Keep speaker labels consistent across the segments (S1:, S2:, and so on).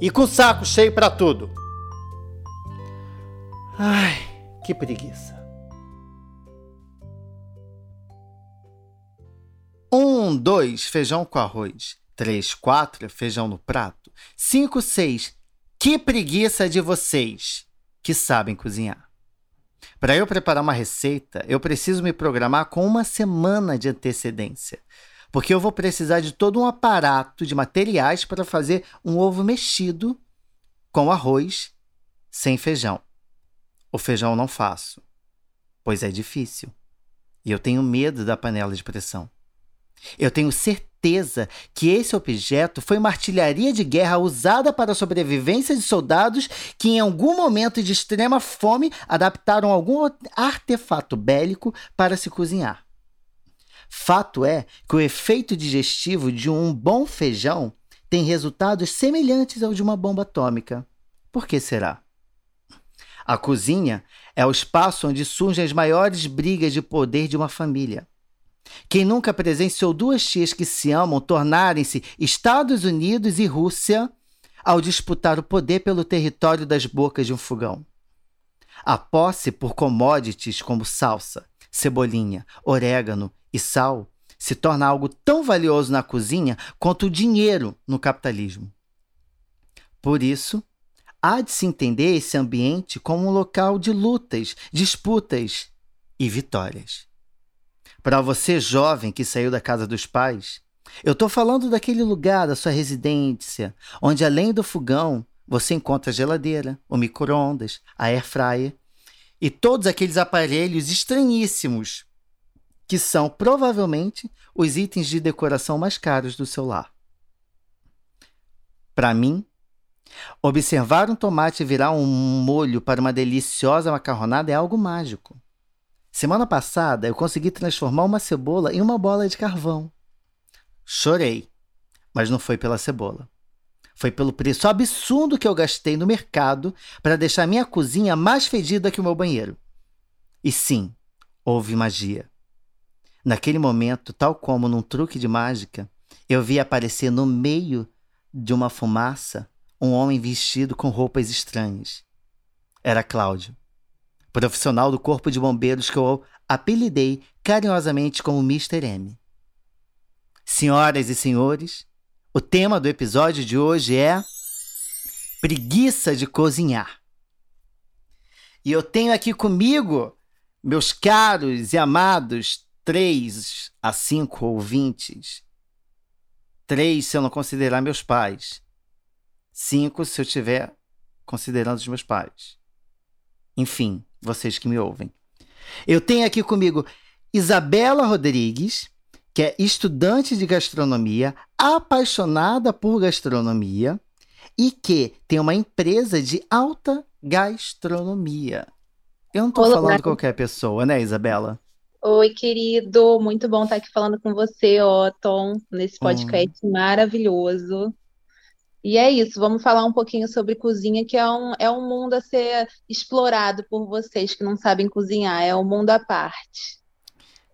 S1: e com saco cheio para tudo. Ai, que preguiça. Um, dois, feijão com arroz. Três, quatro, feijão no prato. Cinco, seis, que preguiça de vocês que sabem cozinhar. Para eu preparar uma receita, eu preciso me programar com uma semana de antecedência porque eu vou precisar de todo um aparato de materiais para fazer um ovo mexido com arroz sem feijão. O feijão não faço, pois é difícil. E eu tenho medo da panela de pressão. Eu tenho certeza que esse objeto foi uma artilharia de guerra usada para a sobrevivência de soldados que, em algum momento de extrema fome, adaptaram algum artefato bélico para se cozinhar. Fato é que o efeito digestivo de um bom feijão tem resultados semelhantes ao de uma bomba atômica. Por que será? A cozinha é o espaço onde surgem as maiores brigas de poder de uma família. Quem nunca presenciou duas tias que se amam tornarem-se Estados Unidos e Rússia ao disputar o poder pelo território das bocas de um fogão? A posse por commodities como salsa, cebolinha, orégano e sal se torna algo tão valioso na cozinha quanto o dinheiro no capitalismo. Por isso, há de se entender esse ambiente como um local de lutas, disputas e vitórias. Para você jovem que saiu da casa dos pais, eu estou falando daquele lugar da sua residência, onde além do fogão você encontra a geladeira, o micro-ondas, a air fryer e todos aqueles aparelhos estranhíssimos que são provavelmente os itens de decoração mais caros do seu lar. Para mim, observar um tomate virar um molho para uma deliciosa macarronada é algo mágico. Semana passada eu consegui transformar uma cebola em uma bola de carvão. Chorei, mas não foi pela cebola. Foi pelo preço absurdo que eu gastei no mercado para deixar minha cozinha mais fedida que o meu banheiro. E sim, houve magia. Naquele momento, tal como num truque de mágica, eu vi aparecer no meio de uma fumaça um homem vestido com roupas estranhas. Era Cláudio, profissional do Corpo de Bombeiros que eu apelidei carinhosamente como Mr. M. Senhoras e senhores, o tema do episódio de hoje é preguiça de cozinhar. E eu tenho aqui comigo, meus caros e amados, três a cinco ouvintes. Três se eu não considerar meus pais. Cinco se eu estiver considerando os meus pais. Enfim, vocês que me ouvem. Eu tenho aqui comigo Isabela Rodrigues, que é estudante de gastronomia, apaixonada por gastronomia e que tem uma empresa de alta gastronomia. Eu não estou falando qualquer pessoa, né, Isabela?
S2: Oi, querido, muito bom estar aqui falando com você, Otton, nesse podcast hum. maravilhoso. E é isso, vamos falar um pouquinho sobre cozinha, que é um, é um mundo a ser explorado por vocês que não sabem cozinhar, é um mundo à parte.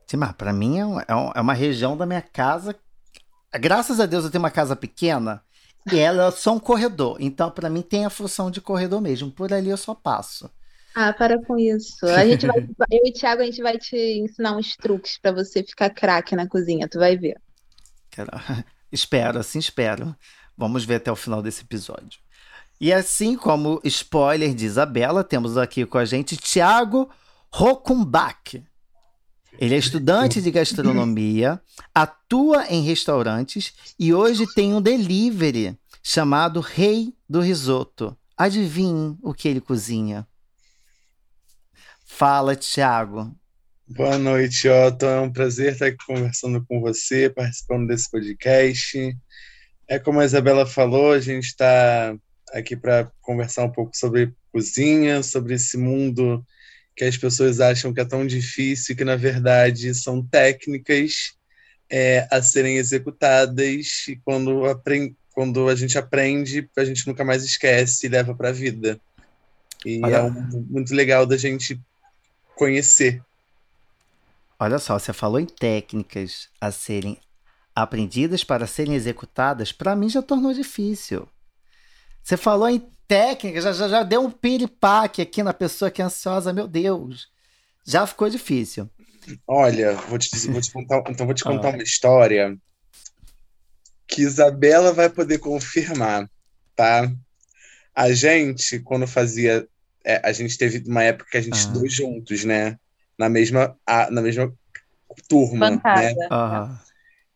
S1: Sim, mas para mim é, é, é uma região da minha casa. Graças a Deus eu tenho uma casa pequena e ela é só um corredor. Então, para mim, tem a função de corredor mesmo. Por ali eu só passo.
S2: Ah, para com isso. A gente vai, eu e o Thiago, a gente vai te ensinar uns truques para você ficar craque na cozinha, tu vai ver.
S1: Quero... Espero, assim espero. Vamos ver até o final desse episódio. E assim como spoiler de Isabela, temos aqui com a gente Thiago Rokumbach. Ele é estudante de gastronomia, atua em restaurantes e hoje tem um delivery chamado Rei do Risoto. Adivinhe o que ele cozinha? Fala, Thiago.
S3: Boa noite, Otto. É um prazer estar aqui conversando com você, participando desse podcast. É como a Isabela falou, a gente está aqui para conversar um pouco sobre cozinha, sobre esse mundo que as pessoas acham que é tão difícil, que na verdade são técnicas é, a serem executadas e quando, aprend quando a gente aprende, a gente nunca mais esquece e leva para a vida. E Olha. é um, muito legal da gente conhecer.
S1: Olha só, você falou em técnicas a serem aprendidas para serem executadas, para mim já tornou difícil. Você falou em técnicas, já, já, já deu um piripaque aqui na pessoa que é ansiosa, meu Deus. Já ficou difícil.
S3: Olha, vou te, vou te contar, então vou te contar ah. uma história que Isabela vai poder confirmar, tá? A gente, quando fazia. É, a gente teve uma época que a gente ah. estudou juntos, né? Na mesma, a, na mesma turma, Bancada. né? Ah.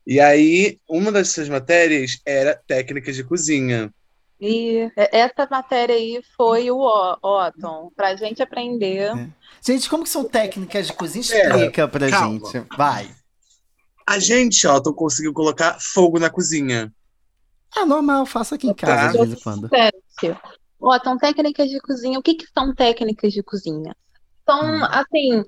S3: E aí, uma das suas matérias era técnicas de cozinha.
S2: E essa matéria aí foi o Otton, para a gente aprender. É.
S1: Gente, como que são técnicas de cozinha? Explica é, pra calma. gente. Vai.
S3: A gente, Otton, conseguiu colocar fogo na cozinha.
S1: Ah, normal, faço aqui em casa tá. de vez em quando.
S2: Otton, técnicas de cozinha. O que, que são técnicas de cozinha? São, hum. assim,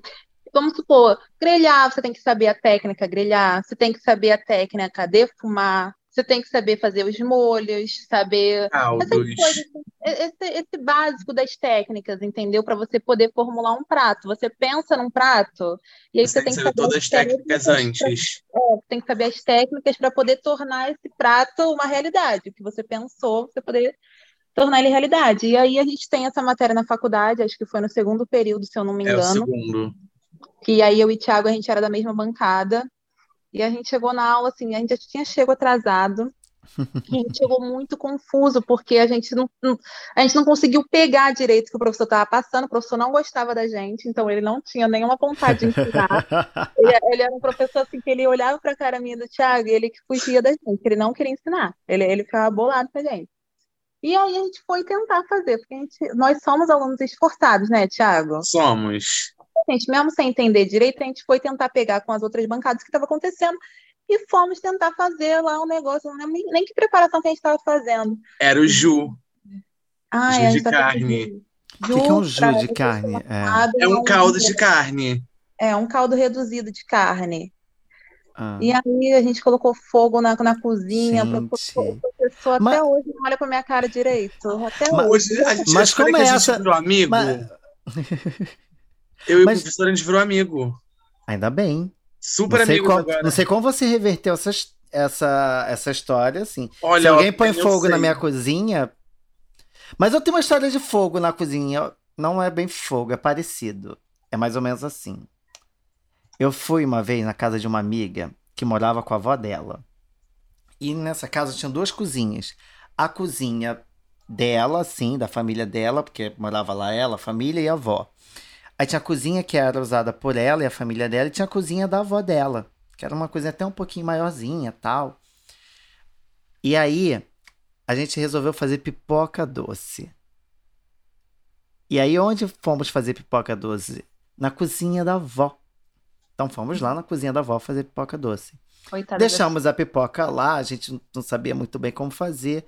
S2: vamos supor, grelhar, você tem que saber a técnica grelhar, você tem que saber a técnica defumar, você tem que saber fazer os molhos, saber coisas, esse, esse, básico das técnicas, entendeu? Para você poder formular um prato. Você pensa num prato e aí você, você tem que saber
S3: todas as técnicas, antes.
S2: Pra, é, tem que saber as técnicas para poder tornar esse prato uma realidade. O que você pensou, você poder tornar ele realidade. E aí a gente tem essa matéria na faculdade, acho que foi no segundo período, se eu não me engano. É o
S3: segundo
S2: que aí eu e o Thiago, a gente era da mesma bancada, e a gente chegou na aula, assim, a gente já tinha chegado atrasado, a gente chegou muito confuso, porque a gente não, a gente não conseguiu pegar direito o que o professor estava passando, o professor não gostava da gente, então ele não tinha nenhuma vontade de ensinar. ele, ele, era um professor assim que ele olhava para a cara minha do Thiago e ele que fugia da gente, ele não queria ensinar, ele, ele ficava bolado com a gente. E aí a gente foi tentar fazer, porque gente, nós somos alunos esforçados, né, Thiago?
S3: Somos
S2: gente, mesmo sem entender direito, a gente foi tentar pegar com as outras bancadas o que estava acontecendo e fomos tentar fazer lá um negócio, não lembro nem, nem que preparação que a gente estava fazendo.
S3: Era o Ju.
S2: Ah,
S3: Ju de carne.
S1: O que, que, é um Ju de carne?
S3: É, é um caldo de carne.
S2: É, um caldo reduzido de carne. Ah. E aí a gente colocou fogo na, na cozinha. Mas... até hoje não olha pra minha cara direito. Até
S3: mas, hoje. A gente
S1: mas como é essa...
S3: amigo. Mas... Eu Mas... e o professor, a gente virou amigo.
S1: Ainda bem.
S3: Super amigo agora.
S1: Não sei como você reverteu essa, essa, essa história, assim. Olha, Se alguém põe fogo sei. na minha cozinha... Mas eu tenho uma história de fogo na cozinha. Não é bem fogo, é parecido. É mais ou menos assim. Eu fui uma vez na casa de uma amiga que morava com a avó dela. E nessa casa tinha duas cozinhas. A cozinha dela, sim, da família dela, porque morava lá ela, a família e a avó. Aí tinha a cozinha que era usada por ela e a família dela, e tinha a cozinha da avó dela, que era uma cozinha até um pouquinho maiorzinha tal. E aí a gente resolveu fazer pipoca doce. E aí onde fomos fazer pipoca doce? Na cozinha da avó. Então fomos lá na cozinha da avó fazer pipoca doce. Coitada Deixamos a pipoca lá, a gente não sabia muito bem como fazer.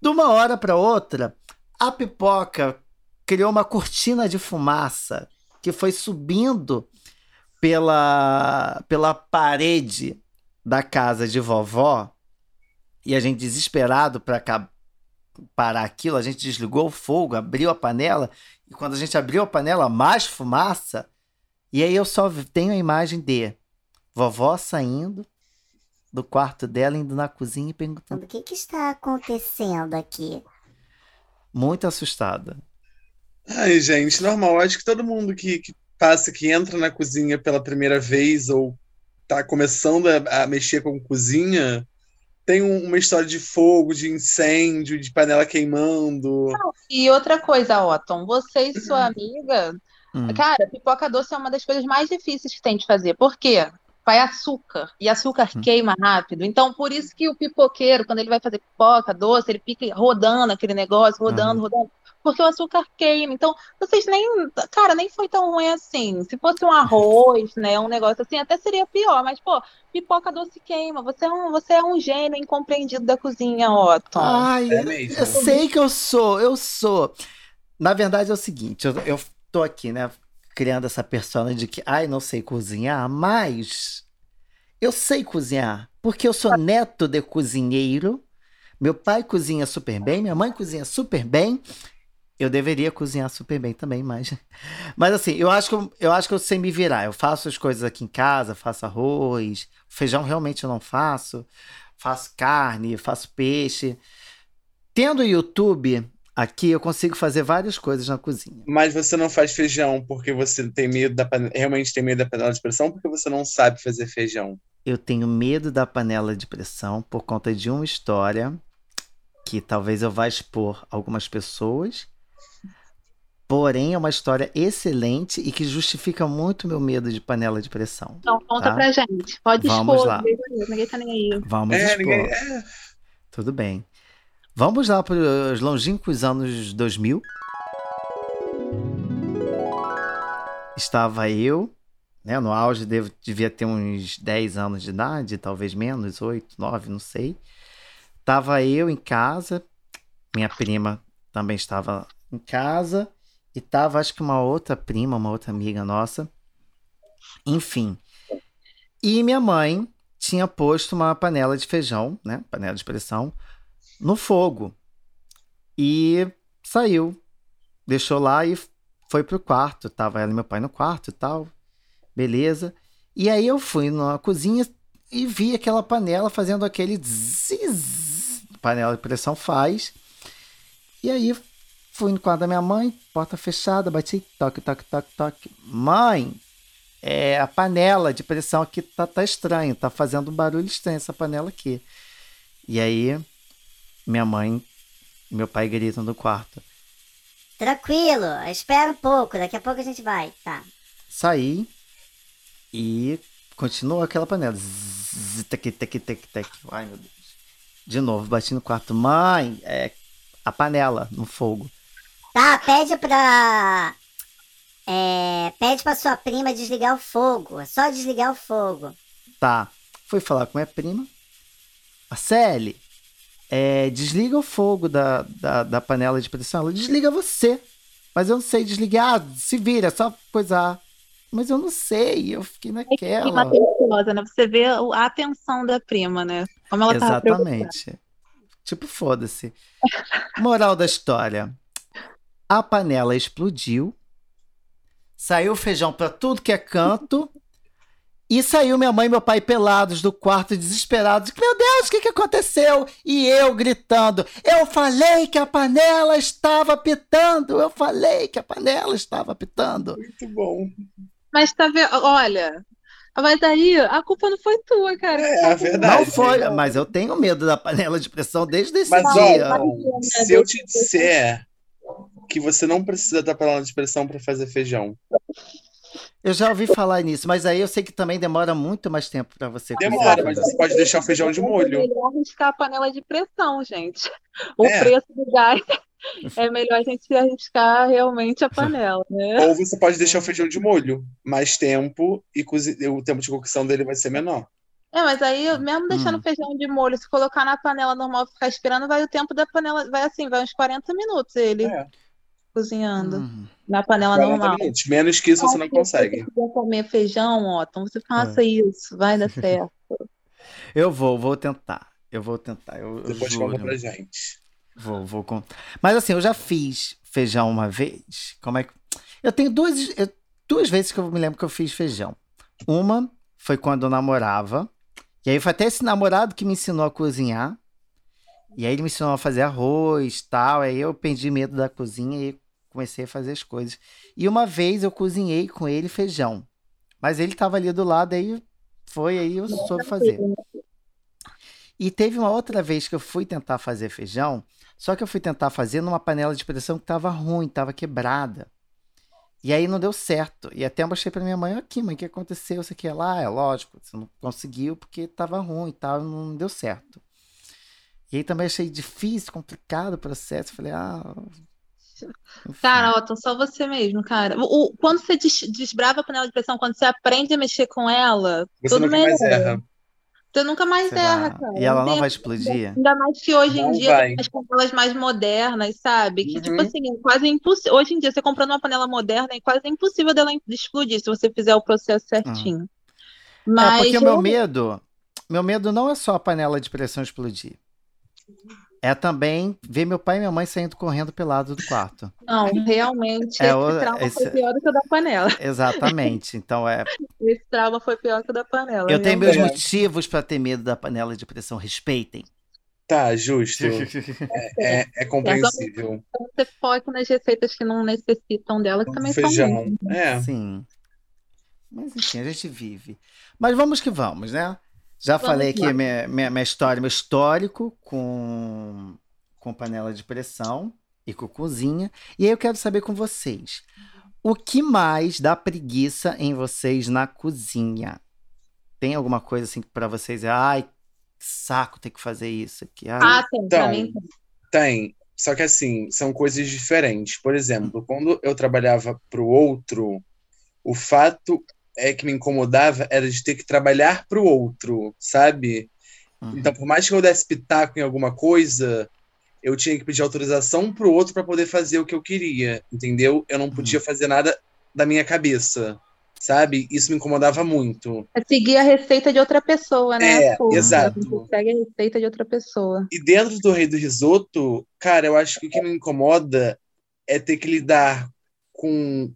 S1: De uma hora para outra, a pipoca criou uma cortina de fumaça que foi subindo pela, pela parede da casa de vovó. E a gente, desesperado para parar aquilo, a gente desligou o fogo, abriu a panela. E quando a gente abriu a panela, mais fumaça. E aí eu só tenho a imagem de vovó saindo do quarto dela, indo na cozinha e perguntando:
S4: O que, que está acontecendo aqui?
S1: Muito assustada.
S3: Ai, gente, normal. Acho que todo mundo que, que passa, que entra na cozinha pela primeira vez ou tá começando a, a mexer com cozinha, tem um, uma história de fogo, de incêndio, de panela queimando. Não,
S2: e outra coisa, Otton, você e sua amiga, hum. cara, pipoca doce é uma das coisas mais difíceis que tem de fazer. Por quê? Vai açúcar, e açúcar hum. queima rápido. Então, por isso que o pipoqueiro, quando ele vai fazer pipoca doce, ele fica rodando aquele negócio, rodando, rodando porque o açúcar queima. Então, vocês nem, cara, nem foi tão ruim assim. Se fosse um arroz, né, um negócio assim, até seria pior, mas pô, pipoca doce queima. Você é um, você é um gênio incompreendido da cozinha, Otton.
S1: Ai, é eu sei que eu sou, eu sou. Na verdade é o seguinte, eu, eu tô aqui, né, criando essa persona de que, ai, não sei cozinhar, mas eu sei cozinhar, porque eu sou neto de cozinheiro. Meu pai cozinha super bem, minha mãe cozinha super bem. Eu deveria cozinhar super bem também, mas. Mas assim, eu acho que eu, eu acho que eu sei me virar. Eu faço as coisas aqui em casa, faço arroz, feijão realmente eu não faço. Faço carne, faço peixe. Tendo o YouTube, Aqui eu consigo fazer várias coisas na cozinha.
S3: Mas você não faz feijão porque você tem medo da panela, realmente tem medo da panela de pressão porque você não sabe fazer feijão?
S1: Eu tenho medo da panela de pressão por conta de uma história que talvez eu vá expor algumas pessoas. Porém, é uma história excelente e que justifica muito meu medo de panela de pressão.
S2: Então, conta tá? pra gente. Pode
S1: Vamos
S2: expor.
S1: Lá.
S2: Ninguém tá nem aí.
S1: Vamos é, expor. Ninguém... Tudo bem. Vamos lá para os longínquos anos 2000. Estava eu, né, no auge, devo, devia ter uns 10 anos de idade, talvez menos, 8, 9, não sei. Estava eu em casa, minha prima também estava em casa, e estava acho que uma outra prima, uma outra amiga nossa. Enfim. E minha mãe tinha posto uma panela de feijão, né, panela de pressão, no fogo. E saiu. Deixou lá e foi pro quarto. Tava ela e meu pai no quarto e tal. Beleza. E aí eu fui na cozinha e vi aquela panela fazendo aquele zzz, panela de pressão faz. E aí fui no quarto da minha mãe, porta fechada, bati toque, toque, toque, toque. Mãe, é, a panela de pressão aqui tá, tá estranho, tá fazendo um barulho estranho essa panela aqui. E aí minha mãe e meu pai gritam no quarto.
S4: Tranquilo, espera um pouco, daqui a pouco a gente vai, tá.
S1: Saí e continua aquela panela. Zzz, tec, tec, tec, tec. Ai, meu Deus. De novo, bati no quarto. Mãe, é a panela no fogo.
S4: Tá, pede pra. É, pede pra sua prima desligar o fogo. É só desligar o fogo.
S1: Tá. Fui falar com minha prima. A Célia, é, desliga o fogo da, da, da, panela de pressão. Ela desliga você. Mas eu não sei desligar. Ah, se vira, é só coisar. Mas eu não sei, eu fiquei naquela.
S2: É né? Você vê a atenção da prima, né?
S1: Como ela Exatamente. Tipo, foda-se. Moral da história. A panela explodiu. Saiu feijão para tudo que é canto. E saiu minha mãe e meu pai pelados do quarto, desesperados. Meu Deus, o que, que aconteceu? E eu gritando: Eu falei que a panela estava pitando! Eu falei que a panela estava pitando.
S3: Muito bom.
S2: Mas tá vendo? Olha, mas aí a culpa não foi tua, cara.
S3: É, a verdade.
S1: Não foi, mas eu tenho medo da panela de pressão desde esse mas, dia.
S3: Ó, se eu te disser que você não precisa da panela de pressão para fazer feijão.
S1: Eu já ouvi falar nisso, mas aí eu sei que também demora muito mais tempo para você
S3: Demora, mas você pode deixar o feijão de molho. É
S2: melhor arriscar a panela de pressão, gente. O é. preço do gás é melhor a gente arriscar realmente a panela, né?
S3: Ou você pode deixar o feijão de molho, mais tempo e o tempo de cocção dele vai ser menor.
S2: É, mas aí, mesmo deixando hum. o feijão de molho, se colocar na panela normal e ficar esperando, vai o tempo da panela, vai assim, vai uns 40 minutos ele. É cozinhando hum. na panela normal.
S3: Menos que isso você não consegue. Se
S2: você comer feijão, ó, então você faça é. isso, vai dar certo.
S1: Eu vou, vou tentar. Eu vou tentar. Eu,
S3: Depois
S1: eu
S3: conta pra gente.
S1: Vou, vou contar. Mas assim, eu já fiz feijão uma vez. Como é que. Eu tenho duas, eu, duas vezes que eu me lembro que eu fiz feijão. Uma foi quando eu namorava. E aí foi até esse namorado que me ensinou a cozinhar. E aí ele me ensinou a fazer arroz tal. Aí eu perdi medo da cozinha e comecei a fazer as coisas. E uma vez eu cozinhei com ele feijão. Mas ele estava ali do lado, aí foi, aí eu soube fazer. E teve uma outra vez que eu fui tentar fazer feijão, só que eu fui tentar fazer numa panela de pressão que estava ruim, estava quebrada. E aí não deu certo. E até eu mostrei para minha mãe, aqui, mãe, o que aconteceu? Você quer lá? É lógico, você não conseguiu porque estava ruim e tal, não deu certo. E aí também achei difícil, complicado o processo. Falei, ah.
S2: Cara, Otton, só você mesmo, cara. O, quando você des, desbrava a panela de pressão, quando você aprende a mexer com ela,
S3: você tudo nunca mais erra.
S2: Você nunca mais Será? erra, cara.
S1: E ela não vai explodir?
S2: Ainda mais que hoje não em dia vai. as panelas mais modernas, sabe? Que, tipo uhum. tipo assim, é quase impossível. Hoje em dia, você comprando uma panela moderna, é quase impossível dela explodir se você fizer o processo certinho. Uhum.
S1: Mas é, porque o meu medo, meu medo não é só a panela de pressão explodir. É também ver meu pai e minha mãe saindo correndo pelado do quarto.
S2: Não, realmente, é, esse o, trauma esse... foi pior do que o da panela.
S1: Exatamente. Então é.
S2: Esse trauma foi pior que o da panela.
S1: Eu tenho meus motivos para ter medo da panela de pressão. Respeitem.
S3: Tá, justo. é, é, é compreensível.
S2: Você foca nas receitas que não necessitam dela, que também
S3: Feijão.
S2: são.
S3: É.
S1: Sim. Mas enfim, a gente vive. Mas vamos que vamos, né? Já Vamos falei aqui minha, minha, minha, história, meu histórico com, com panela de pressão e com cozinha. E aí eu quero saber com vocês. O que mais dá preguiça em vocês na cozinha? Tem alguma coisa assim para vocês? Ai, que saco ter que fazer isso aqui. Ai.
S2: Ah, tem, então, tem.
S3: Tem. Só que assim, são coisas diferentes. Por exemplo, quando eu trabalhava para o outro, o fato é que me incomodava era de ter que trabalhar para o outro, sabe? Uhum. Então, por mais que eu desse pitaco em alguma coisa, eu tinha que pedir autorização para o outro para poder fazer o que eu queria, entendeu? Eu não podia uhum. fazer nada da minha cabeça, sabe? Isso me incomodava muito.
S2: É seguir a receita de outra pessoa, né?
S3: É, Pô, exato.
S2: Segue a receita de outra pessoa.
S3: E dentro do Rei do Risoto, cara, eu acho que o que me incomoda é ter que lidar com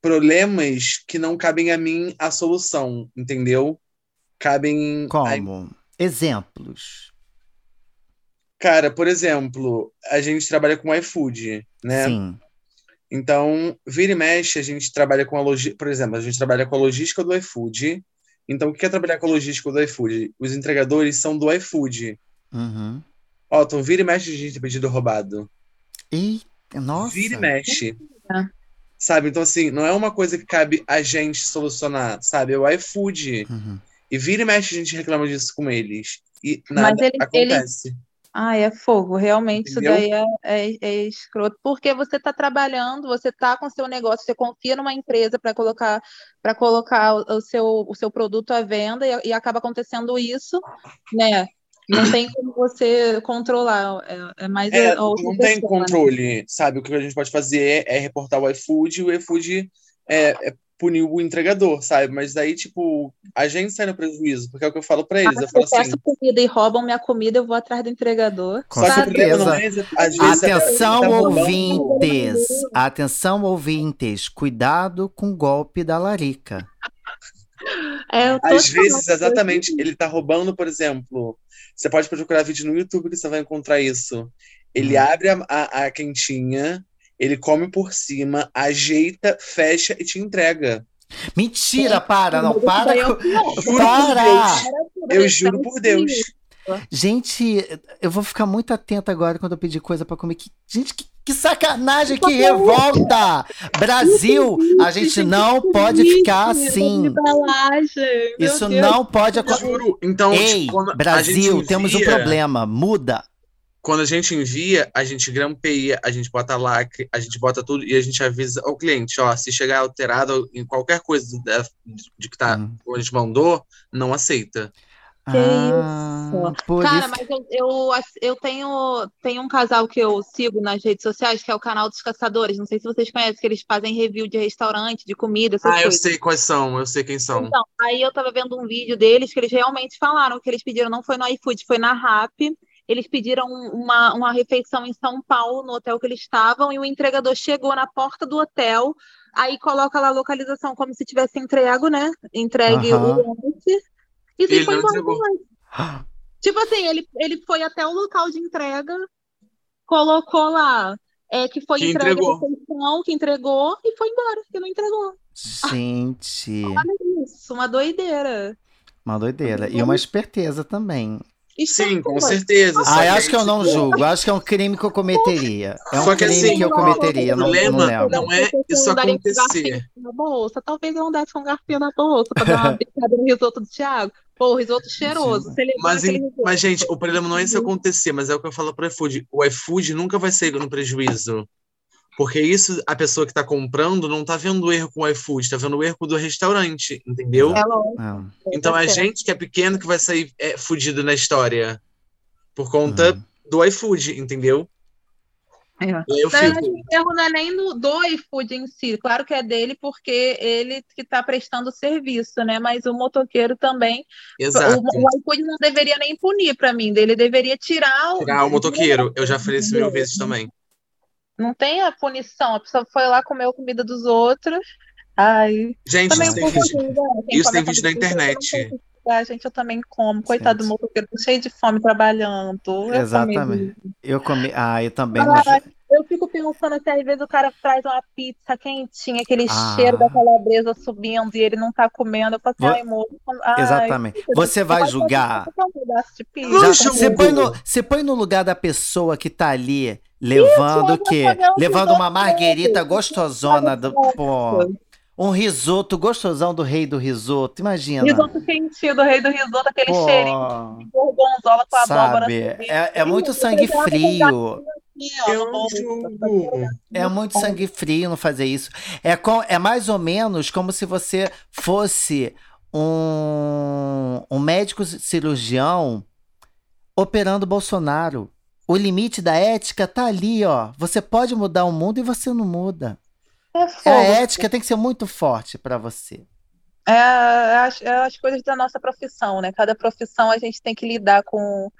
S3: problemas que não cabem a mim a solução, entendeu? Cabem.
S1: Como? A... Exemplos.
S3: Cara, por exemplo, a gente trabalha com iFood, né?
S1: Sim.
S3: Então, vira e mexe, a gente trabalha com a logística. Por exemplo, a gente trabalha com a logística do iFood. Então, o que é trabalhar com a logística do iFood? Os entregadores são do iFood.
S1: Uhum.
S3: Ó, então vira e mexe a gente tem pedido roubado.
S1: E nossa.
S3: Vira e mexe. Sabe? Então, assim, não é uma coisa que cabe a gente solucionar, sabe? É o iFood. Uhum. E vira e mexe a gente reclama disso com eles. E nada ele, acontece. Ele...
S2: Ah, é fogo. Realmente Entendeu? isso daí é, é, é, escroto. Porque você está trabalhando, você está com seu negócio, você confia numa empresa para colocar para colocar o, o, seu, o seu produto à venda e, e acaba acontecendo isso, né? Não tem como você controlar. É, é mais.
S3: É, não pessoa, tem né? controle, né? sabe? O que a gente pode fazer é, é reportar o iFood e o iFood é, é, punir o entregador, sabe? Mas daí, tipo, a gente sai no prejuízo, porque é o que eu falo pra eles. Ah, eu, falo
S2: eu peço assim, comida e roubam minha comida, eu vou atrás do entregador.
S1: Com Só certeza. É, Atenção, tá ouvintes! Atenção, ouvintes! Cuidado com o golpe da larica.
S2: É,
S3: Às vezes, exatamente, ele tá roubando, por exemplo, você pode procurar vídeo no YouTube que você vai encontrar isso. Ele hum. abre a, a, a quentinha, ele come por cima, ajeita, fecha e te entrega.
S1: Mentira, para, não, para.
S3: Eu, juro para! Por Deus. Eu juro por Deus.
S1: Gente, eu vou ficar muito atenta agora quando eu pedir coisa para comer. Que, gente, que, que sacanagem, que revolta! Brasil, a gente não pode ficar assim. Isso não pode
S3: acontecer. Então,
S1: Ei,
S3: tipo,
S1: Brasil, temos um problema. Muda.
S3: Quando a gente envia, a gente grampeia, a gente bota lacre, a gente bota tudo e a gente avisa ao cliente, ó, se chegar alterado em qualquer coisa de, de que tá, hum. a gente mandou, não aceita.
S2: Que ah, isso. Cara, isso... mas eu, eu, eu, tenho, tenho um casal que eu sigo nas redes sociais, que é o canal dos Caçadores. Não sei se vocês conhecem, que eles fazem review de restaurante, de comida.
S3: ah,
S2: coisas.
S3: eu sei quais são, eu sei quem são.
S2: Então, aí eu tava vendo um vídeo deles que eles realmente falaram que eles pediram, não foi no iFood, foi na RAP. Eles pediram uma, uma refeição em São Paulo, no hotel que eles estavam, e o entregador chegou na porta do hotel, aí coloca lá a localização como se tivesse entrego, né? Entregue uhum. o lanche e ele foi embora mais. Tipo assim, ele, ele foi até o local de entrega, colocou lá é, que foi que entregue entregou. Refeição, que entregou e foi embora, que não entregou.
S1: Gente.
S2: Olha isso, uma doideira.
S1: Uma doideira. E uma esperteza também.
S3: Sim, com certeza.
S1: Ah, acho que eu não julgo. Acho que é um crime que eu cometeria. É um Só que crime assim, que eu cometeria. O
S3: problema não, não, é isso acontecer.
S2: Na bolsa. Talvez eu andasse com um garfinho na bolsa para dar uma bicada no risoto do Thiago. Pô, risoto cheiroso.
S3: Mas, mas, gente, o problema não é isso acontecer, mas é o que eu falo pro iFood. O iFood nunca vai sair no prejuízo. Porque isso, a pessoa que está comprando não está vendo o erro com o iFood, está vendo o erro do restaurante, entendeu?
S2: É lógico.
S1: É.
S3: Então é a gente que é pequeno que vai sair é, fudido na história. Por conta
S1: Uhum.
S3: do iFood, entendeu?
S2: É.
S3: Eu fico.
S2: o erro não é nem no, do iFood em si. Claro que é dele, porque ele que está prestando o serviço, né? Mas o motoqueiro também.
S3: Exato.
S2: O, o iFood não deveria nem punir para mim, ele deveria tirar o.
S3: Tirar o motoqueiro. Eu já falei isso mil vezes também.
S2: Não tem a punição. A pessoa foi lá comer a comida dos outros. Ai.
S3: Gente,
S2: Também
S3: isso
S2: um
S3: tem vídeo, isso tem vídeo na internet.
S2: Explicar, gente, eu também como. Coitado do
S1: Gente.
S2: motoqueiro, cheio de fome trabalhando. Eu comi
S1: Exatamente. Eu comi. Ah, eu também.
S2: Ah,
S1: mas-
S2: Eu fico pensando assim, às vezes o cara traz uma pizza quentinha, aquele
S1: Ah.
S2: cheiro da calabresa subindo e ele não tá comendo. Eu falo assim, ai, moço. ai,
S1: Exatamente. Você vai julgar. Você põe, no, você põe no lugar da pessoa que tá ali levando o quê? Levando uma marguerita gostosona do. Pô, um risoto gostosão do rei do risoto. Imagina.
S2: Risoto quentinho do rei do risoto, aquele
S1: Pô,
S2: cheirinho de gorgonzola com a abóbora.
S1: sabe?
S2: assim,
S1: É, é muito sangue frio.
S2: assim.
S1: É muito sangue frio não fazer isso. É, com, é mais ou menos como se você fosse um, um médico cirurgião operando Bolsonaro. O limite da ética tá ali, ó. Você pode mudar o mundo e você não muda.
S2: É
S1: A
S2: fogo.
S1: ética tem que ser muito forte pra você.
S2: É, é as, é as coisas da nossa profissão, né? Cada profissão a gente tem que lidar com,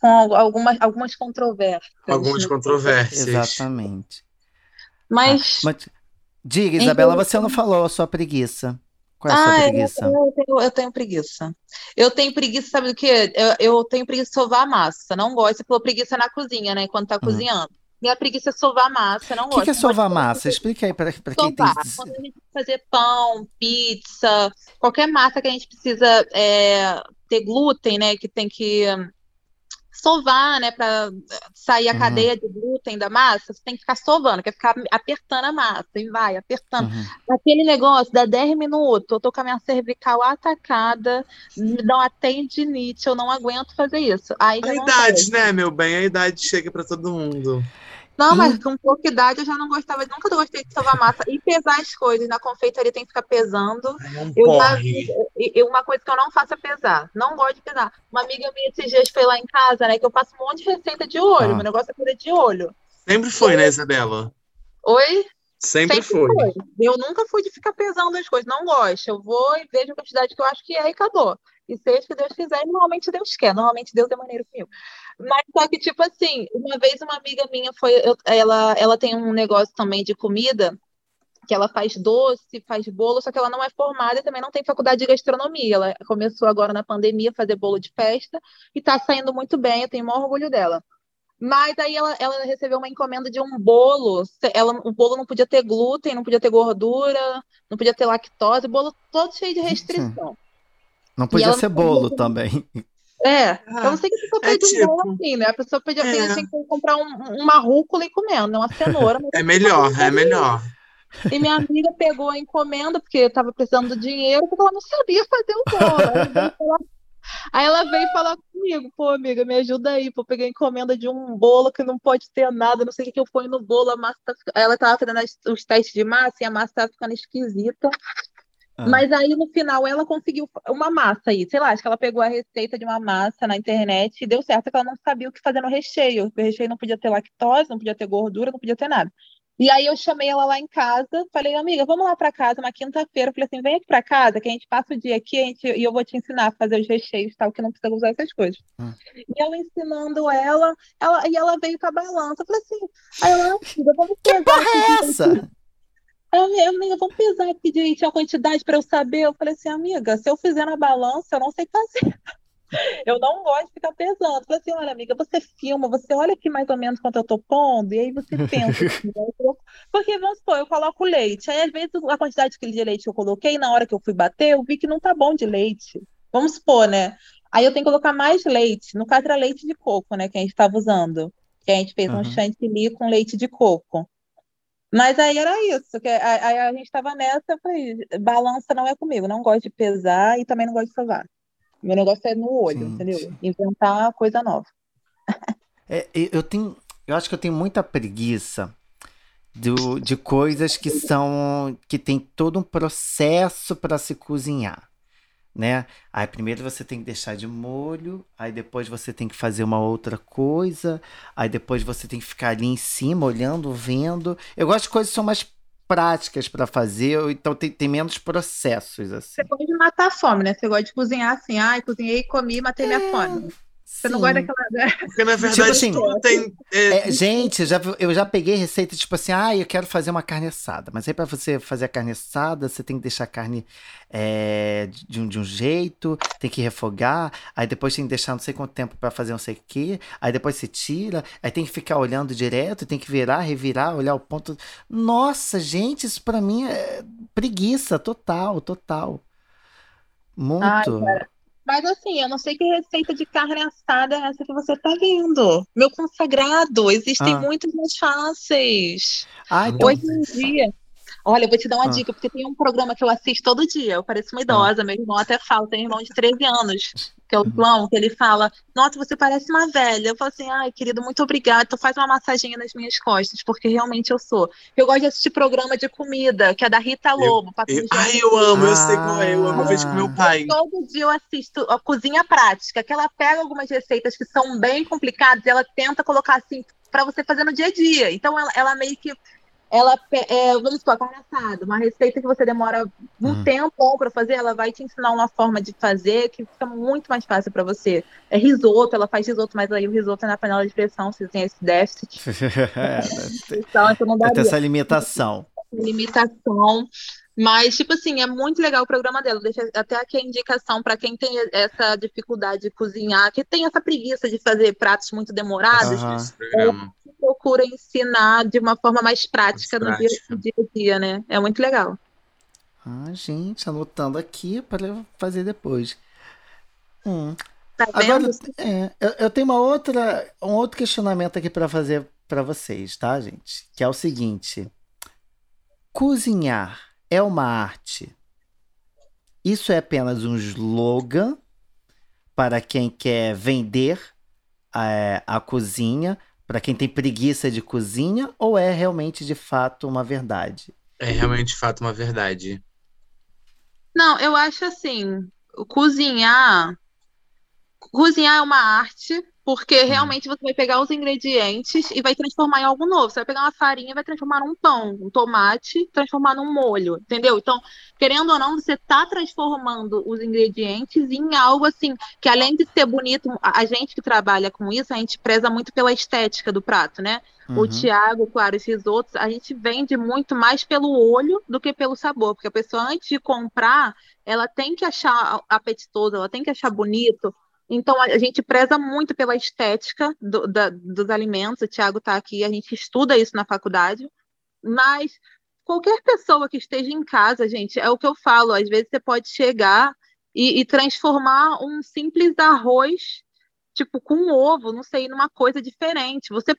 S2: com al- algumas, algumas controvérsias.
S3: Algumas
S2: né?
S3: controvérsias.
S1: Exatamente.
S2: Mas,
S1: Mas diga, Isabela, você não falou a sua preguiça. Qual é a sua
S2: Ah, eu-
S1: preguiça?
S2: Eu tenho, eu tenho preguiça. Eu tenho preguiça, sabe do quê? Eu, eu tenho preguiça de sovar a massa. Não gosto. Você falou preguiça na cozinha, né? Quando tá cozinhando. Minha preguiça é sovar massa. Não
S1: O que,
S2: gosto.
S1: que é sovar massa? Explica aí pra, pra quem tem.
S2: sovar. Quando a gente fazer pão, pizza, qualquer massa que a gente precisa é, ter glúten, né? Que tem que hum, sovar, né? Pra sair a
S1: Uhum.
S2: cadeia de glúten da massa, você tem que ficar sovando, quer ficar apertando a massa e vai, apertando.
S1: Uhum.
S2: Aquele negócio dá 10 minutos, eu tô com a minha cervical atacada, me dá uma tendinite, eu não aguento fazer isso. Aí
S3: A idade, né, meu bem? A idade chega pra todo mundo.
S2: Não,
S1: Hum.
S2: mas com pouca idade eu já não gostava, nunca gostei de sovar massa. E pesar as coisas, na confeitaria tem que ficar pesando.
S3: Não
S2: Eu já
S3: porre.
S2: vi, e- e uma coisa que eu não faço é pesar. Não gosto de pesar. Uma amiga minha esses dias foi lá em casa, né? Que eu faço um monte de receita de olho.
S1: Ah.
S2: Meu negócio é coisa de olho.
S3: Sempre foi, né, Isabela?
S2: Oi?
S3: Sempre,
S2: Sempre
S3: foi.
S2: foi. Eu nunca fui de ficar pesando as coisas. Não gosto. Eu vou e vejo a quantidade que eu acho que é e acabou. E seja o que Deus quiser, e normalmente Deus quer. Normalmente Deus é maneiro comigo. Mas só que, tipo assim, uma vez uma amiga minha foi. eu- ela, ela tem um negócio também de comida, que ela faz doce, faz bolo, só que ela não é formada e também não tem faculdade de gastronomia. Ela começou agora na pandemia a fazer bolo de festa e tá saindo muito bem. Eu tenho o maior orgulho dela. Mas aí ela, ela recebeu uma encomenda de um bolo. Ela, o bolo não podia ter glúten, não podia ter gordura, não podia ter lactose, o bolo todo cheio de restrição.
S1: Não podia ser bolo também.
S2: É,
S3: Ah,
S2: eu não sei que a pessoa
S3: é
S2: pede um bolo
S3: tipo-
S2: assim, né? A pessoa pede,
S3: É.
S2: tinha que comprar um, uma rúcula e comendo, não uma cenoura.
S3: É melhor, é melhor.
S2: E minha amiga pegou a encomenda, porque estava precisando do dinheiro, porque ela não sabia fazer o bolo. Aí, ela veio falar comigo, pô, amiga, me ajuda aí, pô, peguei a encomenda de um bolo que não pode ter nada, não sei o que que eu ponho no bolo, a massa tá... Ela estava fazendo os testes de massa e a massa estava ficando esquisita.
S1: Ah.
S2: Mas aí no final ela conseguiu uma massa aí, sei lá, acho que ela pegou a receita de uma massa na internet e deu certo, que ela não sabia o que fazer no recheio. O recheio não podia ter lactose, não podia ter gordura, não podia ter nada. E aí eu chamei ela lá em casa, falei, amiga, vamos lá para casa, uma quinta-feira. Falei assim, vem aqui para casa, que a gente passa o dia aqui a gente- e eu vou te ensinar a fazer os recheios, tal, que não precisa usar essas coisas.
S1: Hum.
S2: E eu ensinando ela, ela, e ela veio com a balança. Eu falei assim, aí ela, amiga, vamos pesar
S1: Porra, é essa?
S2: "Amiga, vamos pesar aqui direitinho a quantidade para eu saber. Eu falei assim, amiga, se eu fizer na balança, eu não sei fazer. Eu não gosto de ficar pesando. Eu falei assim, olha, amiga, você filma, você olha aqui mais ou menos quanto eu tô pondo, e aí você pensa. assim, né? Porque, vamos supor, eu coloco leite. Aí, às vezes, a quantidade de leite que eu coloquei, na hora que eu fui bater, eu vi que não tá bom de leite. Vamos supor, né? Aí eu tenho que colocar mais leite. No caso, era leite de coco, né? Que a gente estava usando. Que a gente fez um
S1: Uhum.
S2: chantilly com leite de coco. Mas aí era isso, que a- aí a gente estava nessa, eu falei, balança não é comigo, não gosto de pesar e também não gosto de sovar. Meu negócio é no olho,
S1: Sim,
S2: entendeu?
S1: sim.
S2: Inventar coisa nova.
S1: É, eu tenho. Eu acho que eu tenho muita preguiça do, de coisas que são que tem todo um processo para se cozinhar, né? Aí primeiro você tem que deixar de molho, aí depois você tem que fazer uma outra coisa, aí depois você tem que ficar ali em cima olhando, vendo. Eu gosto de coisas que são mais práticas para fazer, então tem, tem menos processos assim.
S2: Você gosta de matar a fome, né? Você gosta de cozinhar assim, ai, cozinhei, comi, matei minha é... fome. Você não gosta daquela. Né?
S3: Porque na verdade tipo assim, tem.
S1: É... É, gente, já, eu já peguei receita tipo assim, ah, eu quero fazer uma carne assada. Mas aí para você fazer a carne assada, você tem que deixar a carne é, de, um, de um jeito, tem que refogar, aí depois tem que deixar não sei quanto tempo para fazer não sei o quê, aí depois você tira, aí tem que ficar olhando direto, tem que virar, revirar, olhar o ponto. Nossa, gente, isso para mim é preguiça total, total. Muito. Ai,
S2: mas assim, eu não sei que receita de carne assada é essa que você tá vendo. Meu consagrado, existem ah. muitas mais fáceis. Ah, então... Hoje em dia, Olha, eu vou te dar uma ah. dica, porque tem um programa que eu assisto todo dia. Eu pareço uma ah. idosa, ah. meu irmão até fala, tem um irmão de 13 anos, que é o uhum. João, que ele fala: Nossa, você parece uma velha. Eu falo assim: Ai, querido, muito obrigada. Então faz uma massaginha nas minhas costas, porque realmente eu sou. Eu gosto de assistir programa de comida, que é da Rita Lobo.
S3: Eu, eu, ai, eu amo, eu sei qual é. Eu amo ver com meu pai.
S2: Todo dia eu assisto a Cozinha Prática, que ela pega algumas receitas que são bem complicadas e ela tenta colocar assim para você fazer no dia a dia. Então ela, ela meio que ela, é, vamos supor, carne assada, uma receita que você demora um hum. tempo para fazer, ela vai te ensinar uma forma de fazer que fica muito mais fácil para você. É risoto, ela faz risoto, mas aí o risoto é na panela de pressão, você tem esse déficit.
S1: é, então, isso não daria. Tem essa limitação.
S2: Limitação. Mas, tipo assim, é muito legal o programa dela. Deixa até aqui a indicação para quem tem essa dificuldade de cozinhar, que tem essa preguiça de fazer pratos muito demorados. Uhum. É, procura ensinar de uma forma mais prática mais no prática. dia, dia a dia, né? É muito legal.
S1: Ah, gente, anotando aqui para fazer depois. Hum. Tá Agora, é, eu, eu, tenho uma outra, um outro questionamento aqui para fazer para vocês, tá, gente? Que é o seguinte: cozinhar é uma arte. Isso é apenas um slogan para quem quer vender a, é, a cozinha, para quem tem preguiça de cozinha, ou é realmente de fato uma verdade?
S3: É realmente de fato uma verdade.
S2: Não, eu acho assim, cozinhar, cozinhar é uma arte porque uhum. realmente você vai pegar os ingredientes e vai transformar em algo novo. Você vai pegar uma farinha e vai transformar num pão, um tomate, transformar num molho, entendeu? Então, querendo ou não, você está transformando os ingredientes em algo assim, que além de ser bonito, a gente que trabalha com isso, a gente preza muito pela estética do prato, né? Uhum. O Tiago, claro, esses outros, a gente vende muito mais pelo olho do que pelo sabor, porque a pessoa antes de comprar, ela tem que achar apetitoso, ela tem que achar bonito, então, a gente preza muito pela estética do, da, dos alimentos. O Tiago está aqui, a gente estuda isso na faculdade. Mas qualquer pessoa que esteja em casa, gente, é o que eu falo. Às vezes você pode chegar e, e transformar um simples arroz, tipo, com ovo, não sei, numa coisa diferente. Você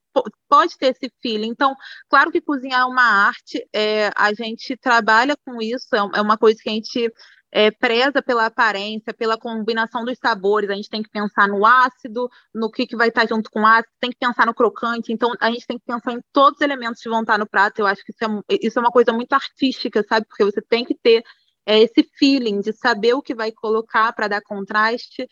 S2: pode ter esse feeling. Então, claro que cozinhar é uma arte, é, a gente trabalha com isso, é, é uma coisa que a gente é, preza pela aparência, pela combinação dos sabores. A gente tem que pensar no ácido, no que, que vai estar junto com o ácido, tem que pensar no crocante. Então, a gente tem que pensar em todos os elementos que vão estar no prato. Eu acho que isso é, isso é uma coisa muito artística, sabe? Porque você tem que ter é, esse feeling de saber o que vai colocar para dar contraste.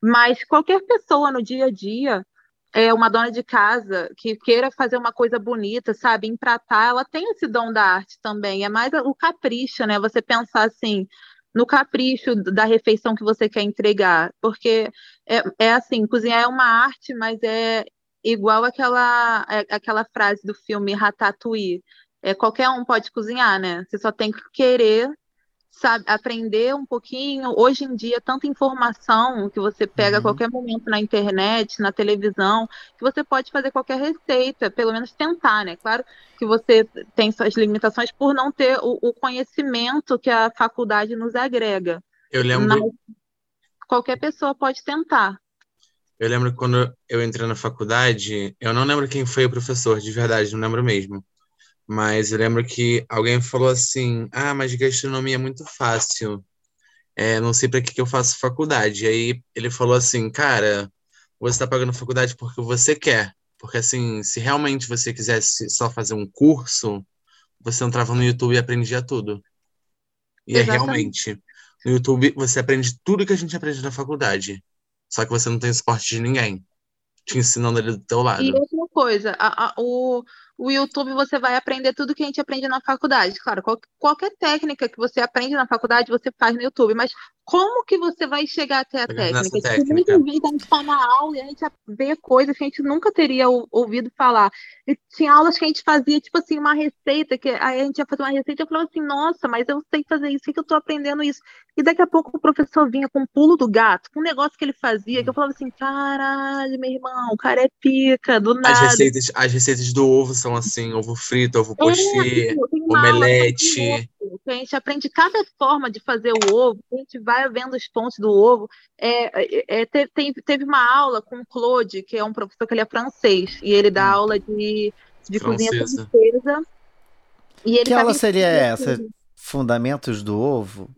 S2: Mas qualquer pessoa no dia a dia é uma dona de casa que queira fazer uma coisa bonita, sabe, empratar, ela tem esse dom da arte também. É mais o capricho, né? Você pensar assim, no capricho da refeição que você quer entregar, porque é, é assim, cozinhar é uma arte, mas é igual aquela, é, aquela frase do filme Ratatouille, é, qualquer um pode cozinhar, né? Você só tem que querer sabe, aprender um pouquinho. Hoje em dia, tanta informação que você pega uhum. a qualquer momento na internet, na televisão, que você pode fazer qualquer receita, pelo menos tentar, né? Claro que você tem suas limitações por não ter o, o conhecimento que a faculdade nos agrega.
S3: Eu lembro. Mas
S2: qualquer pessoa pode tentar.
S3: Eu lembro que quando eu entrei na faculdade, eu não lembro quem foi o professor, de verdade, não lembro mesmo. Mas eu lembro que alguém falou assim: ah, mas gastronomia é muito fácil. É, não sei para que, que eu faço faculdade. E aí ele falou assim: cara, você está pagando faculdade porque você quer, Porque, assim, se realmente você quisesse só fazer um curso, você entrava no YouTube e aprendia tudo. E é
S2: Exatamente.
S3: realmente. No YouTube, você aprende tudo que a gente aprende na faculdade. Só que você não tem suporte de ninguém te ensinando ali do teu lado.
S2: E outra coisa, a- a- o, o YouTube você vai aprender tudo que a gente aprende na faculdade. Claro, qual- qualquer técnica que você aprende na faculdade, você faz no YouTube, mas como que você vai chegar até a técnica? Tipo,
S3: técnica.
S2: muitas vezes a gente está na aula e a gente vê coisas que a gente nunca teria ou- ouvido falar. E tinha aulas que a gente fazia, tipo assim, uma receita, que aí a gente ia fazer uma receita e eu falava assim, nossa, mas eu sei fazer isso, que eu tô aprendendo isso? E daqui a pouco o professor vinha com o pulo do gato, com um negócio que ele fazia, que eu falava assim, caralho, meu irmão, o cara é pica, do
S3: As
S2: nada.
S3: receitas, as receitas do ovo são assim, ovo frito, ovo
S2: É,
S3: pochê,
S2: aula
S3: omelete.
S2: a gente aprende cada forma de fazer o ovo, a gente vai vendo os pontos do ovo. É, é, é, te- tem- teve uma aula com o Claude, que é um professor que ele é francês, e ele dá
S3: Hum.
S2: aula de, de cozinha
S3: Francesa.
S2: francesa. E ele
S1: Que aula seria essa? Fundamentos do ovo?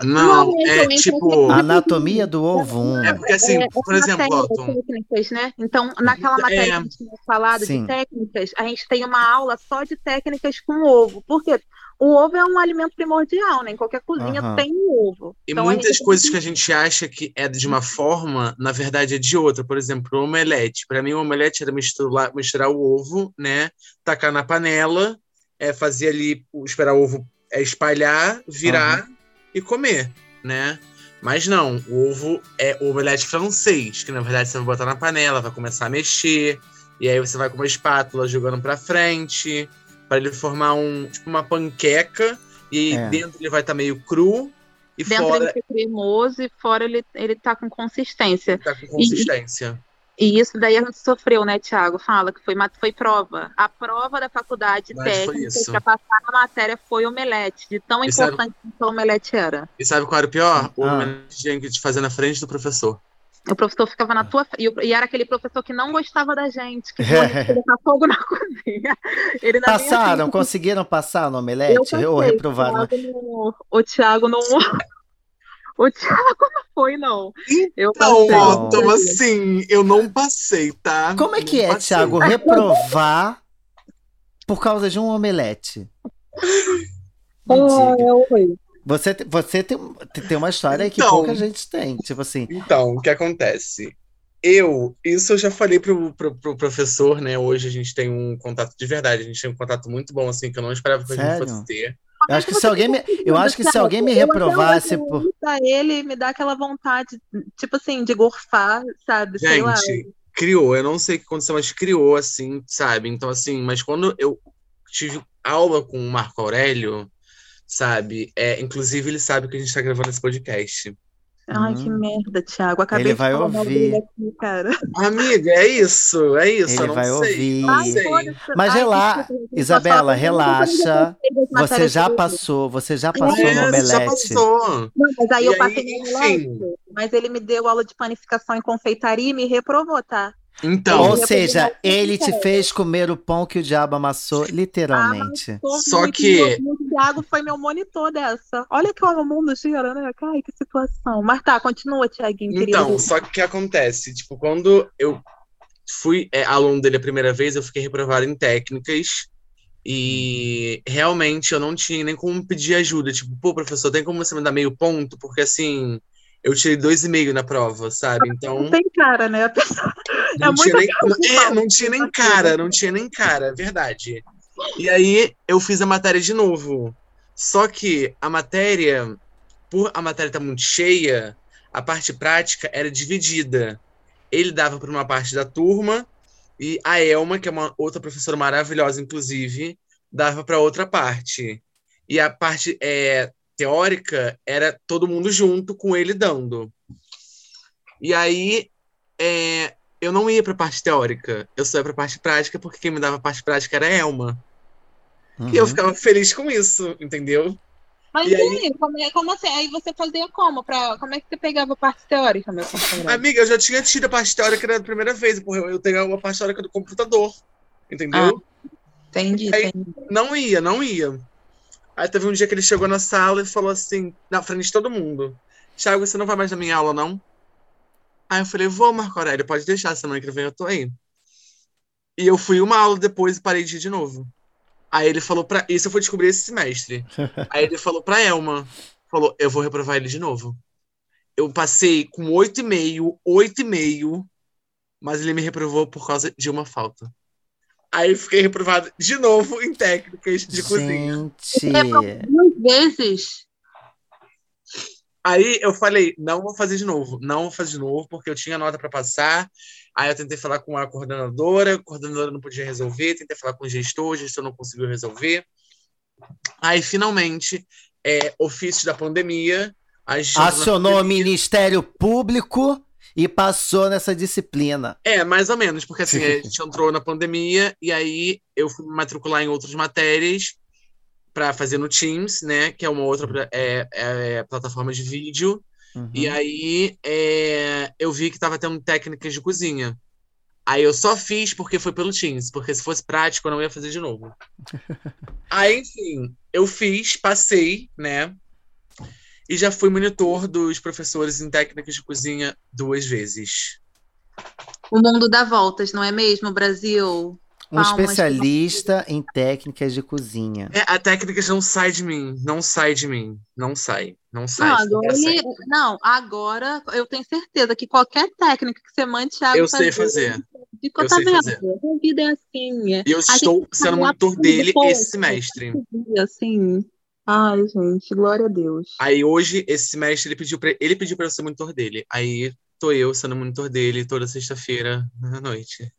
S3: Não,
S2: Não,
S3: é
S2: então,
S3: tipo.
S1: Anatomia do ovo 1.
S3: É porque assim,
S2: É,
S3: por exemplo,
S2: matéria
S3: Otton,
S2: de técnicas, né? Então, naquela matéria
S3: É.
S2: que a gente tinha falado
S1: Sim.
S2: de técnicas, a gente tem uma aula só de técnicas com ovo. Por quê? O ovo é um alimento primordial, né? Em qualquer cozinha
S1: Aham.
S2: tem o ovo.
S3: E
S2: Então,
S3: muitas
S2: gente-
S3: coisas que a gente acha que é de uma forma, na verdade é de outra. Por exemplo, o omelete. Para mim, o omelete era misturar, misturar o ovo, né? Tacar na panela, é, fazer ali, esperar o ovo é, espalhar, virar e comer, né? Mas não, o ovo é o omelete francês, que na verdade você vai botar na panela, vai começar a mexer, e aí você vai com uma espátula jogando para frente, para ele formar um tipo uma panqueca, e
S1: É.
S3: dentro ele vai estar meio cru, e
S2: Dentro
S3: fora
S2: ele fica cremoso e fora ele, ele tá com consistência.
S3: tá com consistência.
S2: E isso daí a gente sofreu, né, Tiago? Fala que foi, foi prova. A prova da faculdade
S3: Mas
S2: técnica para passar na matéria foi omelete, de tão
S3: E sabe-
S2: importante que o omelete era.
S3: E sabe qual era o pior? O
S1: Ah.
S3: omelete tinha que te fazer na frente do professor.
S2: O professor ficava na tua frente. E, o- e era aquele professor que não gostava da gente, que colocar fogo na cozinha. Ele vinha
S1: Passaram? Conseguiram passar no
S2: eu
S1: omelete?
S2: passei,
S1: Ou reprovaram?
S2: O Thiago não. O Thiago não. O Thiago não foi, não. Eu
S3: Então,
S2: passei.
S3: ó, assim, eu não passei, tá?
S1: Como é que
S3: Não
S1: é,
S3: passei.
S1: Thiago, reprovar por causa de um omelete?
S2: Fui.
S1: Você, te- você tem, tem uma história que
S3: Então.
S1: pouca gente tem. Tipo assim,
S3: Então, o que acontece? Eu, isso eu já falei pro, pro, pro professor, né? Hoje a gente tem um contato de verdade, a gente tem um contato muito bom, assim, que eu não esperava que a gente
S1: Sério?
S3: fosse ter.
S1: Eu acho que se alguém me, eu acho que se alguém me reprovasse por.
S2: Ele me dá aquela vontade, tipo assim, de gorfar, sabe? Sei lá.
S3: Gente, criou, eu não sei o que aconteceu, mas criou, assim, sabe? Então, assim, mas quando eu tive aula com o Marco Aurélio, sabe? É, inclusive, ele sabe que a gente tá gravando esse podcast.
S2: Ai, que
S1: Hum.
S2: merda, Thiago. Acabei
S1: Ele
S2: de
S1: vai ouvir.
S2: aqui, cara.
S3: Amiga, é isso, é isso,
S1: Ele vai
S3: sei.
S1: ouvir.
S2: Ai.
S1: Mas
S2: Ai,
S1: rela- Isabela, relaxa. Você já passou, você já passou
S3: É,
S1: no
S3: já
S1: omelete.
S3: passou.
S2: Não, mas aí
S3: E
S2: eu
S3: aí,
S2: passei no
S3: enfim.
S2: omelete, mas ele me deu aula de panificação e confeitaria e me reprovou, tá?
S3: Então,
S1: Ou seja, ele te fez comer o pão que o diabo amassou, literalmente.
S2: Tô
S3: Só
S2: muito
S3: que-.
S2: O Thiago foi meu monitor dessa. Olha como o mundo gira, né? Ai, que situação. Mas tá, continua, Thiaguinho, querido.
S3: Então, só que o que acontece? Tipo, quando eu fui é, aluno dele a primeira vez, eu fiquei reprovado em técnicas e realmente eu não tinha nem como pedir ajuda. Tipo, pô, professor, tem como você me dar meio ponto? Porque assim, eu tirei dois e meio na prova, sabe? Então,
S2: Não tem cara, né? A pessoa-
S3: não
S2: é
S3: tinha nem,
S2: cara.
S3: é, não tinha nem cara, não tinha nem cara, é verdade. E aí eu fiz a matéria de novo. Só que a matéria, por a matéria estar muito cheia, a parte prática era dividida. Ele dava para uma parte da turma e a Elma, que é uma outra professora maravilhosa, inclusive, dava para outra parte. E a parte é, teórica era todo mundo junto com ele dando. E aí é, eu não ia para a parte teórica, eu só ia para a parte prática porque quem me dava a parte prática era a Elma. E eu
S1: Uhum.
S3: ficava feliz com isso, entendeu?
S2: Mas
S3: E aí-
S2: aí, como, é- como assim? Aí você fazia como? Pra, como é que você pegava a parte teórica, meu companheiro?
S3: Amiga, eu já tinha tido a parte teórica da primeira vez, porque eu eu tenho uma parte teórica do computador, entendeu?
S2: Entendi,
S3: Aí-
S2: entendi.
S3: Não ia, não ia. Aí teve um dia que ele chegou na sala e falou assim, na frente de todo mundo: Thiago, você não vai mais na minha aula, não? Aí eu falei: Vou, Marco Aurélio, pode deixar, semana que vem eu tô aí. E eu fui uma aula depois e parei de ir de novo. Aí ele falou pra. Isso eu fui descobrir esse semestre. Aí ele falou pra Elma: falou, eu vou reprovar ele de novo. Eu passei com 8,5, 8,5, mas ele me reprovou por causa de uma falta. Aí eu fiquei reprovado de novo em técnicas de cozinha.
S1: Gente.
S2: Duas vezes.
S3: Aí eu falei, não vou fazer de novo, não vou fazer de novo, porque eu tinha nota para passar. Aí eu tentei falar com a coordenadora, a coordenadora não podia resolver, tentei falar com o gestor, o gestor não conseguiu resolver. Aí finalmente, é, ofício da pandemia, gente
S1: Acionou o
S3: pandemia.
S1: Ministério Público e passou nessa disciplina.
S3: É, mais ou menos, porque assim, a gente entrou na pandemia e aí eu fui me matricular em outras matérias para fazer no Teams, né, que é uma outra pla- é, é, plataforma de vídeo.
S1: Uhum.
S3: E aí é, eu vi que tava tendo técnicas de cozinha. Aí eu só fiz porque foi pelo Teams, porque se fosse prático eu não ia fazer de novo. aí, enfim, eu fiz, passei, né? E já fui monitor dos professores em técnicas de cozinha duas vezes.
S2: O mundo dá voltas, não é mesmo, Brasil?
S1: Um
S2: Palmas,
S1: especialista em técnicas de cozinha.
S3: É, a técnica não sai de mim, não sai de mim, não sai, não sai.
S2: Não, agora,
S3: sai.
S2: ele- não, agora eu tenho certeza que qualquer técnica que você mande Thiago
S3: Eu sei fazer.
S2: De
S3: Eu
S2: tá
S3: sei
S2: vendo?
S3: fazer.
S2: A vida é assim.
S3: E eu
S2: A
S3: estou sendo monitor dele
S2: depois,
S3: esse semestre.
S2: Assim. Ai, gente, glória a Deus.
S3: Aí hoje, esse semestre, ele pediu pra, ele pediu pra eu ser monitor dele. Aí tô eu sendo monitor dele toda sexta-feira à noite.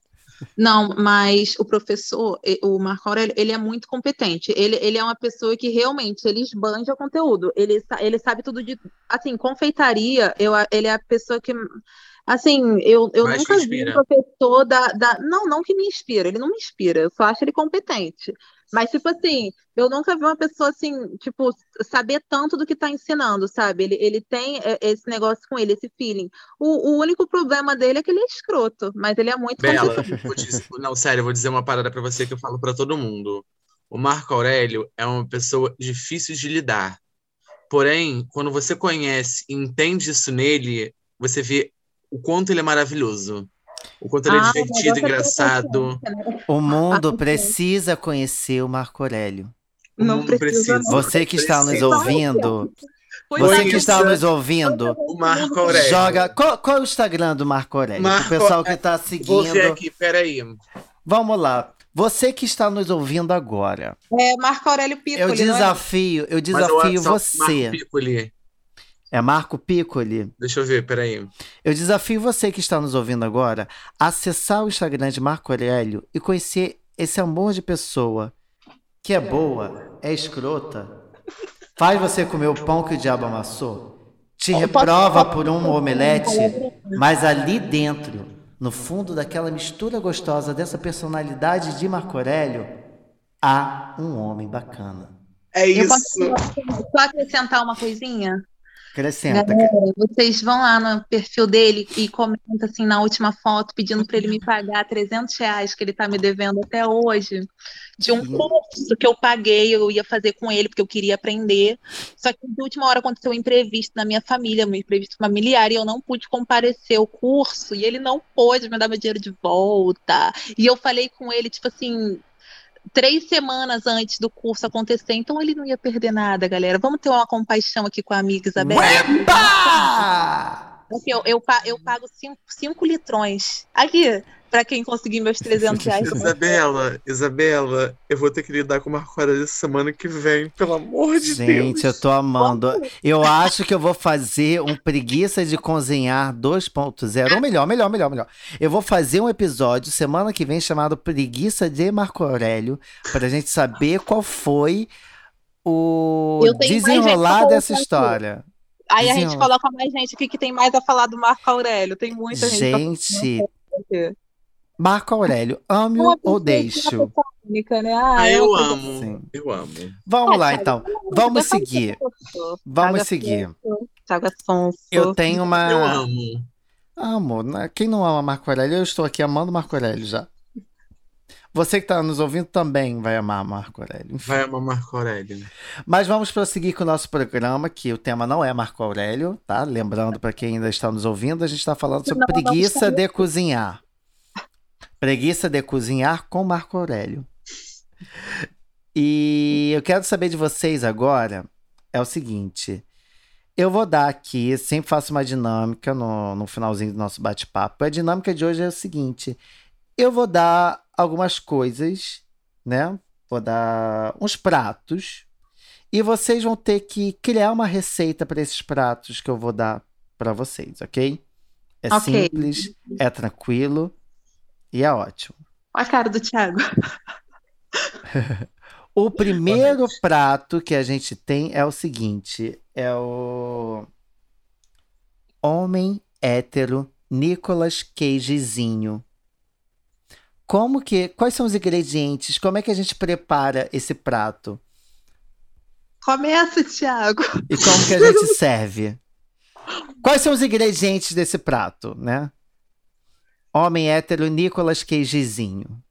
S2: Não, mas o professor, o Marco Aurélio, ele é muito competente. Ele, ele é uma pessoa que realmente ele esbanja o conteúdo. Ele, ele sabe tudo de. Assim, confeitaria, eu, ele é a pessoa que. Assim, eu, eu nunca vi um professor da, da. Não, não que me inspira, ele não me inspira, eu só acho ele competente. Mas, tipo assim, eu nunca vi uma pessoa assim, tipo, saber tanto do que está ensinando, sabe? Ele, ele tem eh, esse negócio com ele, esse feeling. O, o único problema dele é que ele é escroto, mas ele é muito
S3: Bela, dizer- não, sério, eu vou dizer uma parada pra você que eu falo pra todo mundo. O Marco Aurélio é uma pessoa difícil de lidar. Porém, quando você conhece e entende isso nele, você vê o quanto ele é maravilhoso. O quanto ele é
S2: Ah,
S3: divertido, engraçado.
S1: O mundo
S2: Ah,
S1: precisa conhecer o Marco Aurélio.
S3: O
S2: Não
S3: mundo
S2: precisa.
S1: Você que está nos ouvindo,
S2: Pois
S1: você
S2: é,
S1: que está nos ouvindo,
S3: O Marco Aurélio.
S1: joga. Qual, qual é o Instagram do Marco Aurélio?
S3: Marco-
S1: o pessoal que está seguindo.
S3: ver aqui, peraí.
S1: Vamos lá. Você que está nos ouvindo agora,
S2: É Marco Aurélio Piccoli,
S1: eu
S2: é?
S1: desafio, eu desafio
S3: é
S1: você.
S3: Marco Piccoli.
S1: É Marco Piccoli.
S3: Deixa eu ver, peraí.
S1: Eu desafio você que está nos ouvindo agora a acessar o Instagram de Marco Aurélio e conhecer esse amor de pessoa que é boa, é escrota, faz você comer o pão que o diabo amassou, te reprova por um omelete, mas ali dentro, no fundo daquela mistura gostosa dessa personalidade de Marco Aurélio, há um homem bacana.
S3: É
S2: Eu
S3: isso.
S2: posso só acrescentar uma coisinha?
S1: Acrescenta.
S2: Galera, vocês vão lá no perfil dele e comentam assim na última foto, pedindo para ele me pagar 300 reais que ele tá me devendo até hoje, de um curso que eu paguei, eu ia fazer com ele, porque eu queria aprender. Só que de última hora aconteceu um imprevisto na minha família, um imprevisto familiar, e eu não pude comparecer ao curso, e ele não pôde me dar meu dinheiro de volta. E eu falei com ele, tipo assim, três semanas antes do curso acontecer, então ele não ia perder nada, galera. Vamos ter uma compaixão aqui com a amiga Isabela.
S1: Uepa!
S2: Assim, eu, eu, eu pago 5 litrões. Aqui, pra quem conseguir meus 300 reais.
S3: Isabela, Isabela, eu vou ter que lidar com o Marco Aurélio semana que vem, pelo amor de
S1: Gente, eu
S3: Deus.
S1: tô amando. Eu acho que eu vou fazer um Preguiça de Cozinhar 2.0. Ou melhor, melhor, melhor, melhor. Eu vou fazer um episódio semana que vem chamado Preguiça de Marco Aurélio, pra gente saber qual foi o
S2: Eu
S1: desenrolar
S2: gente
S1: dessa
S2: colocar aqui.
S1: história.
S2: Aí a gente coloca mais gente aqui que tem mais a falar do Marco Aurélio. Tem muita gente.
S1: Gente. Marco Aurélio, ame ou
S2: é
S1: deixo?
S2: única, né? Ah,
S3: Ah,
S2: é
S3: eu
S2: coisa-
S3: amo,
S1: Sim.
S3: eu amo.
S1: Vamos
S2: Ah,
S1: lá então. Vamos seguir. Vamos seguir. Eu tenho uma.
S3: Eu amo.
S1: Amo. né? Quem não ama Marco Aurélio? Eu estou aqui amando Marco Aurélio já. Você que está nos ouvindo também vai amar Marco Aurélio. Enfim.
S3: Vai amar Marco Aurélio.
S1: Mas vamos prosseguir com o nosso programa, que o tema não é Marco Aurélio, tá? Lembrando para quem ainda está nos ouvindo, a gente está falando sobre
S2: Não, não
S1: preguiça
S2: está.
S1: de cozinhar. Preguiça de cozinhar com Marco Aurélio. E eu quero saber de vocês agora é o seguinte. Eu vou dar aqui, sempre faço uma dinâmica no, no finalzinho do nosso bate-papo. A dinâmica de hoje é o seguinte: eu vou dar algumas coisas, né? Vou dar uns pratos e vocês vão ter que criar uma receita para esses pratos que eu vou dar para vocês, ok? É
S2: Ok.
S1: simples, é tranquilo e é ótimo.
S2: Olha a cara do Thiago.
S1: O primeiro prato que a gente tem é o seguinte: é o Homem Hétero Nicolas Cagezinho. Como que. Quais são os ingredientes? Como é que a gente prepara esse prato?
S2: Começa, Thiago.
S1: E como que a gente serve? Quais são os ingredientes desse prato, né? Homem hétero Nicolas Cagezinho.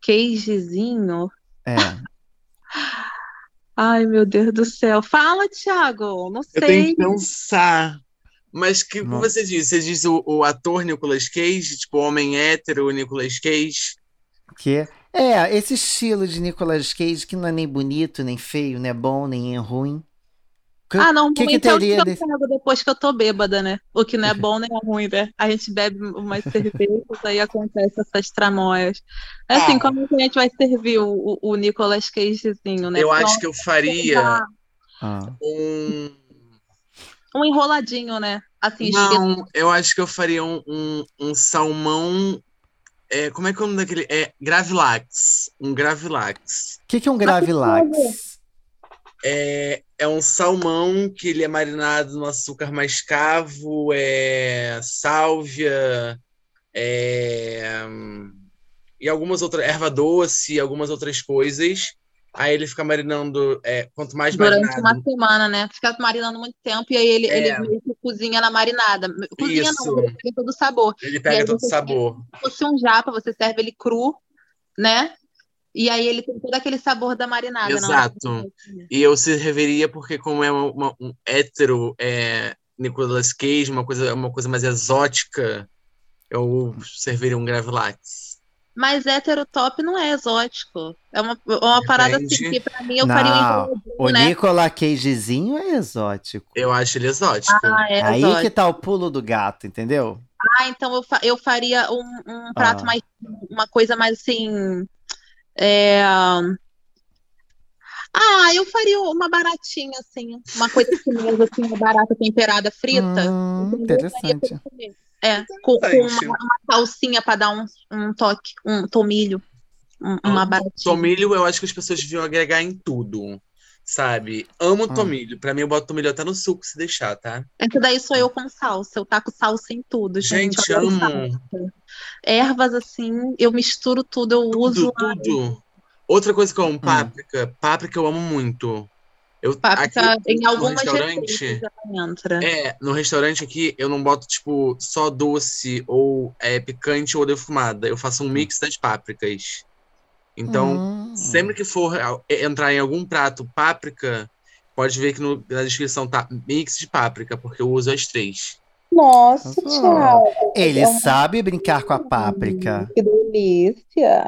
S2: Queijezinho.
S1: É.
S2: Ai, meu Deus do céu. Fala, Thiago. Não
S3: Eu tenho
S2: sei.
S3: que pensar. Mas o que você diz? Você diz o, o ator Nicolas Cage, tipo homem hétero Nicolas Cage?
S1: Que é esse estilo de Nicolas Cage que não é nem bonito, nem feio, nem é bom, nem é ruim. Que-
S2: Ah, não,
S1: que que
S2: então
S1: teria
S2: eu
S1: desse-
S2: pego depois que eu tô bêbada, né? O que não é bom nem é ruim, né? A gente bebe umas cervejas, aí acontece essas tramóias. É assim,
S3: Ah.
S2: como é que a gente vai servir o, o, o Nicolas Cagezinho, né?
S3: Eu acho que eu faria
S1: Ah.
S3: um.
S2: Um enroladinho, né? Assim.
S3: Não, eu acho que eu faria um, um, um salmão. É, como é que é o nome daquele? É Gravilax. Um Gravilax.
S1: O que, que é um gravilax?
S3: É, é um salmão que ele é marinado no açúcar mascavo, é sálvia, é, e algumas outras, erva doce, algumas outras coisas. Aí ele fica marinando, é, quanto mais
S2: Durante
S3: marinado,
S2: uma semana, né? Fica marinando muito tempo e aí ele,
S3: É.
S2: ele cozinha na marinada. Cozinha
S3: Isso.
S2: não, ele pega todo o sabor.
S3: ele pega todo o sabor.
S2: Se fosse um japa, você serve ele cru, né? E aí ele tem todo aquele sabor da marinada. que
S3: Exato. E eu serviria porque como é uma, uma- um hétero é, Nicolas Cage, uma coisa, uma coisa mais exótica, eu serviria um Gravilax.
S2: Mas hétero top não é exótico. É uma, é uma parada assim que pra mim eu faria um
S1: o
S2: né?
S1: Nicolas Cagezinho é exótico.
S3: Eu acho ele exótico.
S2: Ah, é
S1: Aí
S2: exótico.
S1: que tá o pulo do gato, entendeu?
S2: Ah, então eu, fa- eu faria um, um prato
S1: Ah.
S2: mais. Uma coisa mais assim. É, Ah, eu faria uma baratinha, assim. Uma coisa chinesa, assim, uma barata temperada frita.
S1: Hum, interessante.
S2: É, com, com uma, uma salsinha pra dar um, um toque, um tomilho. um- uma baratinha.
S3: Tomilho, eu acho que as pessoas deviam agregar em tudo. Sabe? Amo
S1: Hum.
S3: tomilho. Pra mim, eu boto tomilho até no suco se deixar, tá?
S2: Essa daí sou eu com salsa. Eu taco salsa em tudo, gente.
S3: Gente, amo.
S2: salsa. Ervas, assim, eu misturo tudo, eu uso
S3: Tudo, tudo. Outra coisa que eu
S1: Hum.
S3: amo, páprica. Páprica eu amo muito. Eu,
S2: páprica
S3: aqui
S2: em
S3: no
S2: algumas
S3: restaurante. É, no restaurante aqui eu não boto, tipo, só doce ou é, picante ou defumada. Eu faço um mix das pápricas. Então,
S1: Hum.
S3: sempre que for a- entrar em algum prato páprica, pode ver que no- na descrição tá mix de páprica, porque eu uso as três.
S2: Nossa. Thiago,
S1: Ele
S2: É um-
S1: sabe brincar com a páprica.
S2: que delícia.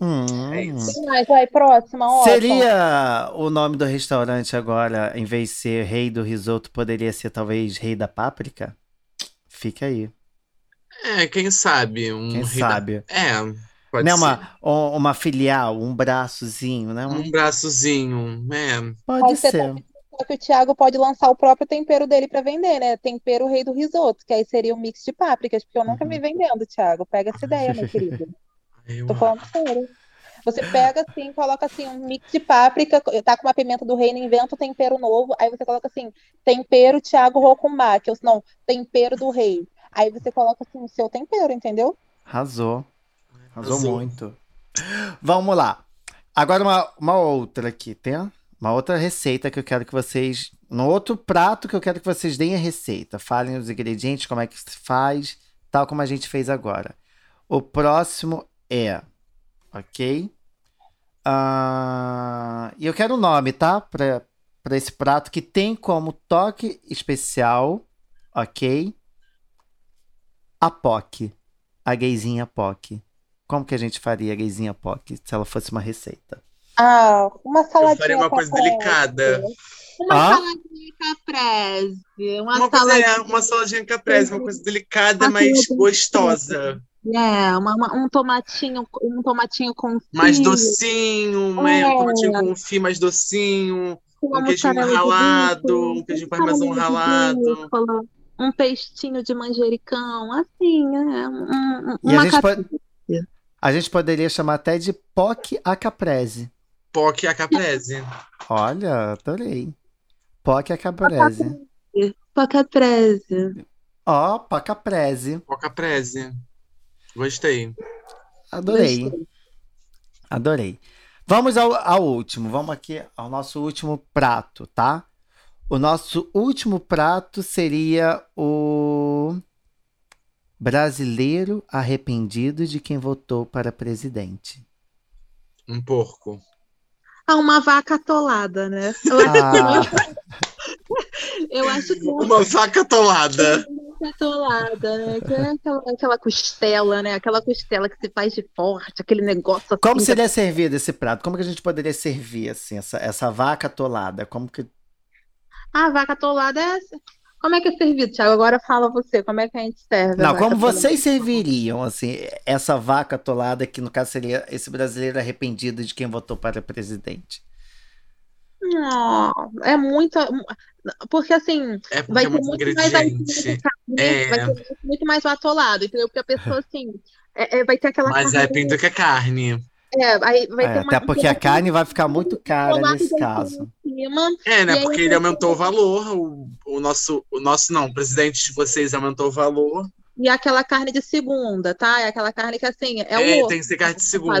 S1: Hum.
S3: É isso.
S2: Mas vai, próxima, ó.
S1: Seria o nome do restaurante agora, em vez de ser Rei do Risoto, poderia ser talvez Rei da Páprica? Fica aí.
S3: É, quem sabe? Um
S1: Quem
S3: rei da-
S1: sabe?
S3: É, pode
S1: Né,
S3: ser.
S1: uma, um- uma filial, um braçozinho, né? Um-
S3: Um braçozinho. É,
S1: Pode
S2: Pode ser
S1: ser.
S2: Só que o Thiago pode lançar o próprio tempero dele pra vender, né? Tempero rei do risoto, que aí seria um mix de pápricas, porque eu nunca
S1: Uhum.
S2: vi vendendo, Thiago. Pega essa ideia, meu querido.
S3: eu
S2: Tô falando sério. Você pega assim, coloca assim um mix de páprica, tá com uma pimenta do reino, inventa um tempero novo, aí você coloca assim, tempero Thiago Rocumbac, ou não, tempero do rei. Aí você coloca assim o seu tempero, entendeu?
S1: Arrasou. Arrasou
S3: Arrasou.
S1: muito. Vamos lá. Agora uma, uma outra aqui, tem? Uma outra receita que eu quero que vocês. No outro prato que eu quero que vocês deem a receita. Falem os ingredientes, como é que se faz, tal como a gente fez agora. O próximo é. Ok? Ah, E eu quero o nome, tá? Para esse prato que tem como toque especial, ok? A POC. a gayzinha POC? Como que a gente faria a gayzinha POC se ela fosse uma receita?
S2: Ah, uma saladinha.
S3: Eu faria uma coisa delicada.
S2: Uma
S1: Ah?
S2: saladinha caprese. Uma,
S3: Uma, coisa,
S2: saladinha.
S3: é, uma saladinha caprese, uma coisa delicada,
S2: Uma
S3: mas gostosa.
S2: É, uma, uma- um tomatinho, um tomatinho com
S3: Mais
S2: fio,
S3: docinho, né?
S2: É.
S3: um tomatinho com fio mais docinho,
S2: uma
S3: um queijinho ralado, um queijinho parmesão ralado.
S2: um pestinho de manjericão, assim, é, um, um-
S1: E a
S2: uma
S1: gente
S2: capinha.
S1: pode- A gente poderia chamar até de POC a caprese.
S3: Poc a caprese.
S1: Olha, adorei. POC a caprese.
S2: Uma caprese.
S1: Ó, POC caprese.
S3: Poc caprese. Gostei.
S1: Adorei.
S2: Gostei.
S1: Adorei. Vamos ao, ao último. Vamos aqui ao nosso último prato, tá? O nosso último prato seria o brasileiro arrependido de quem votou para presidente.
S3: Um porco.
S2: Ah, uma vaca atolada, né? Eu acho,
S1: Ah,
S2: eu acho que uma
S3: Uma vaca atolada.
S2: vaca atolada, né? Que é aquela, aquela costela, né? Aquela costela que se faz de forte, aquele negócio assim.
S1: como seria servido esse prato? Como que a gente poderia servir assim essa, essa vaca atolada? Como que
S2: Ah, vaca atolada é. Como é que é servido, Thiago? Agora fala você, como é que a gente serve? a
S1: Não, como vocês serviriam assim essa vaca atolada que no caso seria esse brasileiro arrependido de quem votou para presidente?
S2: Não, é muito. Porque assim,
S3: É porque
S2: vai
S3: é muito
S2: muito mais?
S3: É.
S2: Vai ter muito mais o atolado, entendeu? Porque a pessoa, assim, é- é- vai ter aquela
S3: é pinto que é carne.
S2: É, aí vai
S1: É,
S2: ter uma
S1: até porque a carne vai ficar muito cara nesse
S2: de
S1: caso.
S2: cima.
S3: É,
S2: E
S3: né? Porque ele aumentou o valor. O, o nosso, o nosso não, o presidente de vocês aumentou o valor.
S2: E aquela carne de segunda, tá? É aquela carne que, assim, é o
S3: É,
S2: osso.
S3: tem que ser carne de segunda.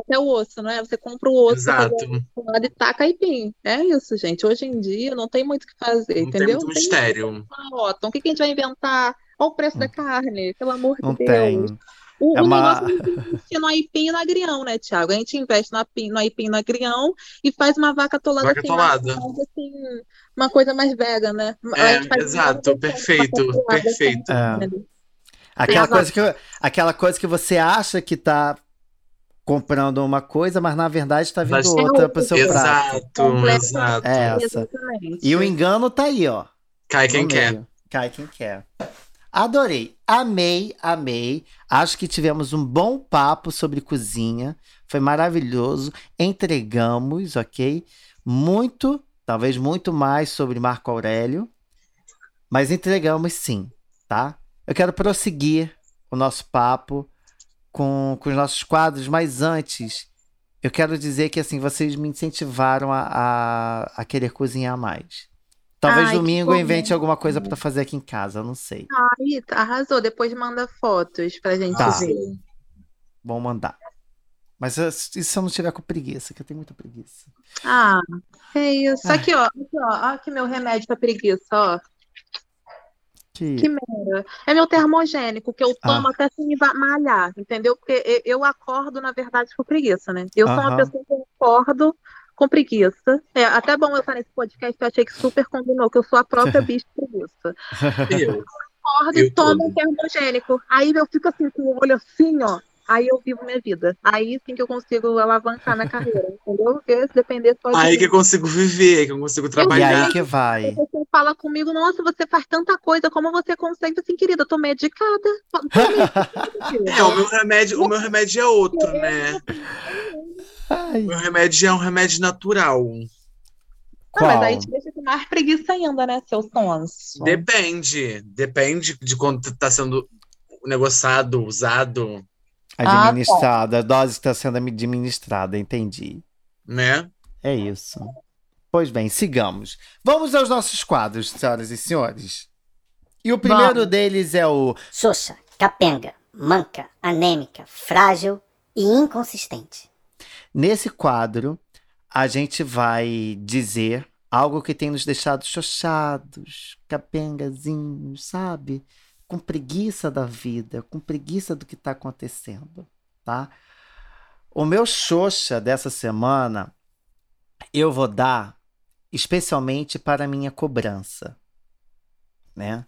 S2: Até o osso, não é? Você compra o osso,
S3: Exato.
S2: o atolado e taca aipim. É isso, gente. Hoje em dia não tem muito o que fazer,
S3: Não tem
S2: entendeu?
S3: muito
S2: Não tem
S3: mistério.
S2: Ah, Otton, o que que a gente vai inventar? Olha o preço da carne, pelo amor de
S1: Não
S2: Deus.
S1: tem.
S2: O,
S1: É
S2: o
S1: uma-
S2: negócio é investir no aipim e no agrião, né, Thiago? A gente investe no aipim, no aipim e no agrião e faz uma vaca atolada
S3: Vaca
S2: assim,
S3: atolada.
S2: mais- assim, uma coisa mais vega, né?
S3: É, exato, perfeito,
S2: vaca atolada,
S3: perfeito.
S2: assim,
S1: É.
S2: né?
S1: Aquela coisa que, aquela coisa que você acha que tá comprando uma coisa, mas na verdade tá vindo
S3: Mas-
S1: outra pro seu prato.
S3: Exato,
S2: Completo.
S3: exato.
S1: É essa.
S2: Exatamente.
S1: E o engano tá aí, ó.
S3: Cai quem quer.
S1: Cai quem quer. Adorei. Amei, amei. Acho que tivemos um bom papo sobre cozinha. Foi maravilhoso. Entregamos, ok? Muito, talvez muito mais sobre Marco Aurélio. Mas entregamos sim, tá? Eu quero prosseguir o nosso papo com, com os nossos quadros, mas antes, eu quero dizer que assim, vocês me incentivaram a, a, a querer cozinhar mais. Talvez
S2: Ai,
S1: domingo eu invente alguma coisa pra fazer aqui em casa, eu não sei.
S2: Ai, arrasou. Depois manda fotos pra gente
S1: Tá.
S2: ver.
S1: Vou mandar. Mas eu- e se eu não tiver com preguiça, que eu tenho muita preguiça.
S2: Ah, é isso.
S1: Ai.
S2: Aqui, ó. Aqui, ó. Aqui meu remédio pra preguiça, ó.
S1: Que...
S2: Que merda. É meu termogênico, que eu tomo
S1: Ah.
S2: até sem malhar, entendeu? Porque eu acordo, na verdade, com preguiça, né? Eu sou uma pessoa que acordo com preguiça. É até bom eu estar nesse podcast, que eu achei que super combinou, que eu sou a própria bicha preguiça.
S3: Eu.
S2: Acordo
S3: Eu
S2: e tomo um termogênico. Aí eu fico assim, com o olho assim, ó. Aí eu vivo minha vida. Aí sim que eu consigo alavancar minha carreira, entendeu? Porque se depender só de
S3: Aí
S2: mim.
S3: que eu consigo viver, que eu consigo
S1: E
S3: trabalhar.
S1: aí que vai.
S2: Você fala comigo, nossa, você faz tanta coisa, como você consegue? Assim, querida, eu tô medicada.
S3: É, o meu remédio, o meu remédio é outro, né?
S1: Ai,
S3: O meu remédio é um remédio natural.
S2: Ah, mas aí te deixa com mais preguiça ainda, né, seu sonso?
S3: Depende. Depende de quando tá sendo negociado, usado,
S2: tá.
S1: Administrada, a dose está sendo administrada, entendi.
S3: né?
S1: É isso. Pois bem, sigamos. Vamos aos nossos quadros, senhoras e senhores. E o primeiro
S2: Vamos.
S1: deles é o
S4: Xoxa, capenga, manca, anêmica, frágil e inconsistente.
S1: Nesse quadro, a gente vai dizer algo que tem nos deixado chochados, capengazinhos, sabe? Com preguiça da vida, com preguiça do que está acontecendo, tá? O meu xoxa dessa semana eu vou dar especialmente para a minha cobrança, né?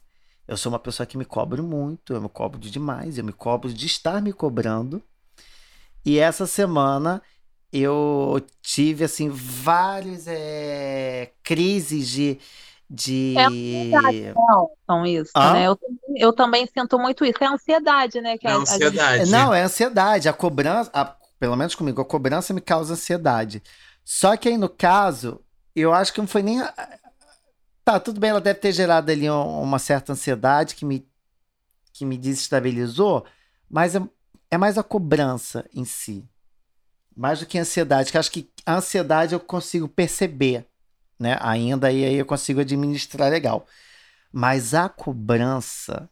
S1: Eu sou uma pessoa que me cobro muito, eu me cobro de demais, eu me cobro de estar me cobrando. E essa semana eu tive assim várias é, crises de de
S2: É ansiedade, não, são isso,
S1: Hã?
S2: né? Eu, também- eu também sinto muito isso. É ansiedade, né? Que
S3: É
S2: a- a gente-
S3: ansiedade.
S1: Não, é ansiedade. A cobrança, a- pelo menos comigo, a cobrança me causa ansiedade. Só que aí, no caso, eu acho que não foi nem. a- Tá, tudo bem, ela deve ter gerado ali um- uma certa ansiedade que me, que me desestabilizou, mas é, é mais a cobrança em si. Mais do que a ansiedade, que acho que a ansiedade eu consigo perceber, né? Ainda e aí eu consigo administrar legal. Mas a cobrança,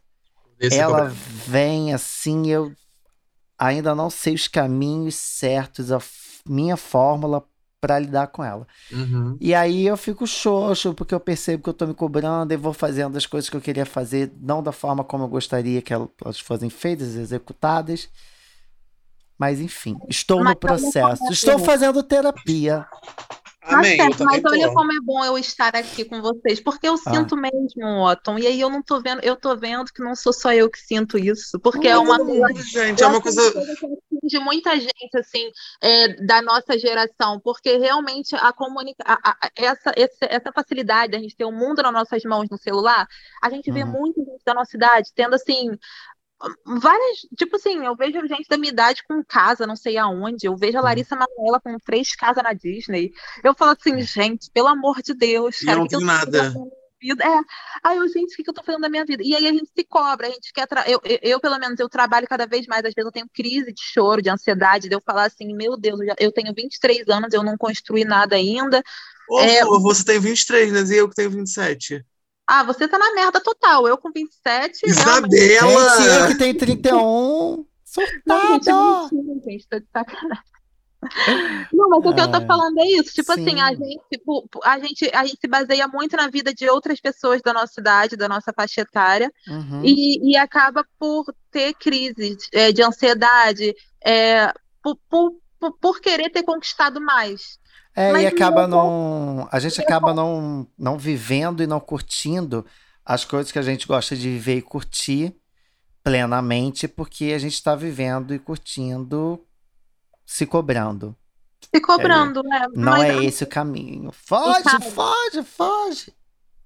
S3: Esse é
S1: ela
S3: problema.
S1: vem assim, eu ainda não sei os caminhos certos, a minha fórmula para lidar com ela.
S3: Uhum.
S1: E aí eu fico xoxo, porque eu percebo que eu tô me cobrando e vou fazendo as coisas que eu queria fazer, não da forma como eu gostaria que elas fossem feitas, executadas. Mas enfim, estou
S2: Mas
S1: no processo. Estou fazendo terapia.
S2: Tá
S3: Amém, eu
S2: certo, mas olha
S3: tô.
S2: como é bom eu estar aqui com vocês, porque eu
S1: Ah.
S2: sinto mesmo, Otton, e aí eu não tô vendo, eu tô vendo que não sou só eu que sinto isso, porque é
S3: Mas
S2: uma
S3: todo
S2: coisa
S3: mundo, gente, é uma coisa.
S2: atinge muita gente, assim, é, da nossa geração, porque realmente a comunica a- a- essa, esse- essa facilidade da gente ter o mundo nas nossas mãos no celular, a gente vê
S1: Uhum.
S2: muita gente da nossa idade tendo, assim, várias, tipo assim, eu vejo gente da minha idade com casa, não sei aonde, eu vejo a
S1: Uhum.
S2: Larissa Manoela com três casas na Disney, eu falo assim, gente, pelo amor de Deus, cara,
S3: não
S2: tô
S3: nada.
S2: vida? É, aí eu, gente, o que que eu tô fazendo da minha vida? E aí a gente se cobra, a gente quer, tra- eu, eu, eu, pelo menos, eu trabalho cada vez mais, às vezes eu tenho crise de choro, de ansiedade, de eu falar assim, meu Deus, eu, já- eu tenho 23 anos, eu não construí nada ainda,
S3: Ô,
S2: É.
S3: Você tem 23, né? E eu que tenho 27.
S2: Ah, você tá na merda total, eu com 27, realmente,
S3: Isabela!
S1: Gente, eu que tenho 31.
S2: Não, gente, é
S1: Surtada!
S2: gente, tá de sacanagem. Não, mas o que eu tô
S1: Ai,
S2: falando é isso. Tipo assim, a
S1: sim.
S2: gente, pu- a gente, a gente se baseia muito na vida de outras pessoas da nossa idade, da nossa faixa etária,
S1: Uhum.
S2: e, e acaba por ter crises é, de ansiedade, é, por, por, por, por querer ter conquistado mais.
S1: É,
S2: Mas
S1: e acaba
S2: não-.
S1: A gente acaba não, não vivendo e não curtindo as coisas que a gente gosta de viver e curtir plenamente, porque a gente está vivendo e curtindo, se cobrando.
S2: Se cobrando, né?
S1: Não
S2: Mas,
S1: é esse o caminho. Foge,
S2: sabe?
S1: foge, foge.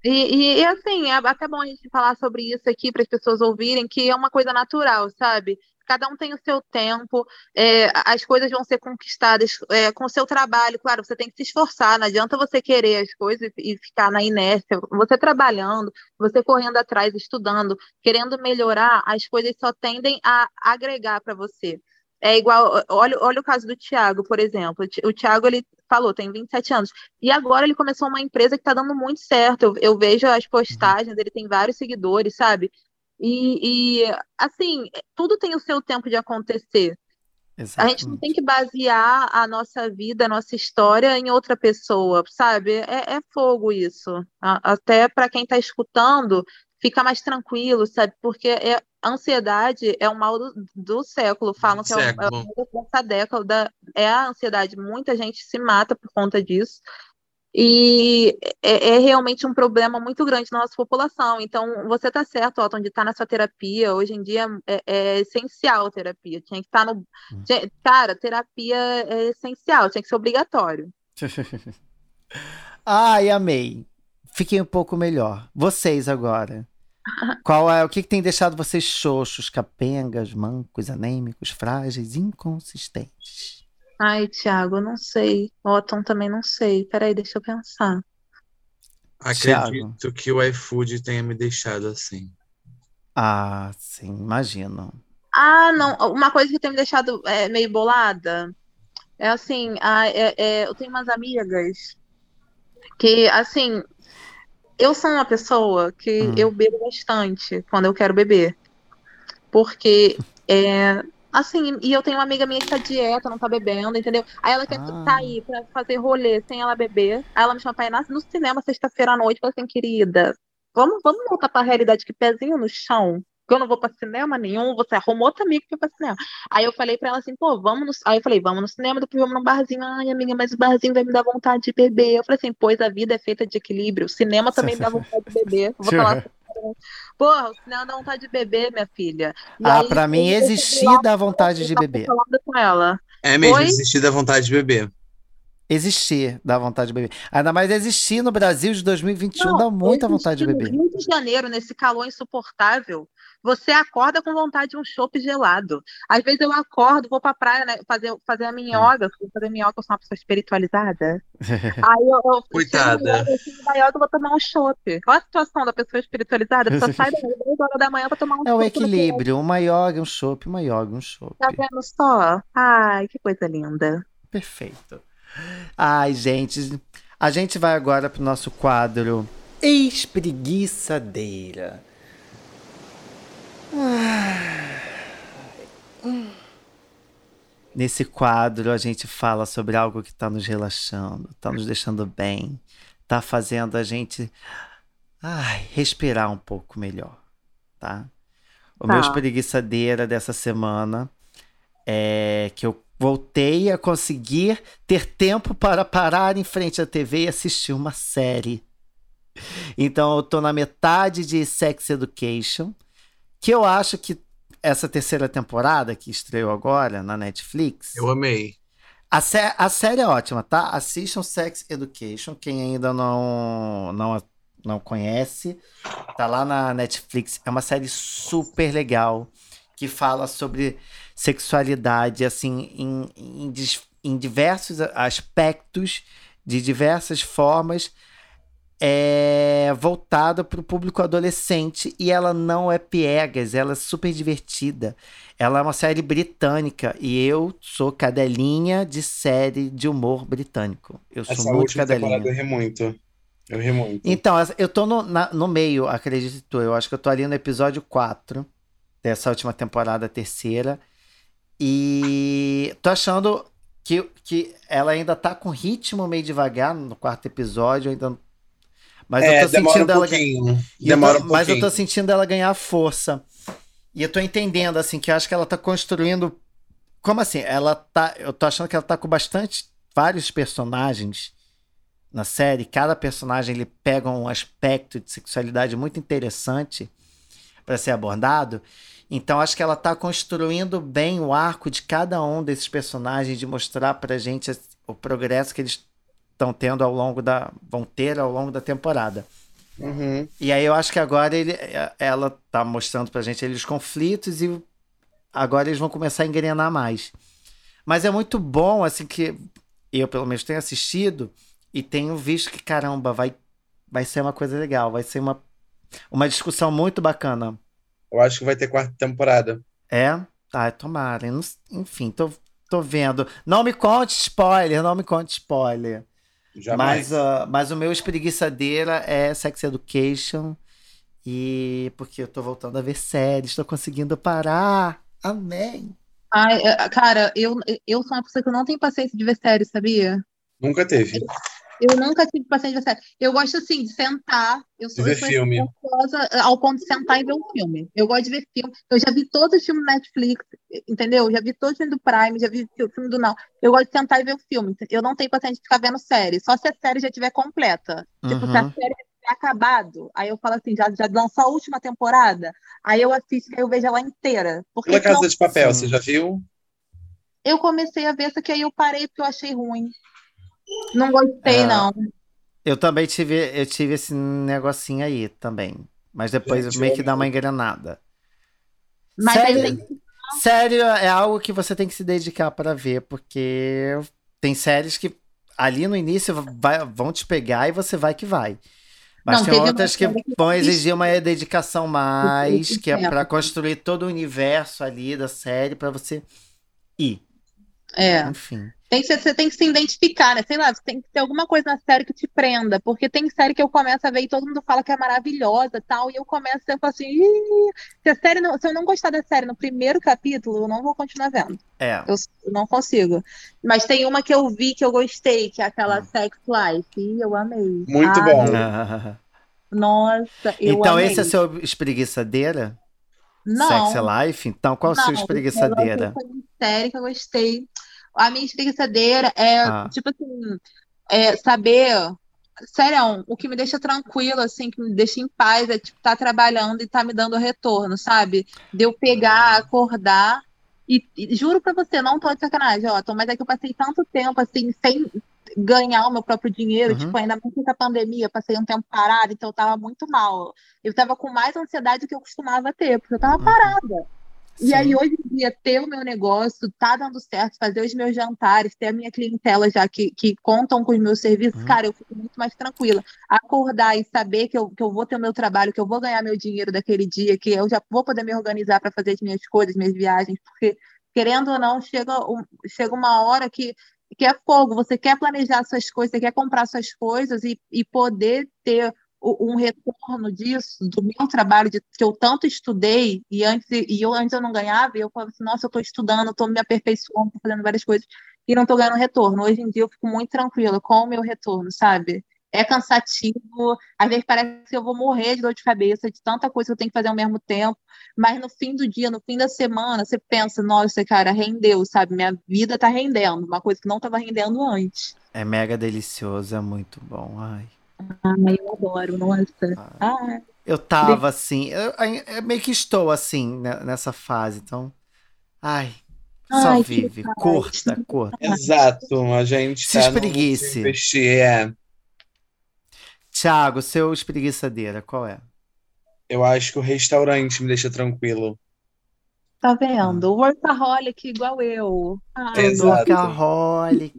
S2: E, e, e, assim, é até bom a gente falar sobre isso aqui para as pessoas ouvirem, que é uma coisa natural, sabe? Cada um tem o seu tempo, é, as coisas vão ser conquistadas é, com o seu trabalho. Claro, você tem que se esforçar, não adianta você querer as coisas e ficar na inércia. Você trabalhando, você correndo atrás, estudando, querendo melhorar, as coisas só tendem a agregar para você. É igual, olha, olha o caso do Thiago, por exemplo. O Thiago, ele falou, tem 27 anos. E agora ele começou uma empresa que está dando muito certo. Eu, eu vejo as postagens, ele tem vários seguidores, sabe? E, e, assim, tudo tem o seu tempo de acontecer. A gente não
S1: Exatamente.
S2: tem que basear a nossa vida, a nossa história em outra pessoa, sabe? É, é fogo isso. Até para quem está escutando, fica mais tranquilo, sabe? Porque é, a ansiedade é o mal do, do século. Falam que é o, é o mal dessa década. É a ansiedade. Muita gente se mata por conta disso. E é, é realmente um problema muito grande na nossa população. Então, você está certo, Otton, de estar na sua terapia. Hoje em dia é, é essencial a terapia. Tinha que estar no. Tinha- Cara, terapia é essencial, tinha que ser obrigatório.
S1: Ai, amei. Fiquei um pouco melhor. Vocês agora. Qual é o que, que tem deixado vocês xoxos, capengas, mancos, anêmicos, frágeis, inconsistentes?
S2: Ai, Thiago, eu não sei. Otton também não sei. Peraí, deixa eu pensar.
S3: Acredito que o iFood tenha me deixado assim.
S1: Ah, sim, imagino.
S2: Ah, não. Uma coisa que tem me deixado é, meio bolada é assim, ah, é- é, eu tenho umas amigas que, assim, eu sou uma pessoa que
S1: Hum.
S2: eu bebo bastante quando eu quero beber. Porque, é, assim, e eu tenho uma amiga minha que tá dieta, não tá bebendo, entendeu? Aí ela quer
S1: Ah.
S2: sair pra fazer rolê sem ela beber. Aí ela me chama pra ir no cinema sexta-feira à noite. Fala assim, querida, vamos, vamos voltar pra realidade que pezinho no chão. Que eu não vou pra cinema nenhum, você arruma outra amiga que vai pra cinema. Aí eu falei pra ela assim, pô, vamos no... Aí eu falei, vamos no cinema, depois vamos num barzinho. Ai, amiga, mas o barzinho vai me dar vontade de beber. Eu falei assim, pois a vida é feita de equilíbrio. O cinema também dá vontade de beber. Eu vou estar Porra, senão dá vontade de beber, minha filha. E
S1: Ah,
S2: aí,
S1: pra mim existir dá vontade de beber.
S2: falando com ela.
S3: É mesmo,
S2: Oi?
S3: desistir da vontade de beber.
S1: Existir dá vontade de beber. Ainda mais existir no Brasil de 2021
S2: Não,
S1: dá muita vontade de beber.
S2: No Rio de Janeiro, nesse calor insuportável, você acorda com vontade de um chopp gelado. Às vezes eu acordo, vou pra praia, né, fazer, fazer a minha yoga, fui fazer minha yoga, eu sou uma pessoa espiritualizada. Aí eu, eu
S3: Coitada.
S2: yoga, eu vou tomar um chopp. Olha a situação da pessoa espiritualizada, a pessoa sai da 10 horas da manhã pra tomar um
S1: É o equilíbrio. Uma yoga, um chopp, uma yoga, um chopp.
S2: Tá vendo só? Ai, que coisa linda.
S1: Perfeito. Ai, gente. A gente vai agora pro nosso quadro Espreguiçadeira. Nesse quadro, a gente fala sobre algo que está nos relaxando, está nos deixando bem, está fazendo a gente ai, respirar um pouco melhor, tá? O meu
S2: Tá.
S1: espreguiçadeira dessa semana é que eu voltei a conseguir ter tempo para parar em frente à TV e assistir uma série. Então eu tô na metade de Sex Education, que eu acho que essa terceira temporada que estreou agora na Netflix.
S3: Eu amei.
S1: A, sé- a série é ótima, tá? Assistam Sex Education. Quem ainda não, não, não conhece, tá lá na Netflix. É uma série super legal que fala sobre sexualidade, assim, em, em, em diversos aspectos, de diversas formas, é voltada para o público adolescente e ela não é piegas, ela é super divertida. Ela é uma série britânica e eu sou cadelinha de série de humor britânico. Eu sou
S3: Essa
S1: muito cadelinha.
S3: eu ri muito. Eu ri muito.
S1: Então, eu tô no, na- no meio, acredito tu. Eu acho que eu tô ali no episódio 4 dessa última temporada, terceira. E tô achando que, que ela ainda tá com ritmo meio devagar no quarto episódio. Ainda... Mas
S3: é,
S1: eu tô sentindo
S3: um
S1: ela. tô-
S3: Demora um
S1: mas eu tô sentindo ela ganhar força. E eu tô entendendo, assim, que eu acho que ela tá construindo. Como assim? Ela tá. Eu tô achando que ela tá com bastante. Vários personagens na série. Cada personagem ele pega um aspecto de sexualidade muito interessante para ser abordado. Então acho que ela tá construindo bem o arco de cada um desses personagens, de mostrar pra gente o progresso que eles estão tendo ao longo da. vão ter ao longo da temporada.
S3: Uhum.
S1: E aí eu acho que agora ele, ela tá mostrando pra gente os conflitos e agora eles vão começar a engrenar mais. Mas é muito bom, assim, que eu pelo menos tenho assistido e tenho visto que, caramba, vai, vai ser uma coisa legal, vai ser uma, uma discussão muito bacana.
S3: Eu acho que vai ter quarta temporada.
S1: É? Ah, tomara. Enfim, tô, tô vendo. Não me conte spoiler, não me conte spoiler.
S3: Jamais.
S1: Mas, ah, mas o meu espreguiçadeira é Sex Education. E porque eu tô voltando a ver séries, tô conseguindo parar. Amém.
S2: Ai, é, cara, eu, eu sou uma pessoa que eu não tenho paciência de ver série, sabia?
S3: Nunca teve.
S2: Eu nunca tive paciência de ver série. Eu gosto, assim, de sentar. Eu sou,
S3: De ver filme.
S2: ansiosa ao ponto de sentar e ver um filme. Eu gosto de ver filme. Eu já vi todos os filmes do Netflix, entendeu? Já vi todos os filmes do Prime, já vi o filme do Não. Eu gosto de sentar e ver o filme. Eu não tenho paciência de ficar vendo série. Só se a série já estiver completa. Tipo, se a
S1: Uhum.
S2: série tiver acabado, aí eu falo assim, já, já lançou a última temporada, aí eu assisto e eu vejo ela inteira. Porque
S3: La
S2: senão
S3: Casa de Papel,
S1: Sim.
S3: você já viu?
S2: eu comecei a ver, só que aí eu parei porque eu achei ruim. Não gostei,
S1: É.
S2: não.
S1: Eu também tive, eu tive esse negocinho aí também. Mas depois
S3: Gente,
S1: meio que dá uma engrenada.
S2: Mas tem
S1: sério é algo que você tem que se dedicar para ver, porque tem séries que ali no início vai- vão te pegar e você vai que vai. Mas
S2: Não,
S1: tem outras que vão exigir uma dedicação mais, que é para construir todo o universo ali da série para você ir.
S2: É.
S1: Enfim.
S2: Tem que ser- você tem que se identificar, né? Sei lá, você tem que ter alguma coisa na série que te prenda, porque tem série que eu começo a ver e todo mundo fala que é maravilhosa e tal, e eu começo sempre assim, "Ih, se a série não- se eu não gostar da série no primeiro capítulo, eu não vou continuar vendo.
S1: É.
S2: Eu, não consigo. Mas tem uma que eu vi que eu gostei, que é aquela
S1: Hum.
S2: Sex Life, e eu amei.
S3: Muito
S2: Ah,
S3: bom.
S2: Nossa, eu
S1: Então
S2: amei.
S1: esse é seu espreguiçadeira?
S2: Não.
S1: Sex Life? Então qual a sua espreguiçadeira?
S2: Foi uma série que eu gostei. A minha espreguiçadeira é,
S1: Ah.
S2: tipo assim, é saber sério, o que me deixa tranquilo, assim, que me deixa em paz é, tipo, tá trabalhando e tá me dando retorno, sabe? De eu pegar, acordar e, e juro pra você, não tô de sacanagem, ó, mas é que eu passei tanto tempo, assim, sem ganhar o meu próprio dinheiro, uhum. tipo, ainda mais com a pandemia, passei um tempo parada, então eu tava muito mal. Eu tava com mais ansiedade do que eu costumava ter, porque eu tava uhum. parada. Sim. E aí, hoje em dia, ter o meu negócio, tá dando certo, fazer os meus jantares, ter a minha clientela já que, que contam com os meus serviços, uhum. cara, eu fico muito mais tranquila. Acordar e saber que eu, que eu vou ter o meu trabalho, que eu vou ganhar meu dinheiro daquele dia, que eu já vou poder me organizar para fazer as minhas coisas, minhas viagens, porque, querendo ou não, chega, um, chega uma hora que, que é fogo. Você quer planejar suas coisas, você quer comprar suas coisas e, e poder ter um retorno disso, do meu trabalho, de, que eu tanto estudei, e antes, e eu antes eu não ganhava, e eu falava assim, nossa, eu estou estudando, estou me aperfeiçoando, estou fazendo várias coisas, e não estou ganhando retorno. Hoje em dia eu fico muito tranquila com o meu retorno, sabe? É cansativo, às vezes parece que eu vou morrer de dor de cabeça, de tanta coisa que eu tenho que fazer ao mesmo tempo, mas no fim do dia, no fim da semana, você pensa, nossa, cara, rendeu, sabe? Minha vida está rendendo, uma coisa que não estava rendendo antes.
S1: É mega delicioso, é muito bom, ai.
S2: Ai, eu adoro, nossa. Ah,
S1: eu tava assim, eu, eu, meio que estou assim né, nessa fase, então. Ai, só ai, vive, curta, curta.
S3: Exato, a gente
S1: se tá espreguice.
S3: investir, é.
S1: Tiago, seu espreguiçadeira, qual é?
S3: Eu acho que o restaurante me deixa tranquilo.
S2: Tá vendo? O workaholic igual eu.
S1: Ah, workaholic,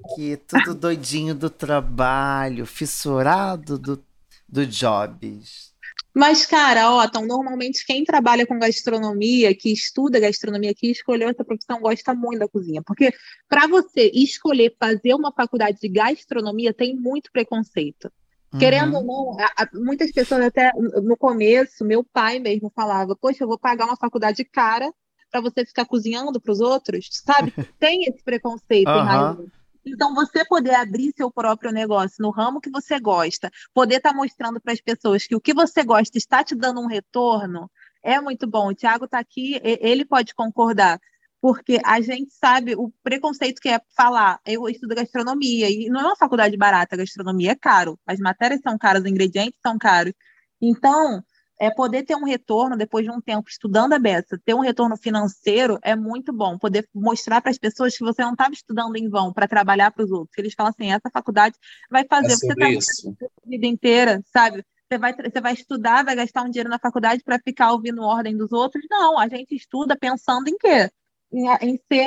S1: tudo doidinho do trabalho, fissurado do, do jobs.
S2: Mas, cara, ó, então, normalmente quem trabalha com gastronomia, que estuda gastronomia, que escolheu essa profissão, gosta muito da cozinha. Porque para você escolher fazer uma faculdade de gastronomia, tem muito preconceito. Uhum. Querendo ou não, muitas pessoas até no começo, meu pai mesmo falava, poxa, eu vou pagar uma faculdade cara para você ficar cozinhando para os outros, sabe? Tem esse preconceito uhum. em raiz. Então, você poder abrir seu próprio negócio no ramo que você gosta, poder estar tá mostrando para as pessoas que o que você gosta está te dando um retorno, é muito bom. O Tiago está aqui, ele pode concordar, porque a gente sabe o preconceito que é falar, eu estudo gastronomia, e não é uma faculdade barata, a gastronomia é caro, as matérias são caras, os ingredientes são caros. Então, é poder ter um retorno depois de um tempo estudando a beça, ter um retorno financeiro é muito bom. Poder mostrar para as pessoas que você não estava estudando em vão para trabalhar para os outros. Eles falam assim: essa faculdade vai fazer é você trabalhar a vida inteira, sabe? Você vai, você vai estudar, vai gastar um dinheiro na faculdade para ficar ouvindo ordem dos outros? Não, a gente estuda pensando em quê? Em, em, ser,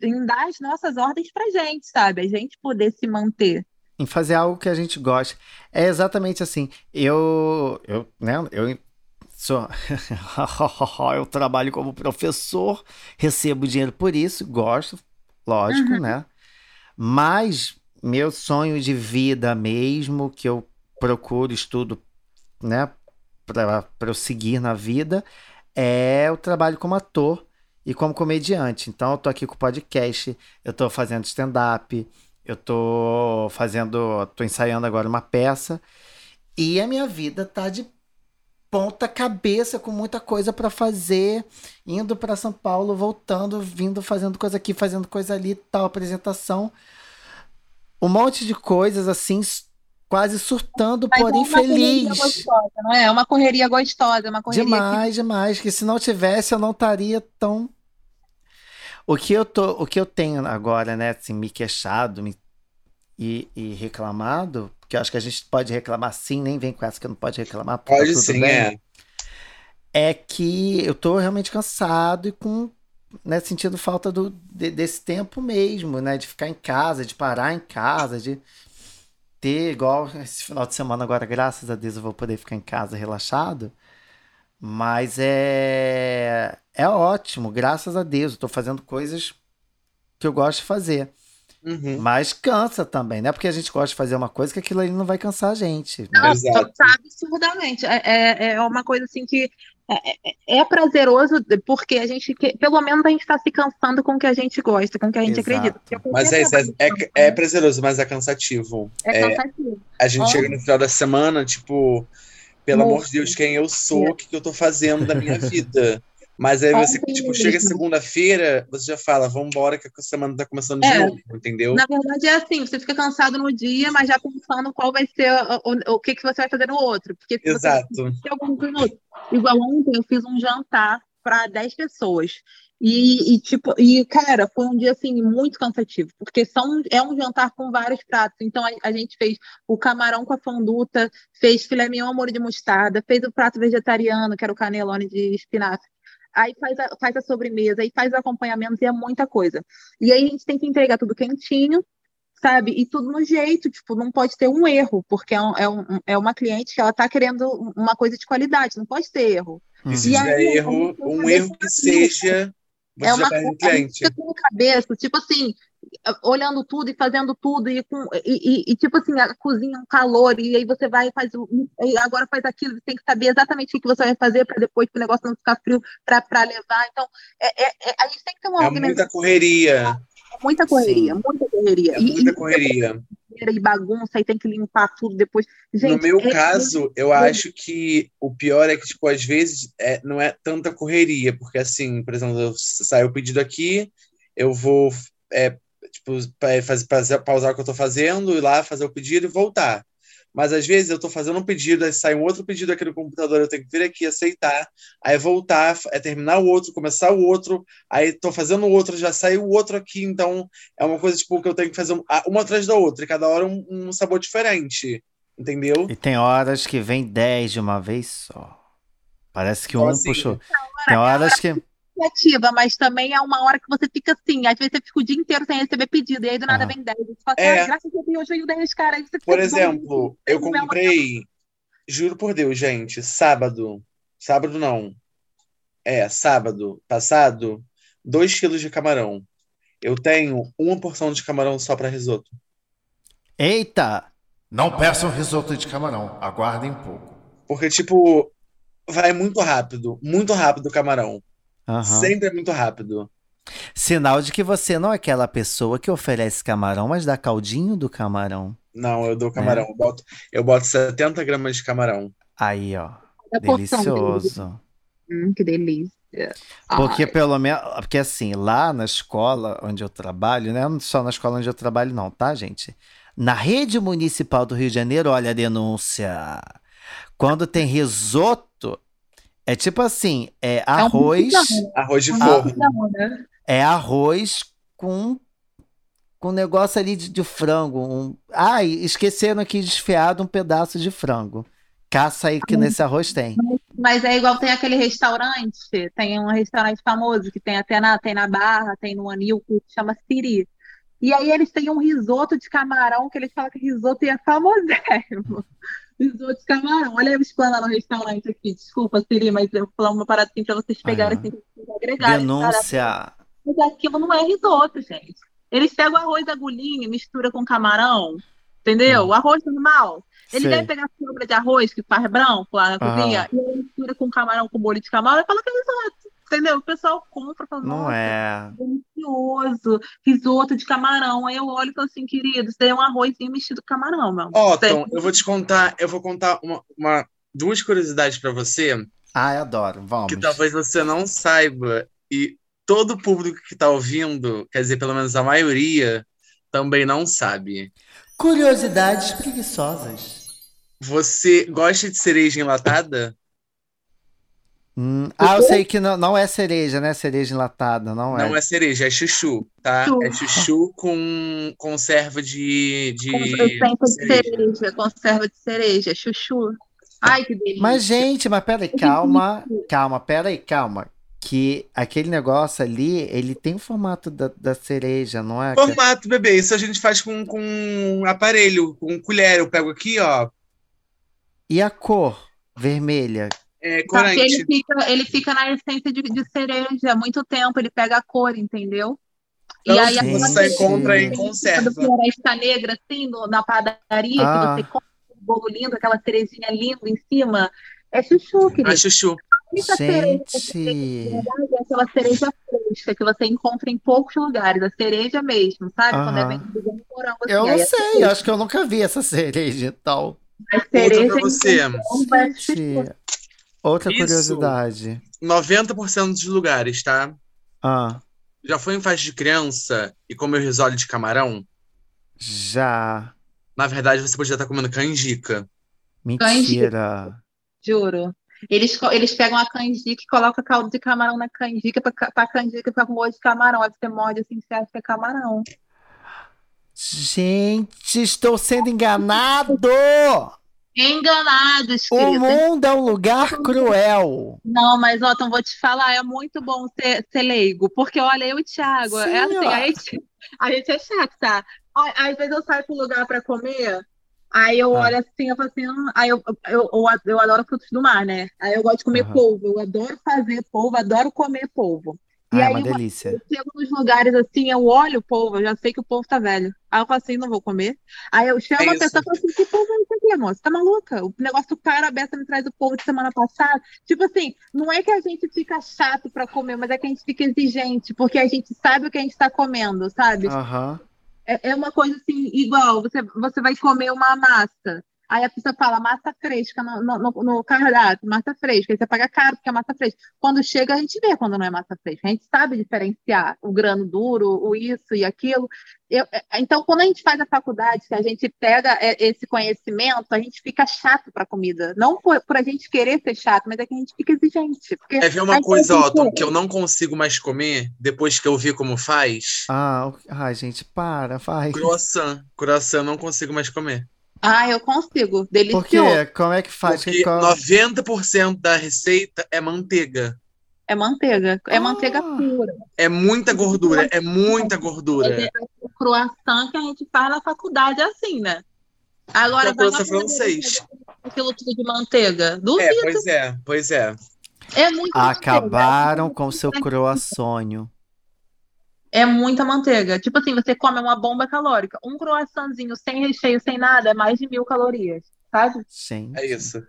S2: em dar as nossas ordens para gente, sabe? A gente poder se manter
S1: em fazer algo que a gente gosta. É exatamente assim. Eu, eu, né, eu sou, eu trabalho como professor, recebo dinheiro por isso, gosto, lógico, uhum. né? Mas meu sonho de vida mesmo, que eu procuro, estudo, né, para eu seguir na vida, é o trabalho como ator e como comediante. Então, eu tô aqui com o podcast, eu tô fazendo stand-up, eu tô fazendo, tô ensaiando agora uma peça e a minha vida tá de ponta cabeça com muita coisa para fazer, indo para São Paulo, voltando, vindo fazendo coisa aqui, fazendo coisa ali, tal apresentação. Um monte de coisas assim, quase surtando, Mas porém é feliz.
S2: Gostosa, não é? é uma correria gostosa, é uma correria
S1: demais, que... demais, que se não tivesse eu não estaria tão o que eu tô, o que eu tenho agora, né, assim, me queixado me, e, e reclamado, porque eu acho que a gente pode reclamar sim, nem vem com essa que não pode reclamar,
S3: tá pode tá sim, bem, é.
S1: É que eu tô realmente cansado e com né, sentindo falta do, de, desse tempo mesmo, né, de ficar em casa, de parar em casa, de ter igual esse final de semana agora, graças a Deus eu vou poder ficar em casa relaxado. Mas é é ótimo, graças a Deus. Eu tô fazendo coisas que eu gosto de fazer. Uhum. Mas cansa também, né? Porque a gente gosta de fazer uma coisa que aquilo ali não vai cansar a gente.
S2: Né? Exato. absurdamente. É, é, é uma coisa assim que é, é, é prazeroso porque a gente, pelo menos a gente está se cansando com o que a gente gosta, com o que a gente Exato. acredita.
S3: Mas é, é, é, é, prazeroso, mas é cansativo.
S2: É, é cansativo.
S3: a gente chega no final da semana, tipo, pelo amor de Deus, quem eu sou, o que, que eu tô fazendo da minha vida? Mas aí você,
S2: Ontem
S3: tipo, chega segunda-feira, você já fala, vambora que a semana tá começando de
S2: É.
S3: novo, entendeu?
S2: Na verdade, é assim, você fica cansado no dia, mas já pensando qual vai ser o, o, o que, que você vai fazer no outro. Porque se você
S3: Exato.
S2: tem alguns minutos. Igual ontem eu fiz um jantar para 10 pessoas. E, e, tipo, e, cara, foi um dia assim muito cansativo, porque são, é um jantar com vários pratos. Então a, a gente fez o camarão com a fonduta, fez filé mignon molho de mostarda, fez o prato vegetariano, que era o canelone de espinafre. Aí faz a, faz a sobremesa, aí faz o acompanhamento e é muita coisa. E aí a gente tem que entregar tudo quentinho, sabe? E tudo no jeito, tipo, não pode ter um erro, porque é, um, é, um, é uma cliente que ela tá querendo uma coisa de qualidade, não pode ter erro.
S3: E se
S2: E
S3: tiver
S2: aí,
S3: erro, um erro que seja, você
S2: É
S3: já
S2: uma
S3: perde
S2: coisa, a gente
S3: cliente.
S2: com cabeça, tipo assim, olhando tudo e fazendo tudo, e, com, e, e, e, tipo assim, a cozinha, um calor, e aí você vai e faz, e agora faz aquilo, você tem que saber exatamente o que você vai fazer para depois o negócio não ficar frio para levar. Então, é, é- é- a gente tem que ter uma
S3: É muita correria.
S2: muita correria,
S1: Sim.
S2: muita correria.
S3: É muita correria.
S2: e bagunça, e tem que limpar tudo depois. Gente,
S3: No meu
S2: é-
S3: caso, eu acho que o pior é que, tipo, às vezes é, não é tanta correria, porque assim, por exemplo, eu saio o pedido aqui, eu vou é, tipo, fazer, fazer, pausar o que eu tô fazendo, ir lá fazer o pedido e voltar. Mas às vezes eu tô fazendo um pedido, aí sai um outro pedido aqui no computador, eu tenho que vir aqui, aceitar, aí voltar, é terminar o outro, começar o outro, aí tô fazendo o outro, já sai o outro aqui, então é uma coisa tipo que eu tenho que fazer um- uma atrás da outra, e cada hora um, um sabor diferente, entendeu?
S1: E tem horas que vem 10 de uma vez só. Parece que
S3: Então,
S1: um
S3: assim,
S1: puxou. Tem horas que.
S2: Criativa, mas também é uma hora que você fica assim, às vezes você fica o dia inteiro sem receber pedido, e aí do nada
S1: Aham.
S2: vem 10, você fala,
S3: É.
S2: ah, graças a Deus veio 10, cara.
S3: Por
S2: fica,
S3: exemplo, eu comprei, juro por Deus, gente, sábado, sábado não, é, sábado passado, 2 quilos de camarão. Eu tenho uma porção de camarão só para risoto.
S1: Eita!
S5: Não peçam risoto de camarão, aguardem um pouco.
S3: Porque, tipo, vai muito rápido, muito rápido o camarão.
S1: Aham.
S3: Sempre é muito rápido.
S1: Sinal de que você não é aquela pessoa que oferece camarão, mas dá caldinho do camarão.
S3: Não, eu dou camarão. Eu boto, eu boto 70 gramas de camarão.
S1: Aí, ó.
S2: dele.
S1: Delicioso.
S2: Hum, que delícia.
S1: Porque
S2: Ai,
S1: pelo menos. Porque assim, lá na escola onde eu trabalho, né? Não só na escola onde eu trabalho, não, tá, gente? Na rede municipal do Rio de Janeiro, olha a denúncia. Quando tem risoto, é tipo assim, é
S2: é
S1: arroz.
S3: Arroz de
S2: é
S3: forno.
S2: né?
S1: É arroz com com negócio ali de, de frango. Um... Ai, esqueceram aqui desfiado um pedaço de frango. Caça aí que nesse arroz tem.
S2: Mas é igual tem aquele restaurante, tem um restaurante famoso que tem até na, tem na Barra, tem no Anil, que chama Siri. E aí eles têm um risoto de camarão, que eles falam que risoto é famosérrimo. Risoto de camarão. Olha eu explanando no restaurante aqui. Desculpa, Siri, mas eu vou falar uma parada assim pra vocês pegarem, assim, pra cara.
S1: Denúncia.
S2: Mas aquilo não é risoto, gente. Eles pegam arroz agulhinha e mistura com camarão, entendeu?
S1: Hum.
S2: O arroz normal. Ele
S1: Sei.
S2: deve pegar sobra de arroz que faz branco lá na
S1: Aham.
S2: cozinha e mistura com camarão, com molho de camarão e fala que é risoto, entendeu? O pessoal compra, fala,
S1: Não é.
S2: delicioso, risoto de camarão. Aí eu olho e falo assim, querido, isso daí é um arrozinho mexido com camarão, meu.
S3: Ó, Tom, eu vou te contar, eu vou contar uma, uma- duas curiosidades para você
S1: Ai, adoro. Vamos.
S3: que talvez você não saiba e todo o público que tá ouvindo, quer dizer, pelo menos a maioria, também não sabe.
S1: Curiosidades preguiçosas.
S3: Você gosta de cereja enlatada?
S1: Hum, ah, eu sei que não, não é cereja, né? Cereja enlatada, não é.
S3: Não é cereja, é chuchu, tá?
S2: Chuchu.
S3: É chuchu com conserva de, de
S2: tempo de
S3: cereja.
S2: cereja, conserva de cereja, chuchu. Ai, que delícia.
S1: Mas, gente, mas peraí, calma, calma, peraí, calma. Que aquele negócio ali, ele tem o formato da, da cereja, não é?
S3: Formato, bebê, isso a gente faz com, com um aparelho, com colher. Eu pego aqui, ó,
S1: E a cor vermelha?
S3: É
S2: que ele
S3: corante.
S2: fica, ele fica na essência de, de cereja há muito tempo, ele pega a cor, entendeu? E
S3: Então,
S2: aí
S3: assim,
S2: aquela
S3: você encontra em
S2: cereja
S3: conserva.
S2: do floresta negra, assim, no- na padaria,
S1: Ah.
S2: que você compra um bolo lindo, aquela cerejinha linda em cima. É chuchu, querido.
S3: A chuchu.
S2: A única cereja que tem,
S1: Gente.
S2: verdade, é aquela cereja fresca que você encontra em poucos lugares, a cereja mesmo, sabe? Quando é vendida no morango, assim.
S1: Eu
S2: Aí
S1: não
S2: a
S1: sei, acho que eu nunca vi essa cereja e tal.
S2: a
S3: Outra
S2: cereja
S3: pra você.
S2: então, vai chuchu.
S1: Gente. Outra
S3: Isso.
S1: curiosidade.
S3: 90% dos lugares, tá?
S1: Ah,
S3: Já foi em festa de criança e comeu risole de camarão?
S1: já.
S3: Na verdade, você podia estar comendo canjica.
S1: Mentira.
S2: Juro. Eles, eles pegam a canjica e colocam caldo de camarão na canjica pra, pra canjica ficar com gosto de camarão. Aí você morde assim, você acha que é camarão.
S1: Gente, estou sendo enganado!
S2: Enganados,
S1: O mundo é um lugar cruel.
S2: Não, mas, ó, então vou te falar, é muito bom ser, ser leigo, porque olha, eu e o Thiago,
S1: Sim,
S2: é assim, a gente, a gente é chato, tá? Às vezes eu saio pro lugar pra comer, aí eu
S1: Ah.
S2: olho assim, eu falo assim, hum, aí eu, eu, eu, eu adoro frutos do mar, né? Aí eu gosto de comer
S1: Aham.
S2: polvo, eu adoro fazer polvo, adoro comer polvo. E
S1: Ah, é
S2: aí
S1: uma delícia.
S2: eu chego nos lugares assim, eu olho o polvo, eu já sei que o polvo tá velho. Aí eu falo assim, não vou comer. Aí eu chamo
S3: É
S2: a
S3: isso.
S2: pessoa e falo assim, que polvo é esse aqui, moça? Tá maluca? O negócio do cara, a Bessa me traz o polvo de semana passada. Tipo assim, não é que a gente fica chato pra comer, mas é que a gente fica exigente, porque a gente sabe o que a gente tá comendo, sabe?
S1: Aham.
S2: É, é uma coisa assim, igual, você, você vai comer uma massa. Aí a pessoa fala massa fresca no, no, no- cardápio, massa fresca. Aí você paga caro porque é massa fresca. Quando chega, a gente vê quando não é massa fresca. A gente sabe diferenciar o grano duro, o isso e aquilo. Eu- é, então, quando a gente faz a faculdade, que a gente pega é, esse conhecimento, a gente fica chato para comida. Não por, por a gente querer ser chato, mas é que a gente fica exigente. Porque
S3: Quer ver uma coisa, Otton, que eu não consigo mais comer depois que eu vi como faz?
S1: Ah, ai, gente, para, vai.
S3: Croissant. Croissant eu não consigo mais comer.
S2: Ah, eu consigo.
S1: Por quê?
S2: Delicioso.
S1: Como é que faz?
S3: Porque
S1: Qual-
S3: 90% da receita é manteiga.
S2: É manteiga. É
S1: Ah.
S2: manteiga pura.
S3: É muita gordura, é muita gordura.
S2: O croissant que a gente faz na faculdade é assim, né? Agora,
S3: É
S2: vai lá
S3: francês.
S2: aquilo tudo de manteiga.
S3: É,
S2: Duvido.
S3: pois é, pois é.
S2: É, muito
S1: Acabaram com seu croissonho.
S2: É muita manteiga. Tipo assim, você come uma bomba calórica. Um croissantzinho sem recheio, sem nada, é mais de mil calorias, sabe?
S1: Gente.
S3: É isso.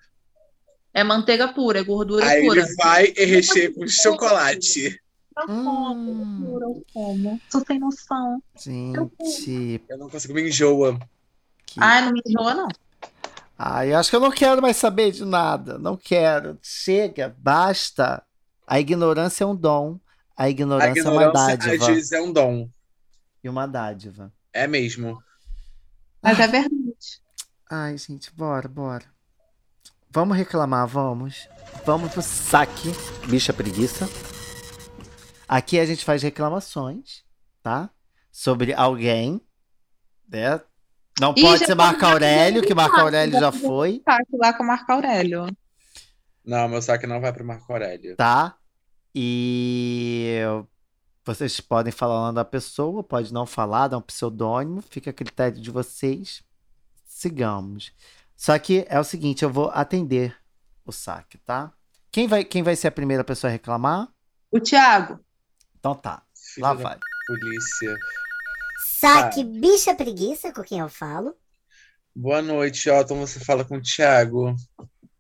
S2: É manteiga pura, é gordura
S3: Aí
S2: pura.
S3: ele vai e recheia com chocolate.
S2: Eu como,
S1: Hum.
S2: eu juro, eu como. Tô sem noção.
S1: Gente.
S3: Eu não consigo me enjoa.
S1: Que...
S2: Ai, não me enjoa, não.
S1: Ai, eu acho que eu não quero mais saber de nada. Não quero. Chega, basta. A ignorância é um dom. A
S3: A
S1: ignorância, é uma
S3: ignorância às
S1: dádiva.
S3: vezes é um dom.
S1: E uma dádiva.
S3: É mesmo.
S2: Mas é verdade.
S1: Ai, gente, bora, bora. Vamos reclamar, vamos. Vamos pro saque, bicha preguiça. Aqui a gente faz reclamações, tá? Sobre alguém, né? Não
S2: Ih,
S1: pode ser
S2: foi
S1: Marco Aurélio, que Marco
S2: Aurélio, já
S1: já
S2: foi. Tá aqui lá com o Marco Aurélio.
S3: Não, meu saque não vai pro Marco Aurélio.
S1: tá? E vocês podem falar o nome da pessoa, pode não falar, dar um pseudônimo, fica a critério de vocês. Sigamos. Só que é o seguinte, eu vou atender o saque, tá? Quem vai, quem vai ser a primeira pessoa a reclamar?
S2: O Thiago.
S1: Então tá,
S3: Filho
S1: lá vai.
S3: polícia.
S4: Saque bicha preguiça com quem eu falo.
S3: Boa noite, Otton. Você fala com o Thiago.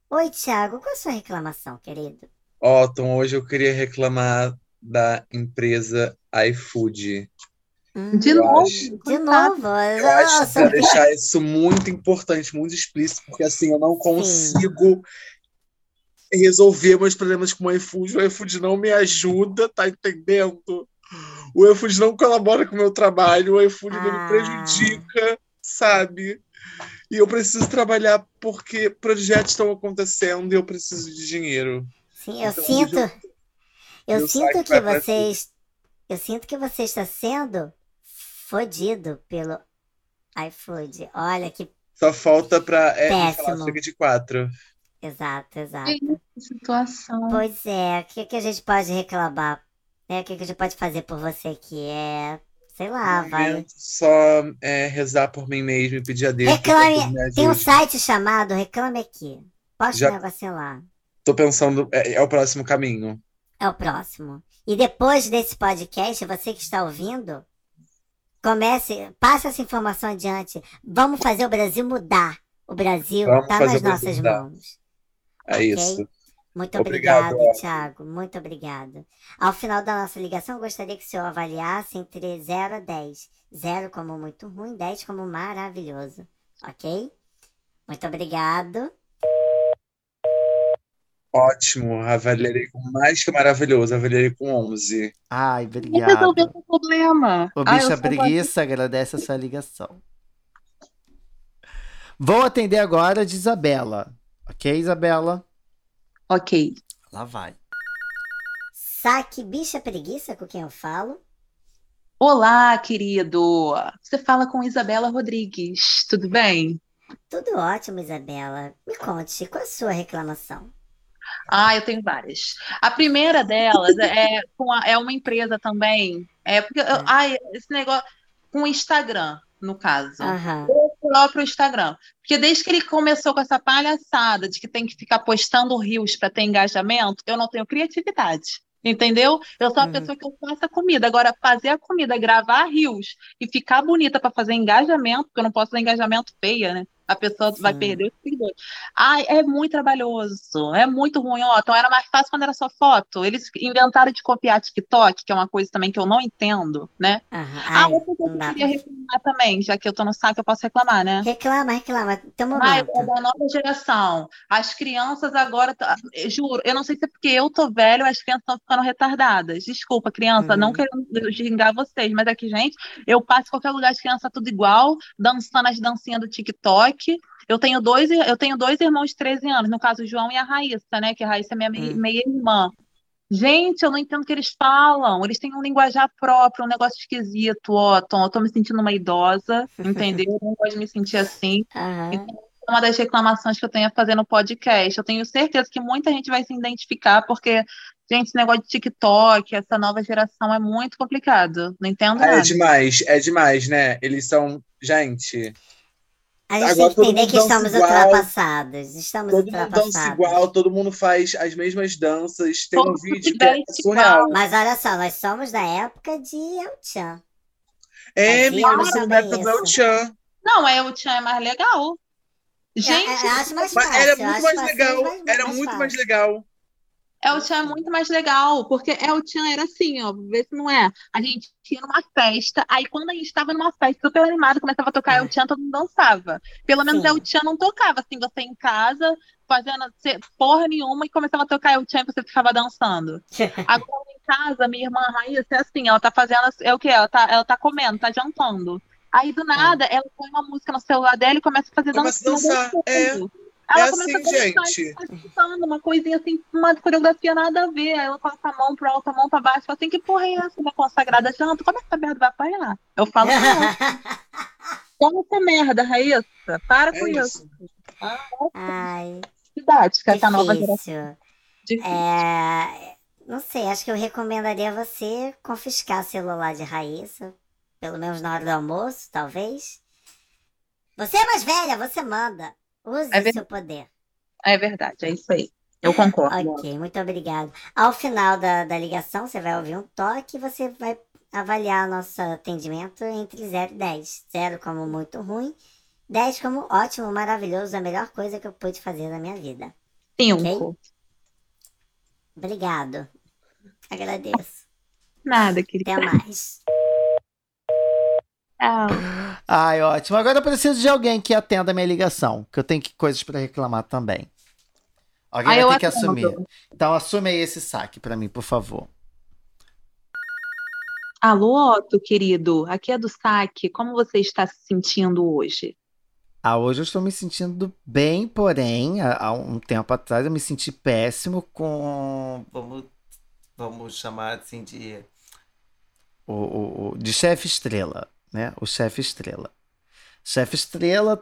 S4: Oi, Thiago, qual a sua reclamação, querido?
S3: Otton, hoje eu queria reclamar da empresa iFood.
S4: Hum,
S2: De
S3: Eu
S2: novo.
S3: acho-
S4: de novo.
S3: Eu acho que
S4: Nossa,
S3: deixar isso muito importante, muito explícito, porque assim, eu não consigo resolver meus problemas com o iFood. O iFood não me ajuda, tá entendendo? O iFood não colabora com o meu trabalho, o iFood ainda me
S4: Ah.
S3: prejudica, sabe? E eu preciso trabalhar porque projetos estão acontecendo e eu preciso de dinheiro.
S4: Sim, eu
S3: Então,
S4: sinto. Eu
S3: meu
S4: sinto que vocês. Eu sinto que você está sendo fodido pelo iFood. Olha que.
S3: Só falta pra é, falar chega de quatro.
S4: Exato, exato.
S2: Que situação.
S4: Pois é, o que, que a gente pode reclamar? É, o que, que a gente pode fazer por você que é. Sei lá,
S3: No
S4: vai.
S3: Só é, rezar por mim mesmo e pedir a Deus
S4: Reclame. Tem um site chamado Reclame Aqui. Posta
S3: Já-
S4: um negocinho lá.
S3: Tô pensando, é, é o próximo caminho.
S4: É o próximo. E depois desse podcast, você que está ouvindo, comece, passe essa informação adiante. Vamos fazer o Brasil mudar. O Brasil está nas nossas
S3: mudar.
S4: mãos.
S3: É
S4: Ok?
S3: isso.
S4: Muito
S3: Obrigado,
S4: obrigado,
S3: Otto.
S4: Thiago. Muito obrigado. Ao final da nossa ligação, eu gostaria que o senhor avaliasse entre 0 a 10. 0 como muito ruim, 10 como maravilhoso. Ok? Muito obrigado.
S3: Ótimo, avaliarei com mais que maravilhoso, avaliarei com 11.
S1: Ai, obrigado.
S2: resolveu o problema?
S1: O bicha
S2: sou
S1: preguiça agradece a sua ligação. Vou atender agora de Isabela. Ok, Isabela?
S2: Ok.
S1: Lá vai.
S4: Saque bicha preguiça com quem eu falo.
S2: Olá, querido. Você fala com Isabela Rodrigues, tudo bem?
S4: Tudo ótimo, Isabela. Me conte, qual a sua reclamação?
S2: Ah, eu tenho várias. A primeira delas é, com a- é uma empresa também. É porque, eu- ai, esse negócio com o Instagram, no caso.
S4: Aham.
S2: O próprio Instagram. Porque desde que ele começou com essa palhaçada de que tem que ficar postando rios para ter engajamento, eu não tenho criatividade. Entendeu? Eu sou a
S4: Uhum.
S2: pessoa que eu faço a comida. Agora, fazer a comida, gravar rios e ficar bonita para fazer engajamento, porque eu não posso fazer engajamento feia, né? A pessoa vai
S4: Sim.
S2: perder os seguidores. Ai, é muito trabalhoso, é muito ruim. Ó, então era mais fácil quando era só foto. Eles inventaram de copiar TikTok, que é uma coisa também que eu não entendo, né?
S4: Aham.
S2: Ah, outra coisa
S4: não
S2: que eu queria reclamar também, já que eu tô no saco, eu posso reclamar, né?
S4: Reclama, reclama. Um
S2: Ai, é da nova geração. As crianças agora, tá- juro, eu não sei se é porque eu tô velho, as crianças estão ficando retardadas. Desculpa, criança, não
S4: Uhum.
S2: querendo xingar vocês, mas aqui, gente, eu passo em qualquer lugar, as crianças tudo igual, dançando as dancinhas do TikTok. Eu tenho dois, eu tenho dois irmãos de 13 anos, no caso, o João e a Raíssa, né? Que a Raíssa é minha
S4: Hum.
S2: meia-irmã. Gente, eu não entendo o que eles falam. Eles têm um linguajar próprio, um negócio esquisito, ó, Tom. Eu tô me sentindo uma idosa, entendeu? Eu não gosto de me sentir assim
S4: Aham.
S2: uma das reclamações que eu tenho a fazer no podcast. Eu tenho certeza que muita gente vai se identificar, porque, gente, esse negócio de TikTok, essa nova geração é muito complicado. Não entendo
S3: Ah, é
S2: nada.
S3: demais, é demais, né? Eles são. Gente,
S4: A gente
S3: Agora
S4: tem que entender que estamos
S3: igual.
S4: ultrapassados. Estamos
S3: todo mundo dança
S4: ultrapassados.
S3: igual, todo mundo faz as mesmas danças. Tem um
S2: Todo
S3: vídeo
S2: mundo
S3: que é surreal.
S2: igual.
S4: Mas olha só, nós somos da época de El Chan.
S3: É, menina,
S4: muito
S3: você não
S4: bem
S3: vai fazer o
S4: isso.
S3: tchan.
S2: Não, é o Tchan é mais legal. Gente,
S4: eu, eu acho mais fácil.
S3: era muito
S4: acho
S3: mais legal.
S4: mas
S3: Era
S4: mais
S3: muito mais
S4: fácil.
S3: legal.
S2: El Chan é muito mais legal, porque El Chan era assim, ó, vê se não é. A gente ia numa festa, aí quando a gente estava numa festa super animada, começava a tocar El Chan, todo mundo dançava. Pelo menos
S4: Sim.
S2: El Chan não tocava, assim, você em casa, fazendo porra nenhuma, e começava a tocar El Chan e você ficava dançando. Agora em casa, minha irmã Raíssa é assim, ela tá fazendo, é o quê? Ela tá, ela tá comendo, tá jantando. Aí do nada, ela põe uma música no celular dela e começa a fazer
S3: Começa a dançar, é.
S2: Ela
S3: É
S2: começa
S3: assim,
S2: a
S3: gente.
S2: tá uma coisinha assim, uma coreografia nada a ver. Aí ela coloca a mão pro alto, a mão pra baixo, fala assim, que porra é essa? Uma consagrada janta, como é que essa merda vai apanhar? Eu falo, não, como essa merda, Raíssa? Para com
S3: É
S2: isso.
S3: isso.
S4: Ai,
S2: Didática, essa nova geração.
S4: Difícil. É, não sei, acho que eu recomendaria você confiscar o celular de Raíssa. Pelo menos na hora do almoço, talvez. Você é mais velha, você manda. Use
S2: É
S4: o seu poder.
S2: É verdade, é isso aí. Eu concordo.
S4: Ok, muito obrigado. Ao final da, da ligação, você vai ouvir um toque e você vai avaliar nosso atendimento entre 0 e 10. 0 como muito ruim, 10 como ótimo, maravilhoso, a melhor coisa que eu pude fazer na minha vida.
S2: Cinco.
S4: Obrigado. Agradeço.
S2: Nada, querida.
S4: Até mais.
S2: Tchau.
S1: Ai, ótimo. Agora eu preciso de alguém que atenda a minha ligação, que eu tenho que- coisas pra reclamar também. Alguém
S2: Ah,
S1: vai ter que
S2: atendo.
S1: assumir. Então assume aí esse saque pra mim, por favor.
S2: Alô, Otto, querido. Aqui é do saque. Como você está se sentindo hoje?
S1: Ah, hoje eu estou me sentindo bem, porém, há há um tempo atrás eu me senti péssimo com. Vamos, vamos chamar assim de. O, o- o- de chefe estrela, né? O chefe estrela. Chefe estrela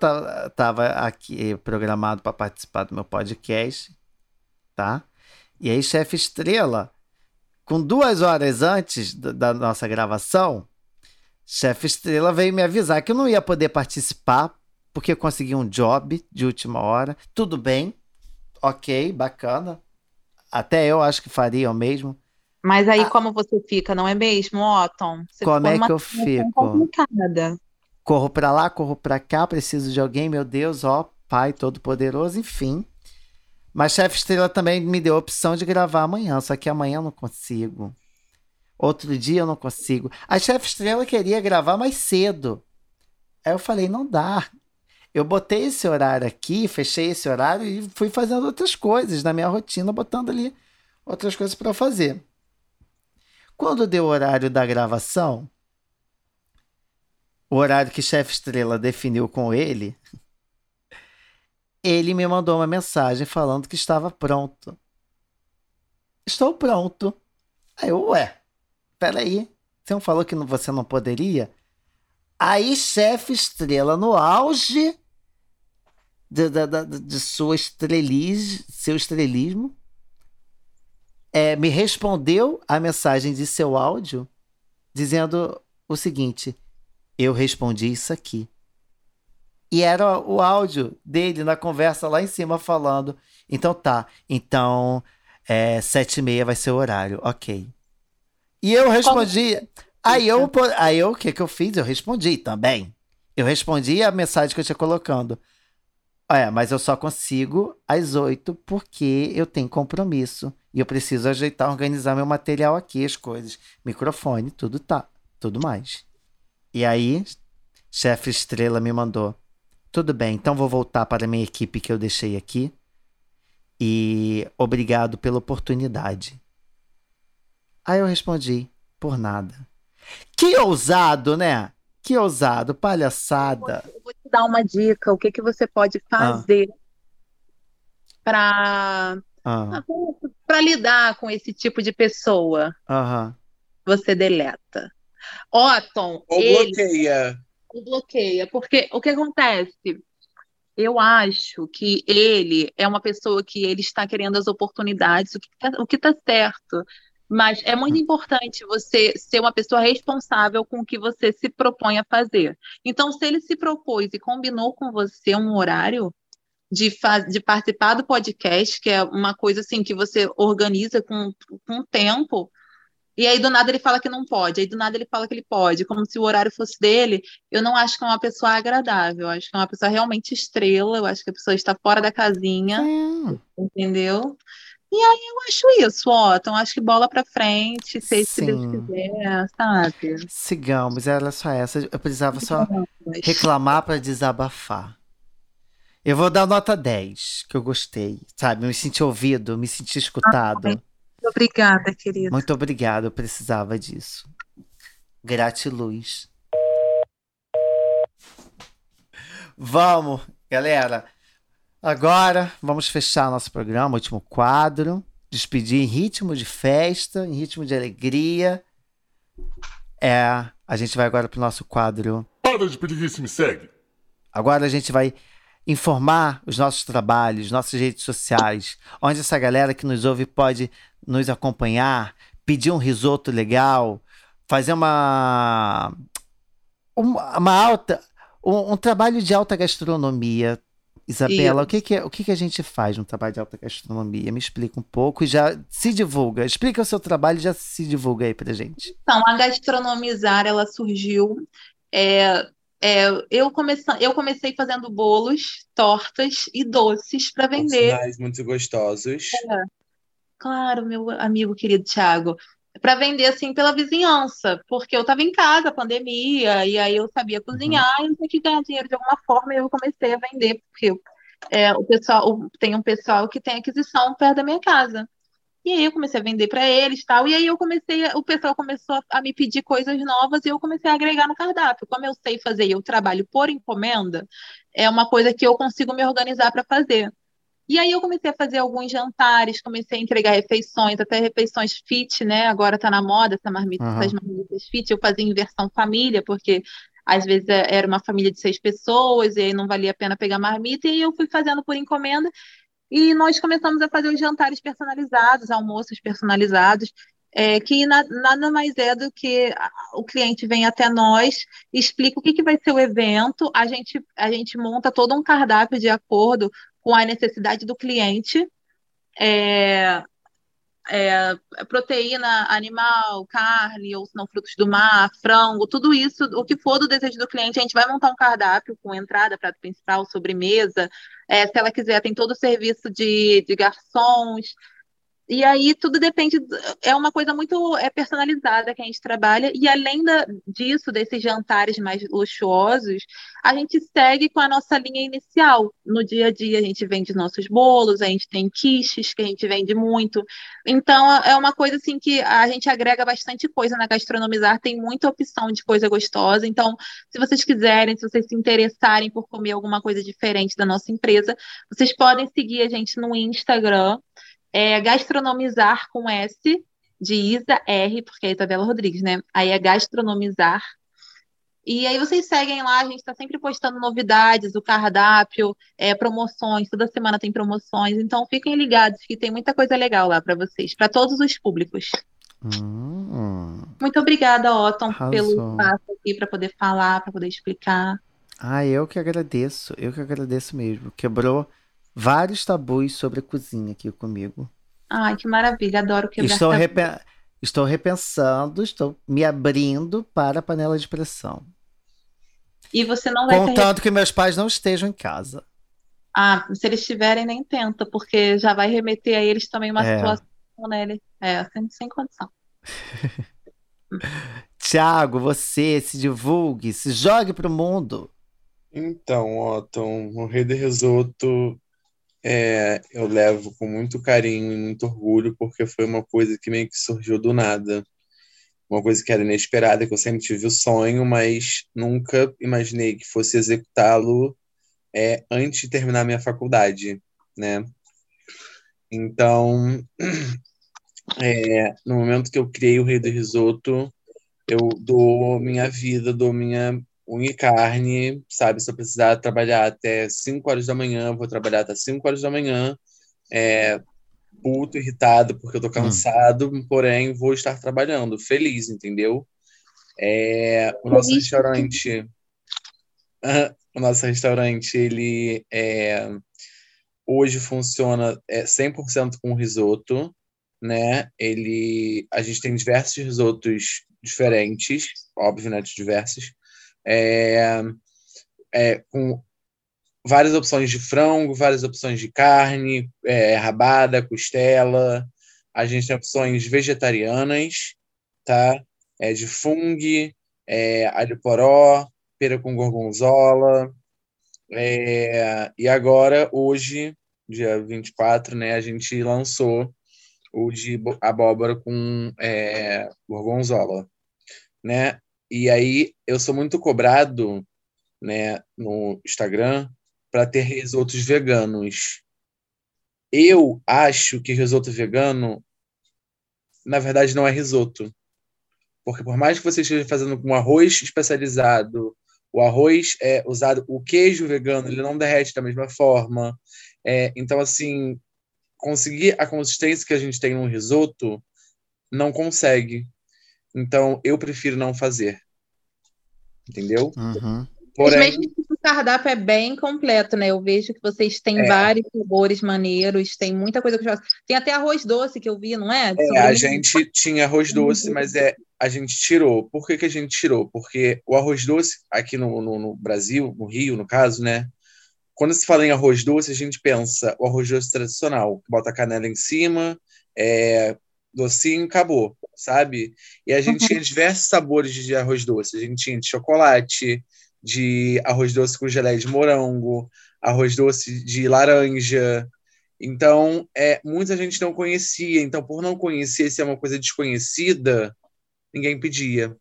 S1: estava aqui programado para participar do meu podcast, tá? E aí, chefe estrela, com duas horas antes da, nossa gravação, chefe estrela veio me avisar que eu não ia poder participar porque eu consegui um job de última hora. Tudo bem, ok, bacana. Até eu acho que faria o mesmo.
S2: Mas aí,
S1: Ah.
S2: como você fica, não é mesmo, Otton? Você
S1: Como é que eu fico?
S2: complicada.
S1: Corro pra lá, corro pra cá, preciso de alguém, meu Deus, ó, Pai Todo-Poderoso, enfim. Mas Chefe Estrela também me deu a opção de gravar amanhã, só que amanhã eu não consigo. Outro dia eu não consigo. A Chefe Estrela queria gravar mais cedo. Aí eu falei, não dá. eu botei esse horário aqui, fechei esse horário e fui fazendo outras coisas na minha rotina, botando ali outras coisas para fazer. Quando deu o horário da gravação, o horário que chefe Estrela definiu com ele, ele me mandou uma mensagem falando que estava pronto. Estou pronto. Aí eu, ué, peraí, você não falou que você não poderia? Aí, chefe Estrela, no auge de, de, de, de sua estrelis, seu estrelismo, é, me respondeu a mensagem de seu áudio dizendo o seguinte: eu respondi isso aqui. E era o áudio dele na conversa lá em cima falando. Então tá, então é, sete e meia vai ser o horário, ok. E eu respondi. Aí eu, aí eu, o que que eu fiz? Eu respondi também. Eu respondi a mensagem que eu tinha colocando. É, mas eu só consigo às oito porque eu tenho compromisso. E eu preciso ajeitar, organizar meu material aqui, as coisas. Microfone, tudo tá. Tudo mais. E aí, chefe estrela me mandou. Tudo bem, então vou voltar para a minha equipe que eu deixei aqui. E obrigado pela oportunidade. Aí eu respondi, por nada. Que ousado, né? Que ousado, palhaçada.
S2: Eu vou dar uma dica, o que, que você pode fazer ah. para ah. para lidar com esse tipo de pessoa.
S1: Uhum.
S2: Você deleta. Otton,
S3: ou ele, bloqueia.
S2: Ou bloqueia, porque o que acontece? Eu acho que ele é uma pessoa que ele está querendo as oportunidades, o que está tá certo. Mas é muito importante você ser uma pessoa responsável com o que você se propõe a fazer. Então, se ele se propôs e combinou com você um horário de, de participar do podcast, que é uma coisa assim que você organiza com, com tempo, e aí do nada ele fala que não pode, aí do nada ele fala que ele pode, como se o horário fosse dele. Eu não acho que é uma pessoa agradável, eu acho que é uma pessoa realmente estrela, eu acho que a pessoa está fora da casinha, entendeu? E aí eu acho isso, ó. Então acho que bola pra frente, se se Deus quiser, sabe?
S1: Sigamos, era só essa. Eu precisava só reclamar para desabafar. Eu vou dar nota 10, que eu gostei, sabe? me senti ouvido, me senti escutado. Muito
S2: obrigada, querido.
S1: Muito obrigado, eu precisava disso. Gratiluz. Vamos, galera. Agora vamos fechar nosso programa, último quadro. Despedir em ritmo de festa, em ritmo de alegria. É, a gente vai agora para o nosso quadro.
S5: Para de pedir isso, me segue.
S1: Agora a gente vai informar os nossos trabalhos, nossas redes sociais, onde essa galera que nos ouve pode nos acompanhar, pedir um risoto legal, fazer uma uma, uma alta um, um, trabalho de alta gastronomia, Isabela, o que, que, é, o que, que a gente faz no trabalho de alta gastronomia? Me explica um pouco e já se divulga. Explica o seu trabalho e já se divulga aí pra gente.
S2: Então, a Gastronomizar, ela surgiu... É, é, eu, comece, eu comecei fazendo bolos, tortas e doces para vender.
S3: Sinais muito gostosos. É.
S2: Claro, meu amigo querido Thiago para vender assim pela vizinhança, porque eu estava em casa, pandemia, e aí eu sabia cozinhar uhum. e eu tinha que ganhar dinheiro de alguma forma, e eu comecei a vender, porque é, o pessoal tem um pessoal que tem aquisição perto da minha casa. E aí eu comecei a vender para eles tal. E aí eu comecei, o pessoal começou a me pedir coisas novas e eu comecei a agregar no cardápio. Como eu sei fazer e eu trabalho por encomenda, é uma coisa que eu consigo me organizar para fazer. E aí eu comecei a fazer alguns jantares, comecei a entregar refeições, até refeições fit, né? Agora tá na moda essa marmita, uhum. essas marmitas fit. Eu fazia em versão família, porque às vezes é, era uma família de seis pessoas, e aí não valia a pena pegar marmita, e eu fui fazendo por encomenda. E nós começamos a fazer os jantares personalizados, almoços personalizados, é, que na, nada mais é do que o cliente vem até nós, explica o que, que vai ser o evento, a gente, a gente monta todo um cardápio de acordo com a necessidade do cliente. É, é, proteína animal, carne, ou se não frutos do mar, frango, tudo isso, o que for do desejo do cliente, a gente vai montar um cardápio com entrada, prato principal, sobremesa. É, se ela quiser, tem todo o serviço de, de garçons. E aí tudo depende, é uma coisa muito é personalizada que a gente trabalha, e além da, disso, desses jantares mais luxuosos, a gente segue com a nossa linha inicial. No dia a dia a gente vende nossos bolos, a gente tem quiches que a gente vende muito. Então é uma coisa assim que a gente agrega bastante coisa na gastronomizar, tem muita opção de coisa gostosa. Então, se vocês quiserem, se vocês se interessarem por comer alguma coisa diferente da nossa empresa, vocês podem seguir a gente no Instagram é gastronomizar com S, de Isa R, porque é Isabela Rodrigues, né? Aí é gastronomizar. E aí vocês seguem lá, a gente está sempre postando novidades, o cardápio, é, promoções, toda semana tem promoções, então fiquem ligados que tem muita coisa legal lá para vocês, para todos os públicos.
S1: Hum,
S2: Muito obrigada, Otton,
S1: Arrasou.
S2: pelo espaço aqui para poder falar, para poder explicar.
S1: ah, eu que agradeço, eu que agradeço mesmo. Quebrou vários tabus sobre a cozinha aqui comigo.
S2: Ai, que maravilha, adoro quebrar
S1: Estou,
S2: tabu.
S1: repen- estou repensando, estou me abrindo para a panela de pressão.
S2: E você não vai ter
S1: Contanto que meus pais não estejam em casa.
S2: Ah, se eles tiverem, nem tenta, porque já vai remeter a eles também uma
S1: É.
S2: situação, né? Ele- É, sem, sem condição.
S1: Tiago, você se divulgue, se jogue pro mundo.
S3: Então, Otton, o Rei de Risoto é, eu levo com muito carinho e muito orgulho, porque foi uma coisa que meio que surgiu do nada. Uma coisa que era inesperada, que eu sempre tive o sonho, mas nunca imaginei que fosse executá-lo é, antes de terminar minha faculdade, né? Então, é, no momento que eu criei o Rei do Risoto, eu dou minha vida, dou minha unha e carne, sabe? Se eu precisar trabalhar até 5 horas da manhã, vou trabalhar até 5 horas da manhã, é, puto, irritado, porque eu tô cansado, porém vou estar trabalhando, feliz, entendeu? É, o nosso
S2: Feliz.
S3: restaurante, o nosso restaurante, ele é, hoje funciona é, 100% com risoto, né? Ele, a gente tem diversos risotos diferentes, óbvio, né? Diversos, é, é, com várias opções de frango, várias opções de carne, é, rabada, costela. A gente tem opções vegetarianas, tá? É, de fungo, é, alho poró, pera com gorgonzola. É, e agora, hoje, dia 24, né, a gente lançou o de bo- abóbora com é, gorgonzola, né? E aí eu sou muito cobrado, né, no Instagram para ter risotos veganos. Eu acho que risoto vegano, na verdade, não é risoto. Porque por mais que você esteja fazendo com arroz especializado, o arroz é usado, o queijo vegano, ele não derrete da mesma forma. É, então, assim, conseguir a consistência que a gente tem no risoto, não consegue. Então, eu prefiro não fazer. Entendeu?
S1: Uhum.
S2: Mas
S3: Porém,
S2: mesmo que o cardápio é bem completo, né? Eu vejo que vocês têm
S3: É.
S2: vários sabores maneiros, tem muita coisa que eu gosto. Tem até arroz doce que eu vi, não é?
S3: É, a gente tinha arroz doce, mas é, a gente tirou. Por que, que a gente tirou? Porque o arroz doce, aqui no, no, no Brasil, no Rio, no caso, né? Quando se fala em arroz doce, a gente pensa o arroz doce tradicional, que bota canela em cima, é, docinho, acabou, sabe? E a gente tinha diversos sabores de arroz doce. A gente tinha de chocolate, de arroz doce com geleia de morango, arroz doce de laranja. Então, é, muita gente não conhecia. Então, por não conhecer, se é uma coisa desconhecida, ninguém pedia.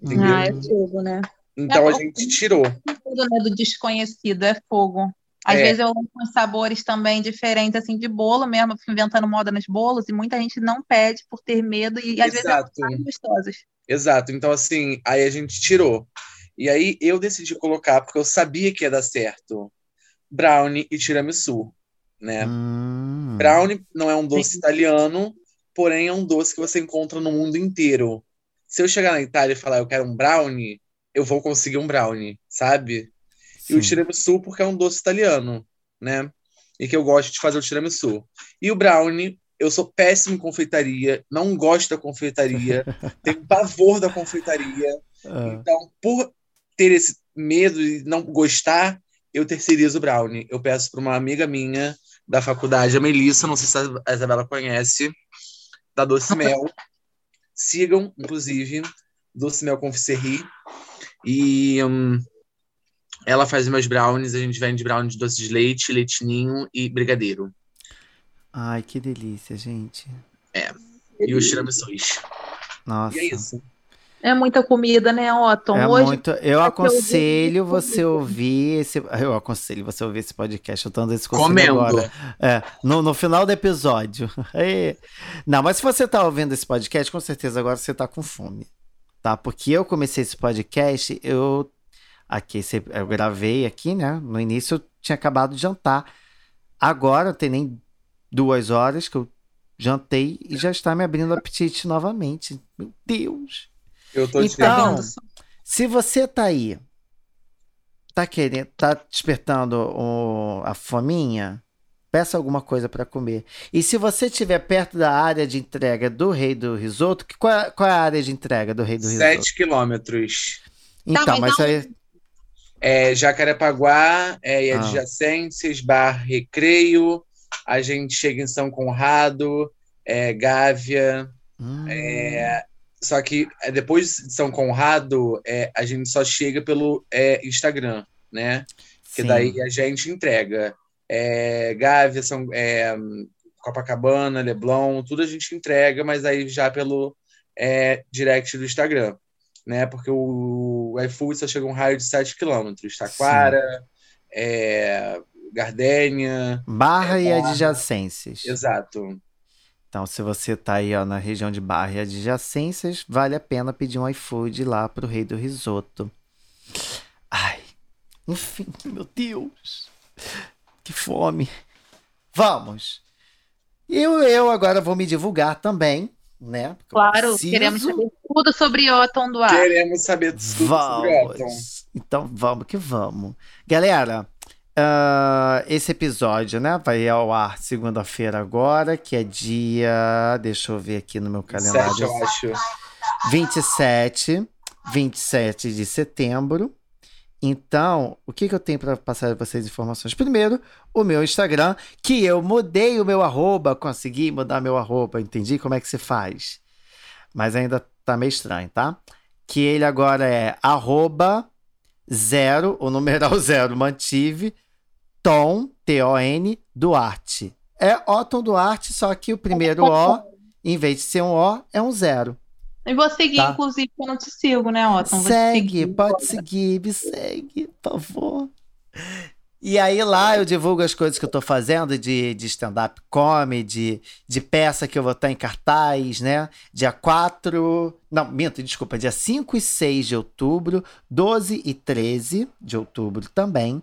S3: Entendeu?
S2: Ah, é fogo, né?
S3: Então,
S2: é
S3: a
S2: bom.
S3: gente tirou.
S2: Tudo, né, do desconhecido, é fogo. Às
S3: É.
S2: vezes eu uso uns sabores também diferentes, assim, de bolo mesmo, eu fico inventando moda nos bolos, e muita gente não pede por ter medo, e às vezes
S3: Exato.
S2: elas são gostosas.
S3: Exato. Então, assim, aí a gente tirou. E aí eu decidi colocar, porque eu sabia que ia dar certo, brownie e tiramisu, né?
S1: Hum.
S3: Brownie não é um doce
S2: Sim.
S3: italiano, porém é um doce que você encontra no mundo inteiro. Se eu chegar na Itália e falar eu quero um brownie, eu vou conseguir um brownie, sabe? E o
S1: Sim.
S3: tiramisu porque é um doce italiano, né? E que eu gosto de fazer o tiramisu. E o brownie, eu sou péssimo em confeitaria, não gosto da confeitaria, tenho pavor da confeitaria.
S1: Ah,
S3: Então, por ter esse medo e não gostar, eu terceirizo o brownie. Eu peço para uma amiga minha da faculdade, a Melissa, não sei se a Isabela conhece, da Doce Mel. Sigam, inclusive, Doce Mel Confiserie. E hum, ela faz meus brownies, a gente vende brownies de doce de leite, leitinho e brigadeiro.
S1: Ai, que delícia, gente.
S3: É. E os tiramissus.
S1: Nossa.
S3: E é isso.
S2: É muita comida, né, Otton?
S1: É
S2: Hoje
S1: muito. Eu aconselho você ouvir esse. Eu aconselho você ouvir esse podcast. Eu tô dando esse conselho
S3: Comendo.
S1: agora. É, no, no final do episódio. Não, mas se você tá ouvindo esse podcast, com certeza agora você tá com fome. Tá? Porque eu comecei esse podcast, eu. Aqui, eu gravei aqui, né? No início eu tinha acabado de jantar. Agora tem nem duas horas que eu jantei e já está me abrindo apetite novamente. Meu Deus!
S3: Eu tô te
S1: Então? Se você tá aí, tá querendo, tá despertando o- a fominha, peça alguma coisa para comer. E se você estiver perto da área de entrega do Rei do Risoto, que, qual, é, qual é a área de entrega do Rei do Risoto?
S3: 7 quilômetros.
S1: Então,
S2: Tá, mas
S1: mas
S2: não-
S1: aí.
S3: É, Jacarepaguá é, e
S1: Ah.
S3: adjacências, Bar Recreio. A gente chega em São Conrado, é, Gávea.
S1: Hum,
S3: É, só que é, depois de São Conrado, é, a gente só chega pelo é, Instagram, né? Que daí a gente entrega. É, Gávea, São, é, Copacabana, Leblon, tudo a gente entrega, mas aí já pelo é, direct do Instagram, né? Porque o iFood só chega a um raio de 7 quilômetros. Taquara, é, Gardênia,
S1: Barra e
S3: Barra.
S1: adjacências.
S3: exato.
S1: Então, se você tá aí ó, na região de Barra e adjacências, vale a pena pedir um iFood lá pro Rei do Risoto. Ai, enfim, meu Deus. Que fome. Vamos. Eu, eu agora vou me divulgar também, né? Porque
S2: Claro,
S1: preciso.
S2: queremos saber tudo sobre Otton do Ar.
S3: Queremos saber tudo sobre Otton.
S1: Vamos. Então vamos que vamos. Galera, ah, esse episódio, né, vai ao ar segunda-feira agora, que é dia. Deixa eu ver aqui no meu calendário.
S3: Sete, eu acho.
S1: 27, 27 de setembro. Então, o que, que eu tenho para passar para vocês informações? Primeiro, o meu Instagram, que eu mudei o meu arroba, consegui mudar meu arroba, entendi como é que se faz. Mas ainda tá meio estranho, tá? Que ele agora é arroba zero, o numeral zero, mantive, Tom, T-O-N, Duarte. É Otton Duarte, só que o primeiro O, em vez de ser um O, é um zero.
S2: E vou seguir,
S1: Tá.
S2: inclusive, que eu não te sigo, né, Otton?
S1: Segue,
S2: seguir.
S1: pode seguir, me segue, por favor. E aí lá eu divulgo as coisas que eu tô fazendo de, de stand-up comedy, de peça que eu vou estar em cartaz, né? Dia 4. Não, minto, desculpa, dia 5 e 6 de outubro, 12 e 13 de outubro também.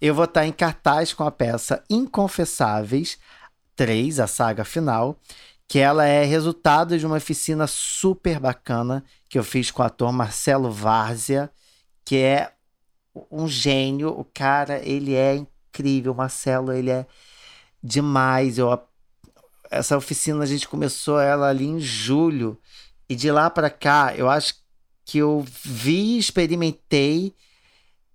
S1: Eu vou estar em cartaz com a peça Inconfessáveis 3, a saga final, que ela é resultado de uma oficina super bacana que eu fiz com o ator Marcelo Várzea, que é um gênio. O cara, ele é incrível. O Marcelo, ele é demais. Eu, essa oficina a gente começou ela ali em julho e de lá para cá, eu acho que eu vi, experimentei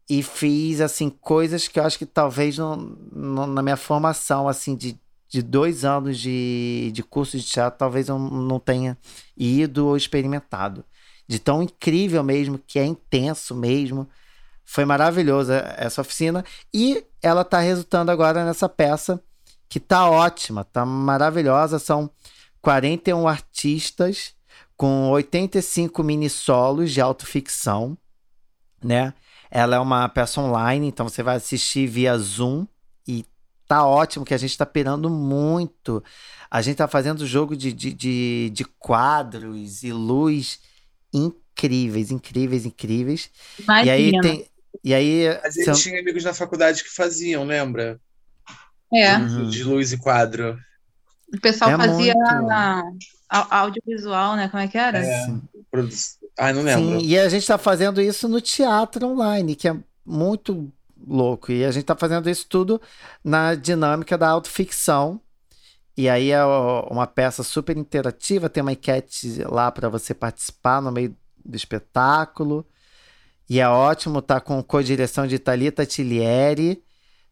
S1: e fiz assim coisas que eu acho que talvez não, não- na minha formação assim de, de dois anos de, de curso de teatro talvez eu não tenha ido ou experimentado. De tão incrível mesmo que é intenso mesmo. Foi maravilhosa essa oficina. E ela tá resultando agora nessa peça que tá ótima tá maravilhosa. São 41 artistas com 85 mini solos de autoficção né? Ela é uma peça online, então você vai assistir via Zoom tá ótimo, que a gente tá pirando muito. A gente tá fazendo jogo de, de, de, de quadros e luz incríveis, incríveis, incríveis. E aí
S2: Imagina.
S1: tem. E aí.
S3: A gente
S1: são-
S3: tinha amigos na faculdade que faziam, lembra?
S2: É,
S1: Uhum.
S3: De luz e quadro.
S2: o pessoal
S1: É
S2: fazia
S1: muito.
S2: audiovisual, né? Como é que era?
S3: É. Produ... Ai, não lembro.
S1: Sim, e a gente tá fazendo isso no teatro online, que é muito louco. E a gente tá fazendo isso tudo na dinâmica da autoficção. E aí é uma peça super interativa, tem uma enquete lá para você participar no meio do espetáculo. E é ótimo, tá com co-direção de Thalita Tilieri,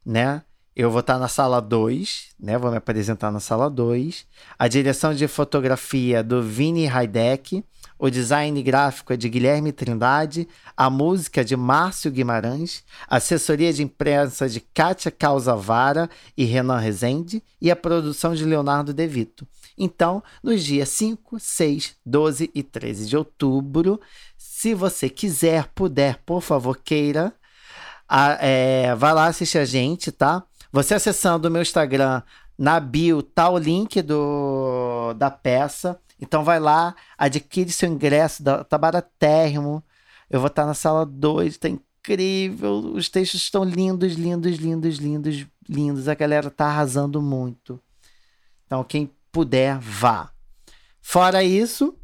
S1: né? eu vou estar na sala 2, né? Vou me apresentar na sala 2. A direção de fotografia do Vini Heideck. O design gráfico é de Guilherme Trindade. A música é de Márcio Guimarães. A assessoria de imprensa de Kátia Causavara e Renan Rezende. E a produção de Leonardo De Vito. Então, nos dias 5, 6, 12 e 13 de outubro, se você quiser, puder, por favor, queira, a, é, vai lá assistir a gente, tá? Você acessando o meu Instagram, na bio tá o link do, da peça. Então vai lá, adquire seu ingresso, tá baratérrimo. Eu vou estar na sala 2, tá incrível. Os textos estão lindos, lindos, lindos, lindos, lindos. A galera tá arrasando muito. Então, quem puder, vá. Fora isso,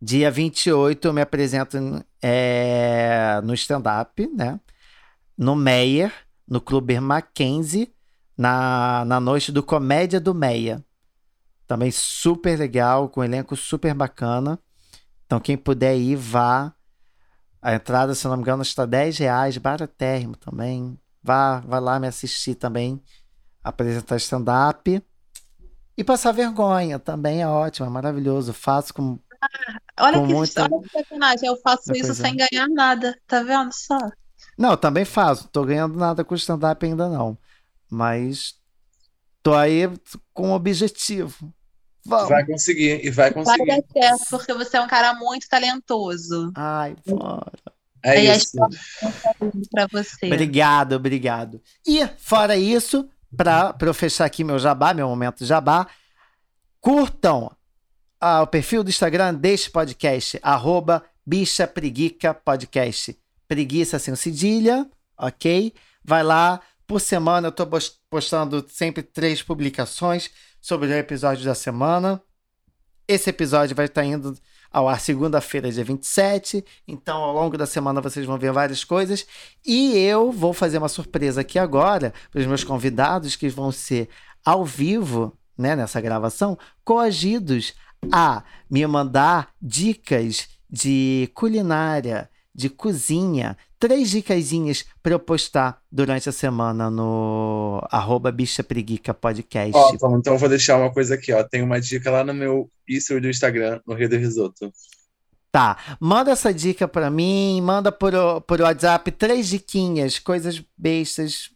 S1: dia 28 eu me apresento é, no stand-up, né? No Meyer no Clube Mackenzie, na, na noite do Comédia do Meia. Também super legal, com um elenco super bacana. Então, quem puder ir, vá. A entrada, se não me engano, está 10 reais, baratérrimo também. Vá, vá lá me assistir também, apresentar stand-up. E passar vergonha também é ótimo, é maravilhoso. Faço com.
S2: Ah, olha, com que, muita... olha que sacanagem, eu faço isso sem ganhar nada, tá vendo só?
S1: Não, também faço. Tô ganhando nada com stand-up ainda não. Mas tô aí com um objetivo.
S3: Vamos. Vai conseguir, e vai conseguir.
S2: Vai dar certo, porque você é um cara muito talentoso.
S1: Ai, bora.
S3: É e isso.
S2: Para você.
S1: Obrigado, obrigado. E, fora isso, para eu fechar aqui meu jabá, meu momento jabá, curtam ah, o perfil do Instagram deste podcast, arroba Bicha Preguica Podcast preguiça sem cedilha, ok? Vai lá, por semana eu tô postando sempre três publicações sobre o episódio da semana. Esse episódio vai estar indo ao ar segunda-feira, dia 27. Então, ao longo da semana, vocês vão ver várias coisas. E eu vou fazer uma surpresa aqui agora para os meus convidados, que vão ser ao vivo, né, nessa gravação, coagidos a me mandar dicas de culinária, de cozinha. Três dicasinhas para eu postar durante a semana no arroba Bicha Preguica Podcast.
S3: Ó, então, então eu vou deixar uma coisa aqui, ó. Tem uma dica lá no meu isso do Instagram, no Rio do Risoto.
S1: Tá, manda essa dica para mim, manda por, por WhatsApp três diquinhas, coisas bestas,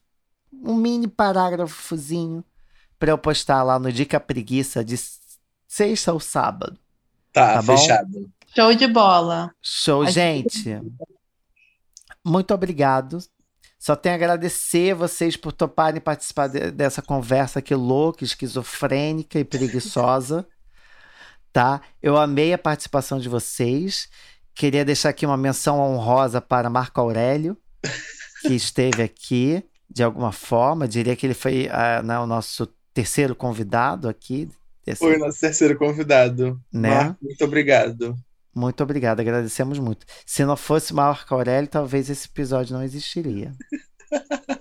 S1: um mini parágrafozinho para eu postar lá no Dica Preguiça de sexta ou sábado.
S3: Tá, tá fechado.
S2: Show de bola.
S1: Show, gente. Muito obrigado. Só tenho a agradecer vocês por toparem participar de, dessa conversa aqui louca, esquizofrênica e preguiçosa. tá? Eu amei a participação de vocês. Queria deixar aqui uma menção honrosa para Marco Aurélio, que esteve aqui de alguma forma. Diria que ele foi uh, né, o nosso terceiro convidado aqui.
S3: Desse... Foi o nosso terceiro convidado. Né? Marco, muito obrigado.
S1: Muito obrigado, agradecemos muito. Se não fosse Marco Aurélio, talvez esse episódio não existiria.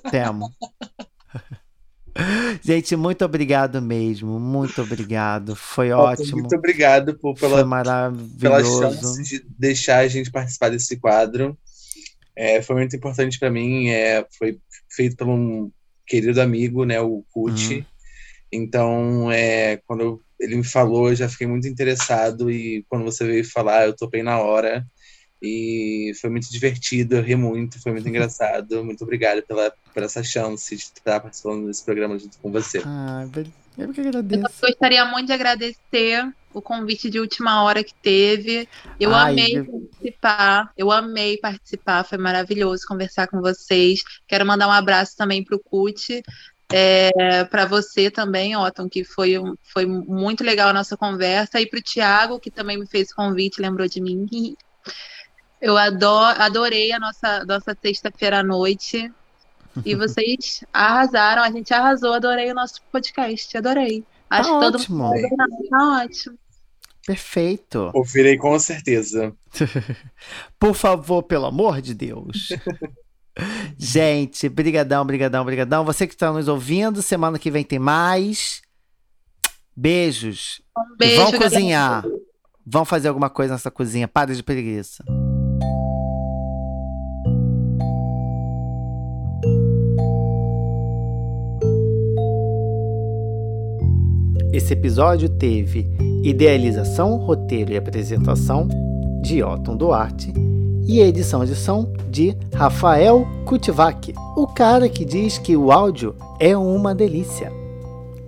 S1: Temo. Gente, muito obrigado mesmo. Muito obrigado. Foi ótimo.
S3: Muito obrigado por, pela,
S1: Foi maravilhoso.
S3: pela chance de deixar a gente participar desse quadro. É, foi muito importante para mim. É, foi feito por um querido amigo, né, o Kuti. Uhum. Então, é, quando eu ele me falou, eu já fiquei muito interessado e quando você veio falar, eu topei na hora. E foi muito divertido, eu ri muito, foi muito engraçado. Muito obrigado pela, por essa chance de estar participando desse programa junto com você.
S1: Ah, eu que agradeço.
S2: Eu gostaria muito de agradecer o convite de última hora que teve. Eu Ai, amei eu... participar, eu amei participar, foi maravilhoso conversar com vocês. Quero mandar um abraço também para o CUT, é, para você também, Otton, que foi, foi muito legal a nossa conversa, e para o Tiago, que também me fez convite, lembrou de mim. Eu adoro, adorei a nossa, nossa sexta-feira à noite. E vocês arrasaram, a gente arrasou, adorei o nosso podcast, adorei.
S1: Tá Acho tá que todo ótimo. mundo
S2: tá ótimo.
S1: Perfeito.
S3: Ouvirei com certeza.
S1: Por favor, pelo amor de Deus. Gente, brigadão, brigadão, brigadão. Você que está nos ouvindo, semana que vem tem mais. Beijos.
S2: Um beijo,
S1: Vão cozinhar. Galera. Vão fazer alguma coisa nessa cozinha. Para de preguiça. Esse episódio teve idealização, roteiro e apresentação de Otton Duarte e edição de som de Rafael Kutivac, o cara que diz que o áudio é uma delícia.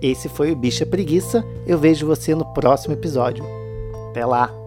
S1: Esse foi o Bicha Preguiça. Eu vejo você no próximo episódio. Até lá!